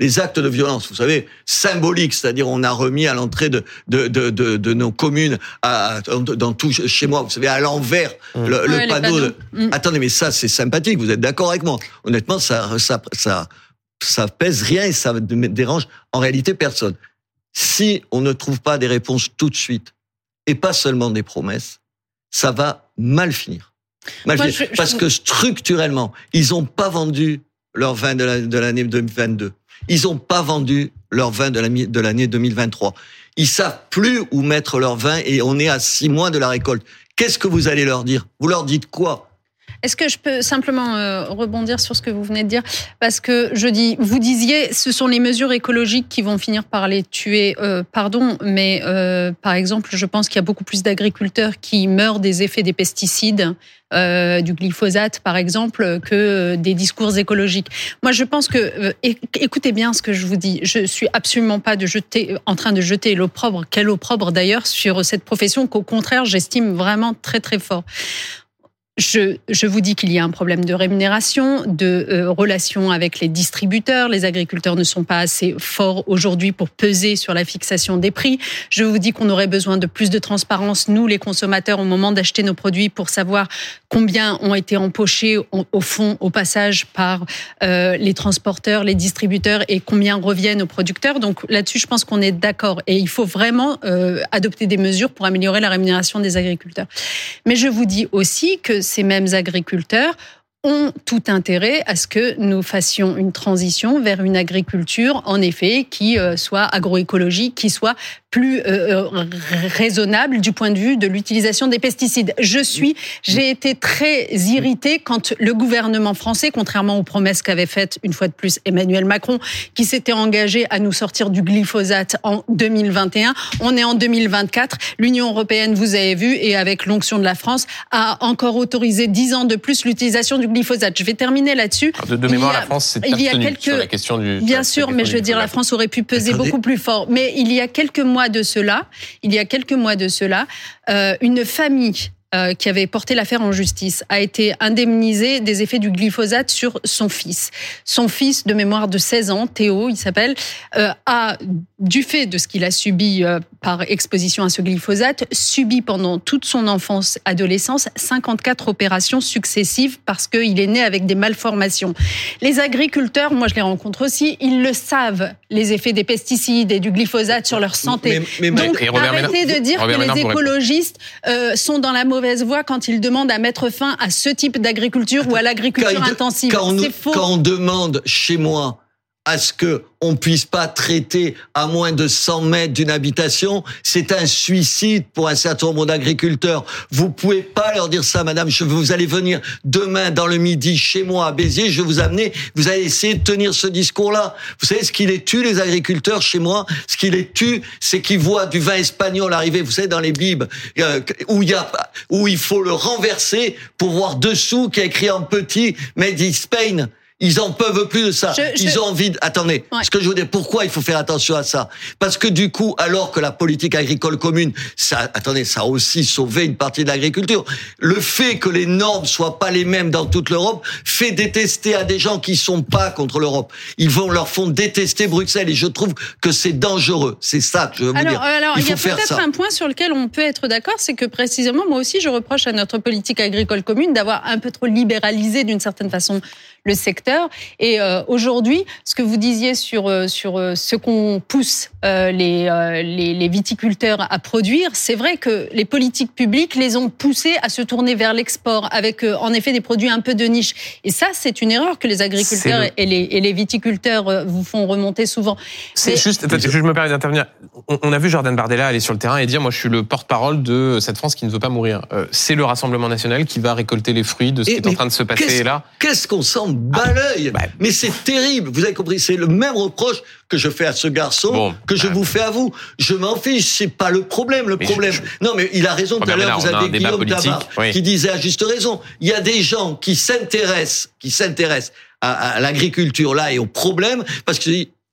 les actes de violence, vous savez, symboliques, c'est-à-dire on a remis à l'entrée de, de, de, de, de nos communes, à, dans tout chez moi, vous savez, à l'envers, mmh. le, le ouais, panneau. De... Mmh. Attendez, mais ça c'est sympathique, vous êtes d'accord avec moi Honnêtement, ça, ça, ça, ça pèse rien et ça dérange en réalité personne. Si on ne trouve pas des réponses tout de suite, et pas seulement des promesses, ça va mal finir. Mal Moi, finir. je, Parce que structurellement, ils n'ont pas vendu leur vin de l'année 2022 ils n'ont pas vendu leur vin de l'année 2023. Ils savent plus où mettre leur vin et on est à six mois de la récolte. Qu'est-ce que vous allez leur dire? Vous leur dites quoi? Est-ce que je peux simplement euh, rebondir sur ce que vous venez de dire? Parce que je dis, vous disiez, ce sont les mesures écologiques qui vont finir par les tuer. Euh, pardon, mais euh, par exemple, je pense qu'il y a beaucoup plus d'agriculteurs qui meurent des effets des pesticides. euh, du glyphosate, par exemple, que des discours écologiques. Moi, je pense que, euh, éc- écoutez bien ce que je vous dis. Je suis absolument pas de jeter, en train de jeter l'opprobre, quel opprobre d'ailleurs, sur cette profession qu'au contraire, j'estime vraiment très très fort. Je, vous dis qu'il y a un problème de rémunération, de euh, relation avec les distributeurs. Les agriculteurs ne sont pas assez forts aujourd'hui pour peser sur la fixation des prix. Je vous dis qu'on aurait besoin de plus de transparence, nous les consommateurs, au moment d'acheter nos produits, pour savoir combien ont été empochés au, au fond, au passage, par euh, les transporteurs, les distributeurs et combien reviennent aux producteurs. Donc là-dessus, je pense qu'on est d'accord. Et il faut vraiment euh, adopter des mesures pour améliorer la rémunération des agriculteurs. Mais je vous dis aussi que ces mêmes agriculteurs ont tout intérêt à ce que nous fassions une transition vers une agriculture, en effet, qui euh, soit agroécologique, qui soit plus euh, euh, raisonnable du point de vue de l'utilisation des pesticides. Je suis, j'ai été très irritée quand le gouvernement français, contrairement aux promesses qu'avait faites une fois de plus Emmanuel Macron, qui s'était engagé à nous sortir du glyphosate en 2021, on est en 2024. L'Union européenne, vous avez vu, et avec l'onction de la France, a encore autorisé 10 ans de plus l'utilisation du glyphosate. Je vais terminer là-dessus. De, de mémoire, a- la France s'est il y a abstenue quelques- sur la question du. Bien sûr, mais je veux dire, la. France aurait pu peser Attendez. beaucoup plus fort. Mais il y a quelques mois de cela, il y a quelques mois de cela, euh, une famille euh, qui avait porté l'affaire en justice a été indemnisée des effets du glyphosate sur son fils. Son fils, de mémoire de 16 ans, Théo, il s'appelle, euh, a, du fait de ce qu'il a subi euh, par exposition à ce glyphosate, subi pendant toute son enfance, adolescence, 54 opérations successives parce qu'il est né avec des malformations. Les agriculteurs, moi je les rencontre aussi, ils le savent, les effets des pesticides et du glyphosate sur leur santé. Mais- mais- Donc arrêtez Ménard- de dire Robert que Ménard les écologistes euh, sont dans la mauvaise voie quand ils demandent à mettre fin à ce type d'agriculture ou à l'agriculture intensive. Quand on, faux. quand on demande chez moi à ce que on puisse pas traiter à moins de 100 mètres d'une habitation, c'est un suicide pour un certain nombre d'agriculteurs. Vous pouvez pas leur dire ça, madame. Je, vous allez venir demain dans le midi chez moi à Béziers, je vais vous amener. Vous allez essayer de tenir ce discours-là. Vous savez ce qui les tue, les agriculteurs chez moi? Ce qui les tue, c'est qu'ils voient du vin espagnol arriver. Vous savez dans les bibes euh, où il y a où il faut le renverser pour voir dessous qui est écrit en petit Made in Spain. Ils en peuvent plus de ça. Je- je- Ils ont envie. De... Attendez. Ce que je veux dire, pourquoi il faut faire attention à ça? Parce que du coup, alors que la politique agricole commune, ça, attendez, ça a aussi sauvé une partie de l'agriculture. Le fait que les normes soient pas les mêmes dans toute l'Europe fait détester à des gens qui sont pas contre l'Europe. Ils vont leur font détester Bruxelles et je trouve que c'est dangereux. C'est ça que je veux vous Alors, dire. alors, il il y a peut-être un point sur lequel on peut être d'accord, c'est que précisément, moi aussi, je reproche à notre politique agricole commune d'avoir un peu trop libéralisé d'une certaine façon le secteur. Et euh, aujourd'hui, ce que vous disiez sur euh, sur euh, ce qu'on pousse euh, les, euh, les les viticulteurs à produire, c'est vrai que les politiques publiques les ont poussés à se tourner vers l'export avec euh, en effet des produits un peu de niche. Et ça, c'est une erreur que les agriculteurs et les et les viticulteurs vous font remonter souvent. C'est Mais- juste, attends, je me permets d'intervenir. On, on a vu Jordan Bardella aller sur le terrain et dire, moi, je suis le porte-parole de cette France qui ne veut pas mourir. Euh, c'est le Rassemblement national qui va récolter les fruits de ce Et- qui est en train de se passer qu'est-ce- là. Qu'est-ce qu'on s'en bat l'œil Mais c'est terrible. Vous avez compris C'est le même reproche que je fais à ce garçon que je vous fais à vous. Je m'en fiche. C'est pas le problème. Le problème. Non, mais il a raison tout à l'heure. Vous avez Guillaume Tabar oui. qui disait à juste raison. Il y a des gens qui s'intéressent, qui s'intéressent à, à l'agriculture là et aux problèmes parce que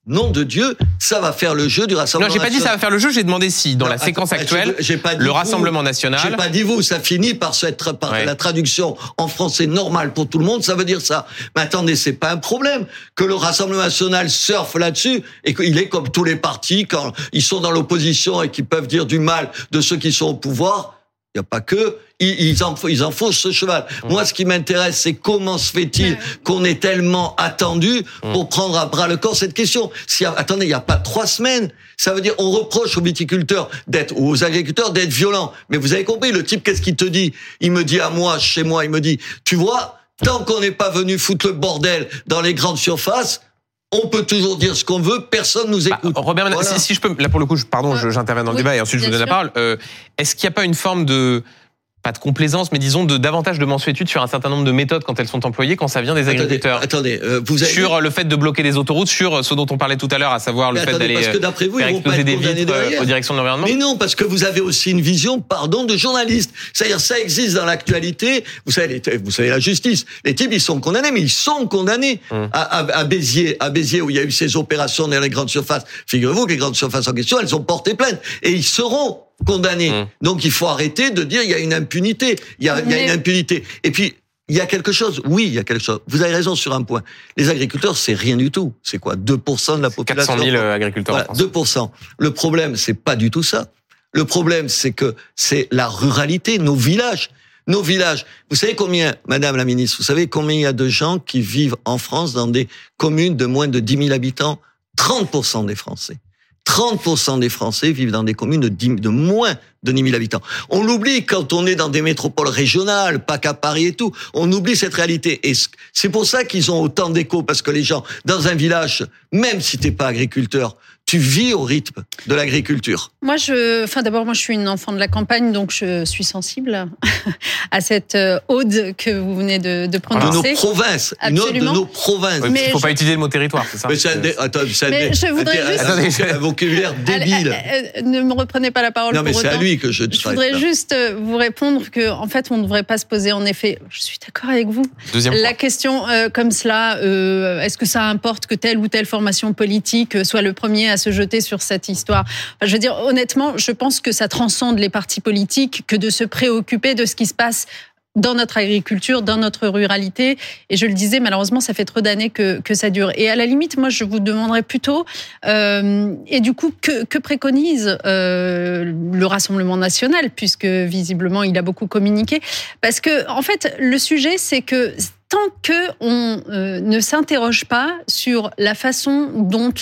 nom de Dieu, ça va faire le jeu du Non, Rassemblement j'ai pas dit ça va national. faire le jeu. J'ai demandé si, dans Non, la séquence attends, actuelle, pas dit le vous. Rassemblement national. J'ai pas dit vous, ça finit par être par la traduction en français normal pour tout le monde, ça veut dire ça. Mais attendez, c'est pas un problème que le Rassemblement national surfe là-dessus et qu'il est comme tous les partis quand ils sont dans l'opposition et qu'ils peuvent dire du mal de ceux qui sont au pouvoir. Il n'y a pas que ils, ils, en, ils enfoncent ce cheval. Moi, ce qui m'intéresse, c'est comment se fait-il qu'on est tellement attendu pour prendre à bras le corps cette question. Si, attendez, il n'y a pas trois semaines. Ça veut dire on reproche aux viticulteurs d'être ou aux agriculteurs d'être violents. Mais vous avez compris, le type, qu'est-ce qu'il te dit? Il me dit à moi, chez moi, il me dit, tu vois, tant qu'on n'est pas venu foutre le bordel dans les grandes surfaces, on peut toujours dire ce qu'on veut, personne nous écoute. Bah, Robert, Voilà. si, si je peux, là pour le coup, je- pardon, je- j'interviens dans le Oui, débat et ensuite je vous donne la parole. Euh, Est-ce qu'il n'y a pas une forme de pas de complaisance, mais disons de davantage de mensuétude sur un certain nombre de méthodes quand elles sont employées, quand ça vient des agriculteurs. attendez, euh, vous avez- sur le fait de bloquer des autoroutes, sur ce dont on parlait tout à l'heure, à savoir le fait d'aller parce que euh, d'après vous, faire ils vont exploser des vitres euh, aux directions de l'environnement. Mais non, parce que vous avez aussi une vision, pardon, de journaliste. C'est-à-dire, ça existe dans l'actualité. Vous savez, les- vous savez la justice. Les types, ils sont condamnés, mais ils sont condamnés. Hum. À, à- à Béziers, à Béziers, où il y a eu ces opérations dans les grandes surfaces. Figurez-vous que les grandes surfaces en question, elles ont porté plainte et ils seront condamnés. Hum. Donc, il faut arrêter de dire il y a une impunité. Il y a, il y a une impunité. Et puis. Il y a quelque chose, oui, il y a quelque chose. Vous avez raison sur un point. Les agriculteurs, c'est rien du tout. C'est quoi? 2% de la population 400 000 agriculteurs en Voilà, France. 2%. Le problème, c'est pas du tout ça. Le problème, c'est que c'est la ruralité, nos villages. Nos villages. Vous savez combien, Madame la Ministre, vous savez combien il y a de gens qui vivent en France dans des communes de moins de 10 000 habitants? 30% des Français. 30% des Français vivent dans des communes de, 10 de moins de 10 000 habitants. On l'oublie quand on est dans des métropoles régionales, pas qu'à Paris et tout. On oublie cette réalité. Et c'est pour ça qu'ils ont autant d'écho, parce que les gens, dans un village, même si t'es pas agriculteur, tu vis au rythme de l'agriculture. Moi, je, enfin, d'abord, moi, je suis une enfant de la campagne, donc je suis sensible [laughs] à cette euh, ode que vous venez de, de De nos prononcer. provinces. Une autre de Absolument. nos provinces. Mais Il faut je- pas utiliser le mot territoire, c'est ça Mais attends, c'est un Mais je voudrais juste- un- vocabulaire [laughs] débile. ne me reprenez pas la parole Non, mais pour c'est à lui que je Je voudrais juste euh, vous répondre que, en fait, on ne devrait pas se poser. En effet, je suis d'accord avec vous. Deuxième La question euh, comme cela, euh, est-ce que ça importe que telle ou telle formation politique soit le premier à se jeter sur cette histoire Je veux dire, honnêtement, je pense que ça transcende les partis politiques que de se préoccuper de ce qui se passe dans notre agriculture, dans notre ruralité. Et je le disais, malheureusement, ça fait trop d'années que, ça dure. Et à la limite, moi, je vous demanderais plutôt, euh, et du coup, que, préconise euh, le Rassemblement national, puisque visiblement, il a beaucoup communiqué Parce que, en fait, le sujet, c'est que tant que on euh, ne s'interroge pas sur la façon dont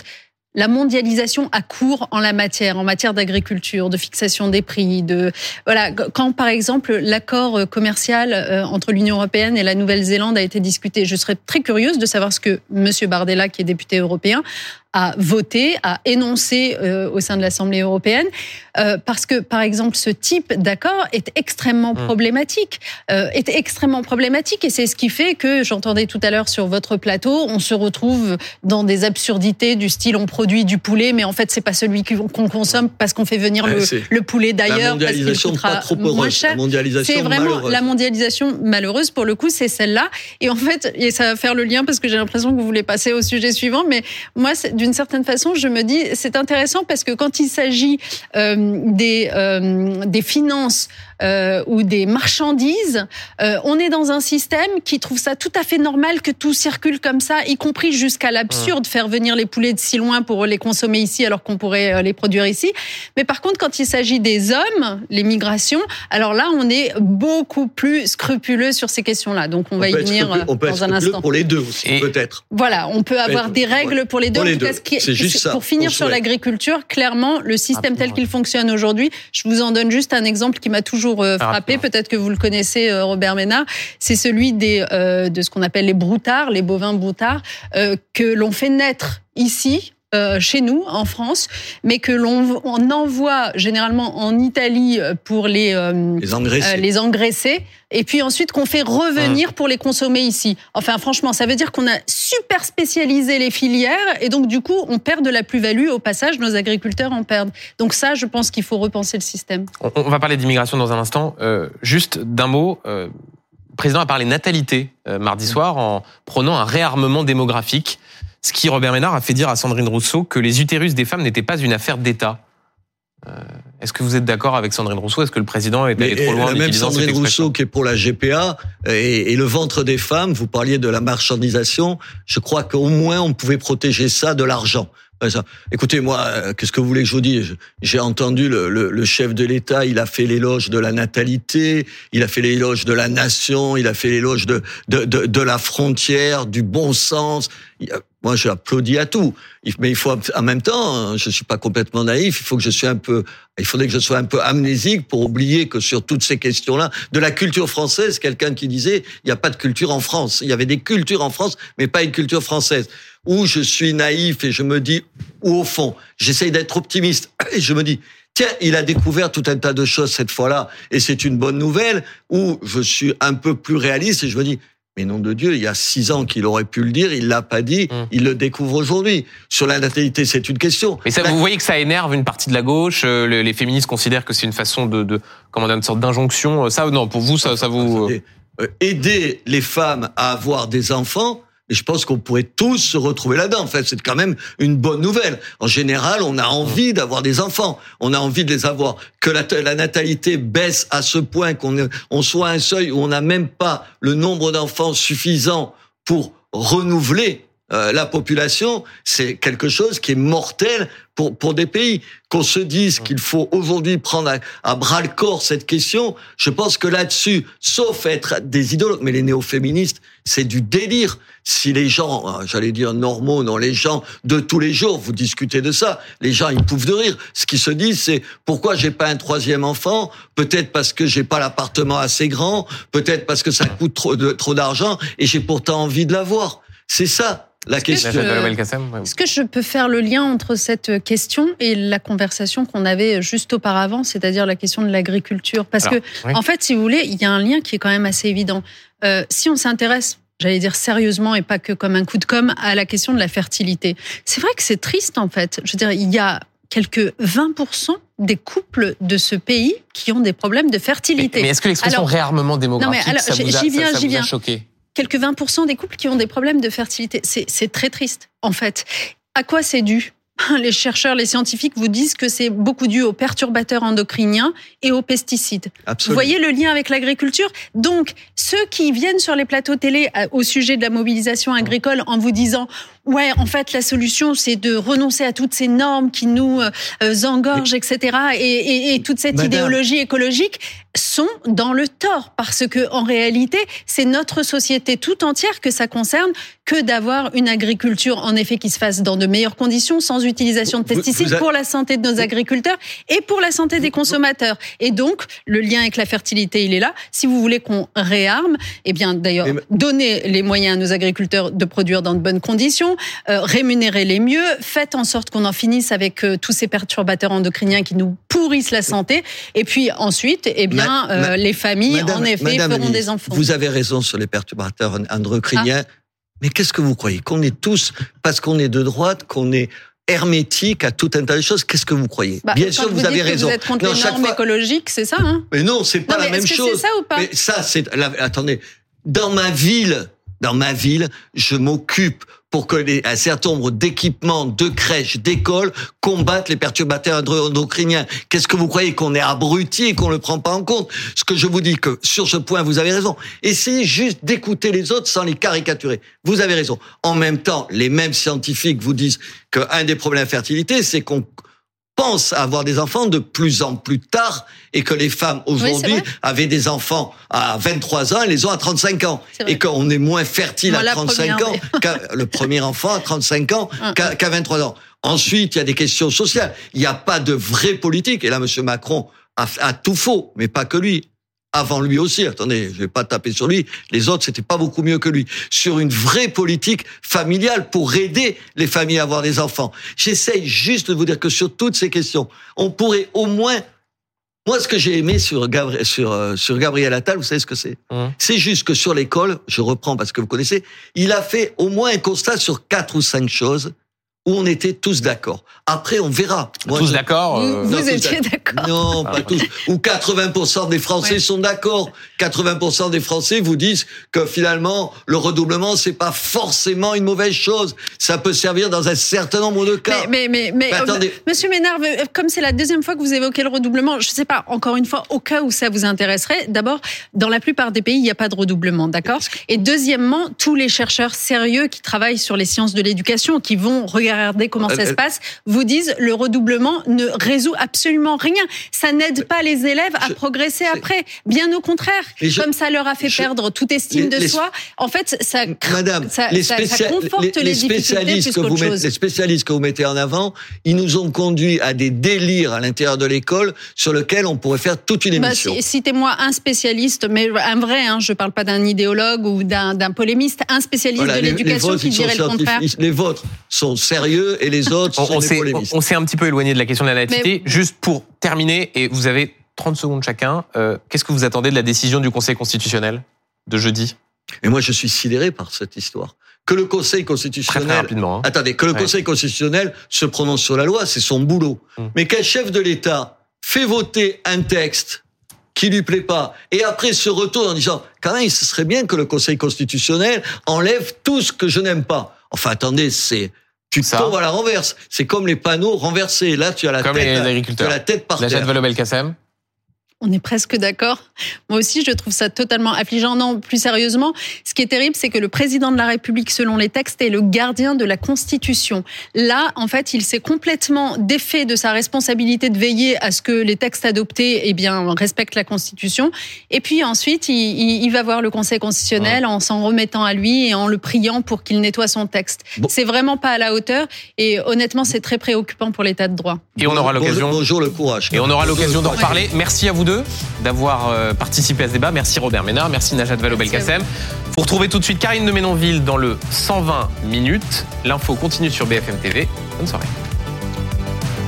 la mondialisation a cours en la matière, en matière d'agriculture, de fixation des prix, de voilà. Quand par exemple l'accord commercial euh, entre l'Union européenne et la Nouvelle-Zélande a été discuté, je serais très curieuse de savoir ce que Monsieur Bardella, qui est député européen, a voté, a énoncé euh, au sein de l'Assemblée européenne, euh, parce que par exemple ce type d'accord est extrêmement problématique, euh, est extrêmement problématique, et c'est ce qui fait que j'entendais tout à l'heure sur votre plateau, on se retrouve dans des absurdités du style on produit du poulet, mais en fait c'est pas celui qu'on consomme parce qu'on fait venir le, poulet d'ailleurs parce qu'il coûtera moins cher. C'est vraiment malheureuse. la mondialisation malheureuse pour le coup, c'est celle-là. Et en fait, et ça va faire le lien parce que j'ai l'impression que vous voulez passer au sujet suivant, mais moi, c'est- d'une certaine façon, je me dis, c'est intéressant parce que quand il s'agit euh, des euh, des finances euh, ou des marchandises, euh, on est dans un système qui trouve ça tout à fait normal que tout circule comme ça, y compris jusqu'à l'absurde, faire venir les poulets de si loin pour les consommer ici alors qu'on pourrait euh, les produire ici. Mais par contre, quand il s'agit des hommes, les migrations, alors là, on est beaucoup plus scrupuleux sur ces questions-là. Donc, on, va y être venir euh, on peut être dans un scrupuleux instant. pour les deux aussi, peut-être. Voilà, on peut avoir des règles ouais. pour les deux. Pour les cas, qui juste ça Pour finir sur l'agriculture, clairement, le système tel qu'il fonctionne aujourd'hui, je vous en donne juste un exemple qui m'a toujours euh, frappé. Peut-être que vous le connaissez, euh, Robert Ménard. C'est celui des, euh, de ce qu'on appelle les broutards, les bovins broutards, que l'on fait naître ici. Euh, chez nous, en France, mais que l'on on envoie généralement en Italie euh, pour les, euh, Les engraisser. euh, les engraisser, et puis ensuite qu'on fait revenir pour les consommer ici. Enfin, franchement, ça veut dire qu'on a super spécialisé les filières, et donc du coup, on perd de la plus-value. Au passage, nos agriculteurs en perdent. Donc ça, je pense qu'il faut repenser le système. On, on va parler d'immigration dans un instant. Euh, juste d'un mot, euh, le président a parlé natalité euh, mardi soir en prônant un réarmement démographique, ce qui, Robert Ménard, a fait dire à Sandrine Rousseau que les utérus des femmes n'étaient pas une affaire d'État. Euh, Est-ce que vous êtes d'accord avec Sandrine Rousseau? Est-ce que le président est allé Mais, trop loin la même cette Sandrine Rousseau qui est pour la GPA et, et le ventre des femmes, vous parliez de la marchandisation, je crois qu'au moins on pouvait protéger ça de l'argent. Ça. Écoutez, moi, euh, qu'est-ce que vous voulez que je vous dise? J'ai entendu le, le, le chef de l'État, il a fait l'éloge de la natalité, il a fait l'éloge de la nation, il a fait l'éloge de, de, de, de la frontière, du bon sens. Moi, j'applaudis à tout. Mais il faut en même temps, je suis pas complètement naïf. Il faut que je sois un peu, il faudrait que je sois un peu amnésique pour oublier que sur toutes ces questions-là, de la culture française, quelqu'un qui disait, il n'y a pas de culture en France. Il y avait des cultures en France, mais pas une culture française. Où je suis naïf et je me dis, ou au fond, j'essaye d'être optimiste [clears throat] et je me dis, tiens, il a découvert tout un tas de choses cette fois-là, et c'est une bonne nouvelle, ou je suis un peu plus réaliste et je me dis, mais nom de Dieu, il y a six ans qu'il aurait pu le dire, il l'a pas dit, il le découvre aujourd'hui. Sur la natalité, c'est une question. Mais ça, La- vous voyez que ça énerve une partie de la gauche. euh, le- les féministes considèrent que c'est une façon de, de comment dire, une sorte d'injonction. Euh, Ça, non, pour vous, ça, ça vous. euh, aider les femmes à avoir des enfants, et je pense qu'on pourrait tous se retrouver là-dedans. En fait, c'est quand même une bonne nouvelle. En général, on a envie d'avoir des enfants. On a envie de les avoir. Que la, la natalité baisse à ce point qu'on on soit à un seuil où on n'a même pas le nombre d'enfants suffisant pour renouveler euh, la population, c'est quelque chose qui est mortel pour, pour des pays. Qu'on se dise qu'il faut aujourd'hui prendre à, à bras le corps cette question, je pense que là-dessus, sauf être des idéologues, mais les néo-féministes, c'est du délire. Si les gens, euh, j'allais dire normaux, non, les gens de tous les jours, vous discutez de ça, les gens ils pouffent de rire. Ce qu'ils se disent, c'est pourquoi j'ai pas un troisième enfant? Peut-être parce que j'ai pas l'appartement assez grand, peut-être parce que ça coûte trop de- trop d'argent et j'ai pourtant envie de l'avoir. C'est ça la que question. je- Est-ce que je peux faire le lien entre cette question et la conversation qu'on avait juste auparavant, c'est-à-dire la question de l'agriculture? Parce Alors, que, oui. en fait, si vous voulez, il y a un lien qui est quand même assez évident. Euh, si on s'intéresse, j'allais dire sérieusement et pas que comme un coup de com, à la question de la fertilité, c'est vrai que c'est triste en fait. Je veux dire, il y a quelques 20% des couples de ce pays qui ont des problèmes de fertilité. Mais est-ce que l'expression Alors- réarmement démographique, Non, mais alors, ça vous a, j'y viens, ça- ça j'y vous a viens choqué? Quelques 20% des couples qui ont des problèmes de fertilité. C'est très triste, en fait. À quoi c'est dû? [laughs] Les chercheurs, les scientifiques vous disent que c'est beaucoup dû aux perturbateurs endocriniens et aux pesticides. Absolument. Vous voyez le lien avec l'agriculture? Donc, ceux qui viennent sur les plateaux télé euh, au sujet de la mobilisation agricole en vous disant Ouais, en fait, la solution, c'est de renoncer à toutes ces normes qui nous euh, euh, engorgent, etc. Et, et- et toute cette Madame. idéologie écologique sont dans le tort parce que en réalité, c'est notre société tout entière que ça concerne que d'avoir une agriculture en effet qui se fasse dans de meilleures conditions, sans utilisation de pesticides vous a- pour la santé de nos agriculteurs et pour la santé des consommateurs. Et donc, le lien avec la fertilité, il est là. Si vous voulez qu'on réarme, eh bien, d'ailleurs, donnez les moyens à nos agriculteurs de produire dans de bonnes conditions, euh, rémunérez-les mieux, faites en sorte qu'on en finisse avec euh, tous ces perturbateurs endocriniens qui nous pourrissent la santé. Et puis ensuite, eh bien, Ma- euh, ma- les familles, Madame- en effet, Madame feront des enfants. Vous avez raison sur les perturbateurs endocriniens. Ah. Mais qu'est-ce que vous croyez? Qu'on est tous, parce qu'on est de droite, qu'on est hermétique à tout un tas de choses, qu'est-ce que vous croyez? Bah, Bien sûr, vous, avez que raison. Vous êtes contre Non, les normes fois- écologiques, c'est ça, hein? Mais non, c'est pas Non, la même que chose. c'est ça ou pas? Mais ça, c'est. Attendez, dans ma ville, dans ma ville, je m'occupe pour que les, un certain nombre d'équipements, de crèches, d'écoles combattent les perturbateurs endocriniens. Qu'est-ce que vous croyez qu'on est abruti et qu'on le prend pas en compte? Ce que je vous dis que sur ce point, vous avez raison. Essayez juste d'écouter les autres sans les caricaturer. Vous avez raison. En même temps, les mêmes scientifiques vous disent qu'un des problèmes de fertilité, c'est qu'on pense à avoir des enfants de plus en plus tard et que les femmes aujourd'hui avaient des enfants à 23 ans et les ont à 35 ans. Et qu'on est moins fertile Moi, à la 35 première, ans, le premier enfant à 35 ans Hum. qu'à qu'à 23 ans. Ensuite, il y a des questions sociales. Il n'y a pas de vraie politique. Et là, M. Macron a, a tout faux, mais pas que lui. Avant lui aussi, attendez, je vais pas taper sur lui. Les autres, c'était pas beaucoup mieux que lui. Sur une vraie politique familiale pour aider les familles à avoir des enfants. J'essaye juste de vous dire que sur toutes ces questions, on pourrait au moins moi, ce que j'ai aimé sur, euh, sur Gabriel Attal, vous savez ce que c'est? C'est juste que sur l'école, je reprends parce que vous connaissez, il a fait au moins un constat sur quatre ou cinq choses où on était tous d'accord. Après, on verra. Tous je- d'accord, euh, Vous Non, étiez d'accord. Non, pas tous. Ou 80% des Français Ouais. sont d'accord. 80% des Français vous disent que finalement, le redoublement, c'est pas forcément une mauvaise chose. Ça peut servir dans un certain nombre de cas. Mais, mais, mais, mais, Mais euh, attendez. Monsieur Ménard, euh, comme c'est la deuxième fois que vous évoquez le redoublement, je ne sais pas, encore une fois, au cas où ça vous intéresserait, d'abord, dans la plupart des pays, il n'y a pas de redoublement, d'accord? Et deuxièmement, tous les chercheurs sérieux qui travaillent sur les sciences de l'éducation, qui vont regarder comment ça se passe, vous disent le redoublement ne résout absolument rien. Ça n'aide pas les élèves à progresser après. Bien au contraire, je- comme ça leur a fait je- perdre toute estime les- de les- soi, en fait, ça, Madame, ça, les, ça conforte les- les, spécialistes que vous mettez, les spécialistes que vous mettez en avant, ils nous ont conduits à des délires à l'intérieur de l'école sur lesquels on pourrait faire toute une Bah, émission. si- Citez-moi un spécialiste, mais un vrai, hein, je parle pas d'un idéologue ou d'un polémiste, un spécialiste Voilà, de l'éducation qui dirait le contraire. Les vôtres sont sérieux. Sérieux et les autres On, sont on des s'est, polémistes. on s'est un petit peu éloigné de la question de la laïcité. Juste pour terminer, et vous avez 30 secondes chacun, euh, qu'est-ce que vous attendez de la décision du Conseil constitutionnel de jeudi? Et moi, je suis sidéré par cette histoire. Que le Conseil constitutionnel. Très, très rapidement, hein. Attendez, que le Ouais. Conseil constitutionnel se prononce sur la loi, c'est son boulot. Hum. Mais qu'un chef de l'État fait voter un texte qui lui plaît pas, et après se retourne en disant, quand même, ce serait bien que le Conseil constitutionnel enlève tout ce que je n'aime pas. Enfin, attendez, c'est, tu tombes à la renverse. C'est comme les panneaux renversés. Là, tu as la Comme tête, les tu as agriculteurs. la tête par Najat terre. Vallaud-Belkacem On est presque d'accord. Moi aussi, je trouve ça totalement affligeant. Non, plus sérieusement, ce qui est terrible, c'est que le président de la République, selon les textes, est le gardien de la Constitution. Là, en fait, il s'est complètement défait de sa responsabilité de veiller à ce que les textes adoptés, eh bien, respectent la Constitution. Et puis ensuite, il, il- il va voir le Conseil constitutionnel en s'en remettant à lui et en le priant pour qu'il nettoie son texte. C'est vraiment pas à la hauteur. Et honnêtement, c'est très préoccupant pour l'état de droit. Et on aura l'occasion. Bonjour le courage. Et on aura l'occasion d'en reparler. Merci à vous deux d'avoir euh, participé à ce débat. Merci Robert Ménard, merci Najat Vallaud-Belkacem. Vous retrouvez tout de suite Karine de Ménonville dans le 120 minutes. L'info continue sur BFM TV. Bonne soirée.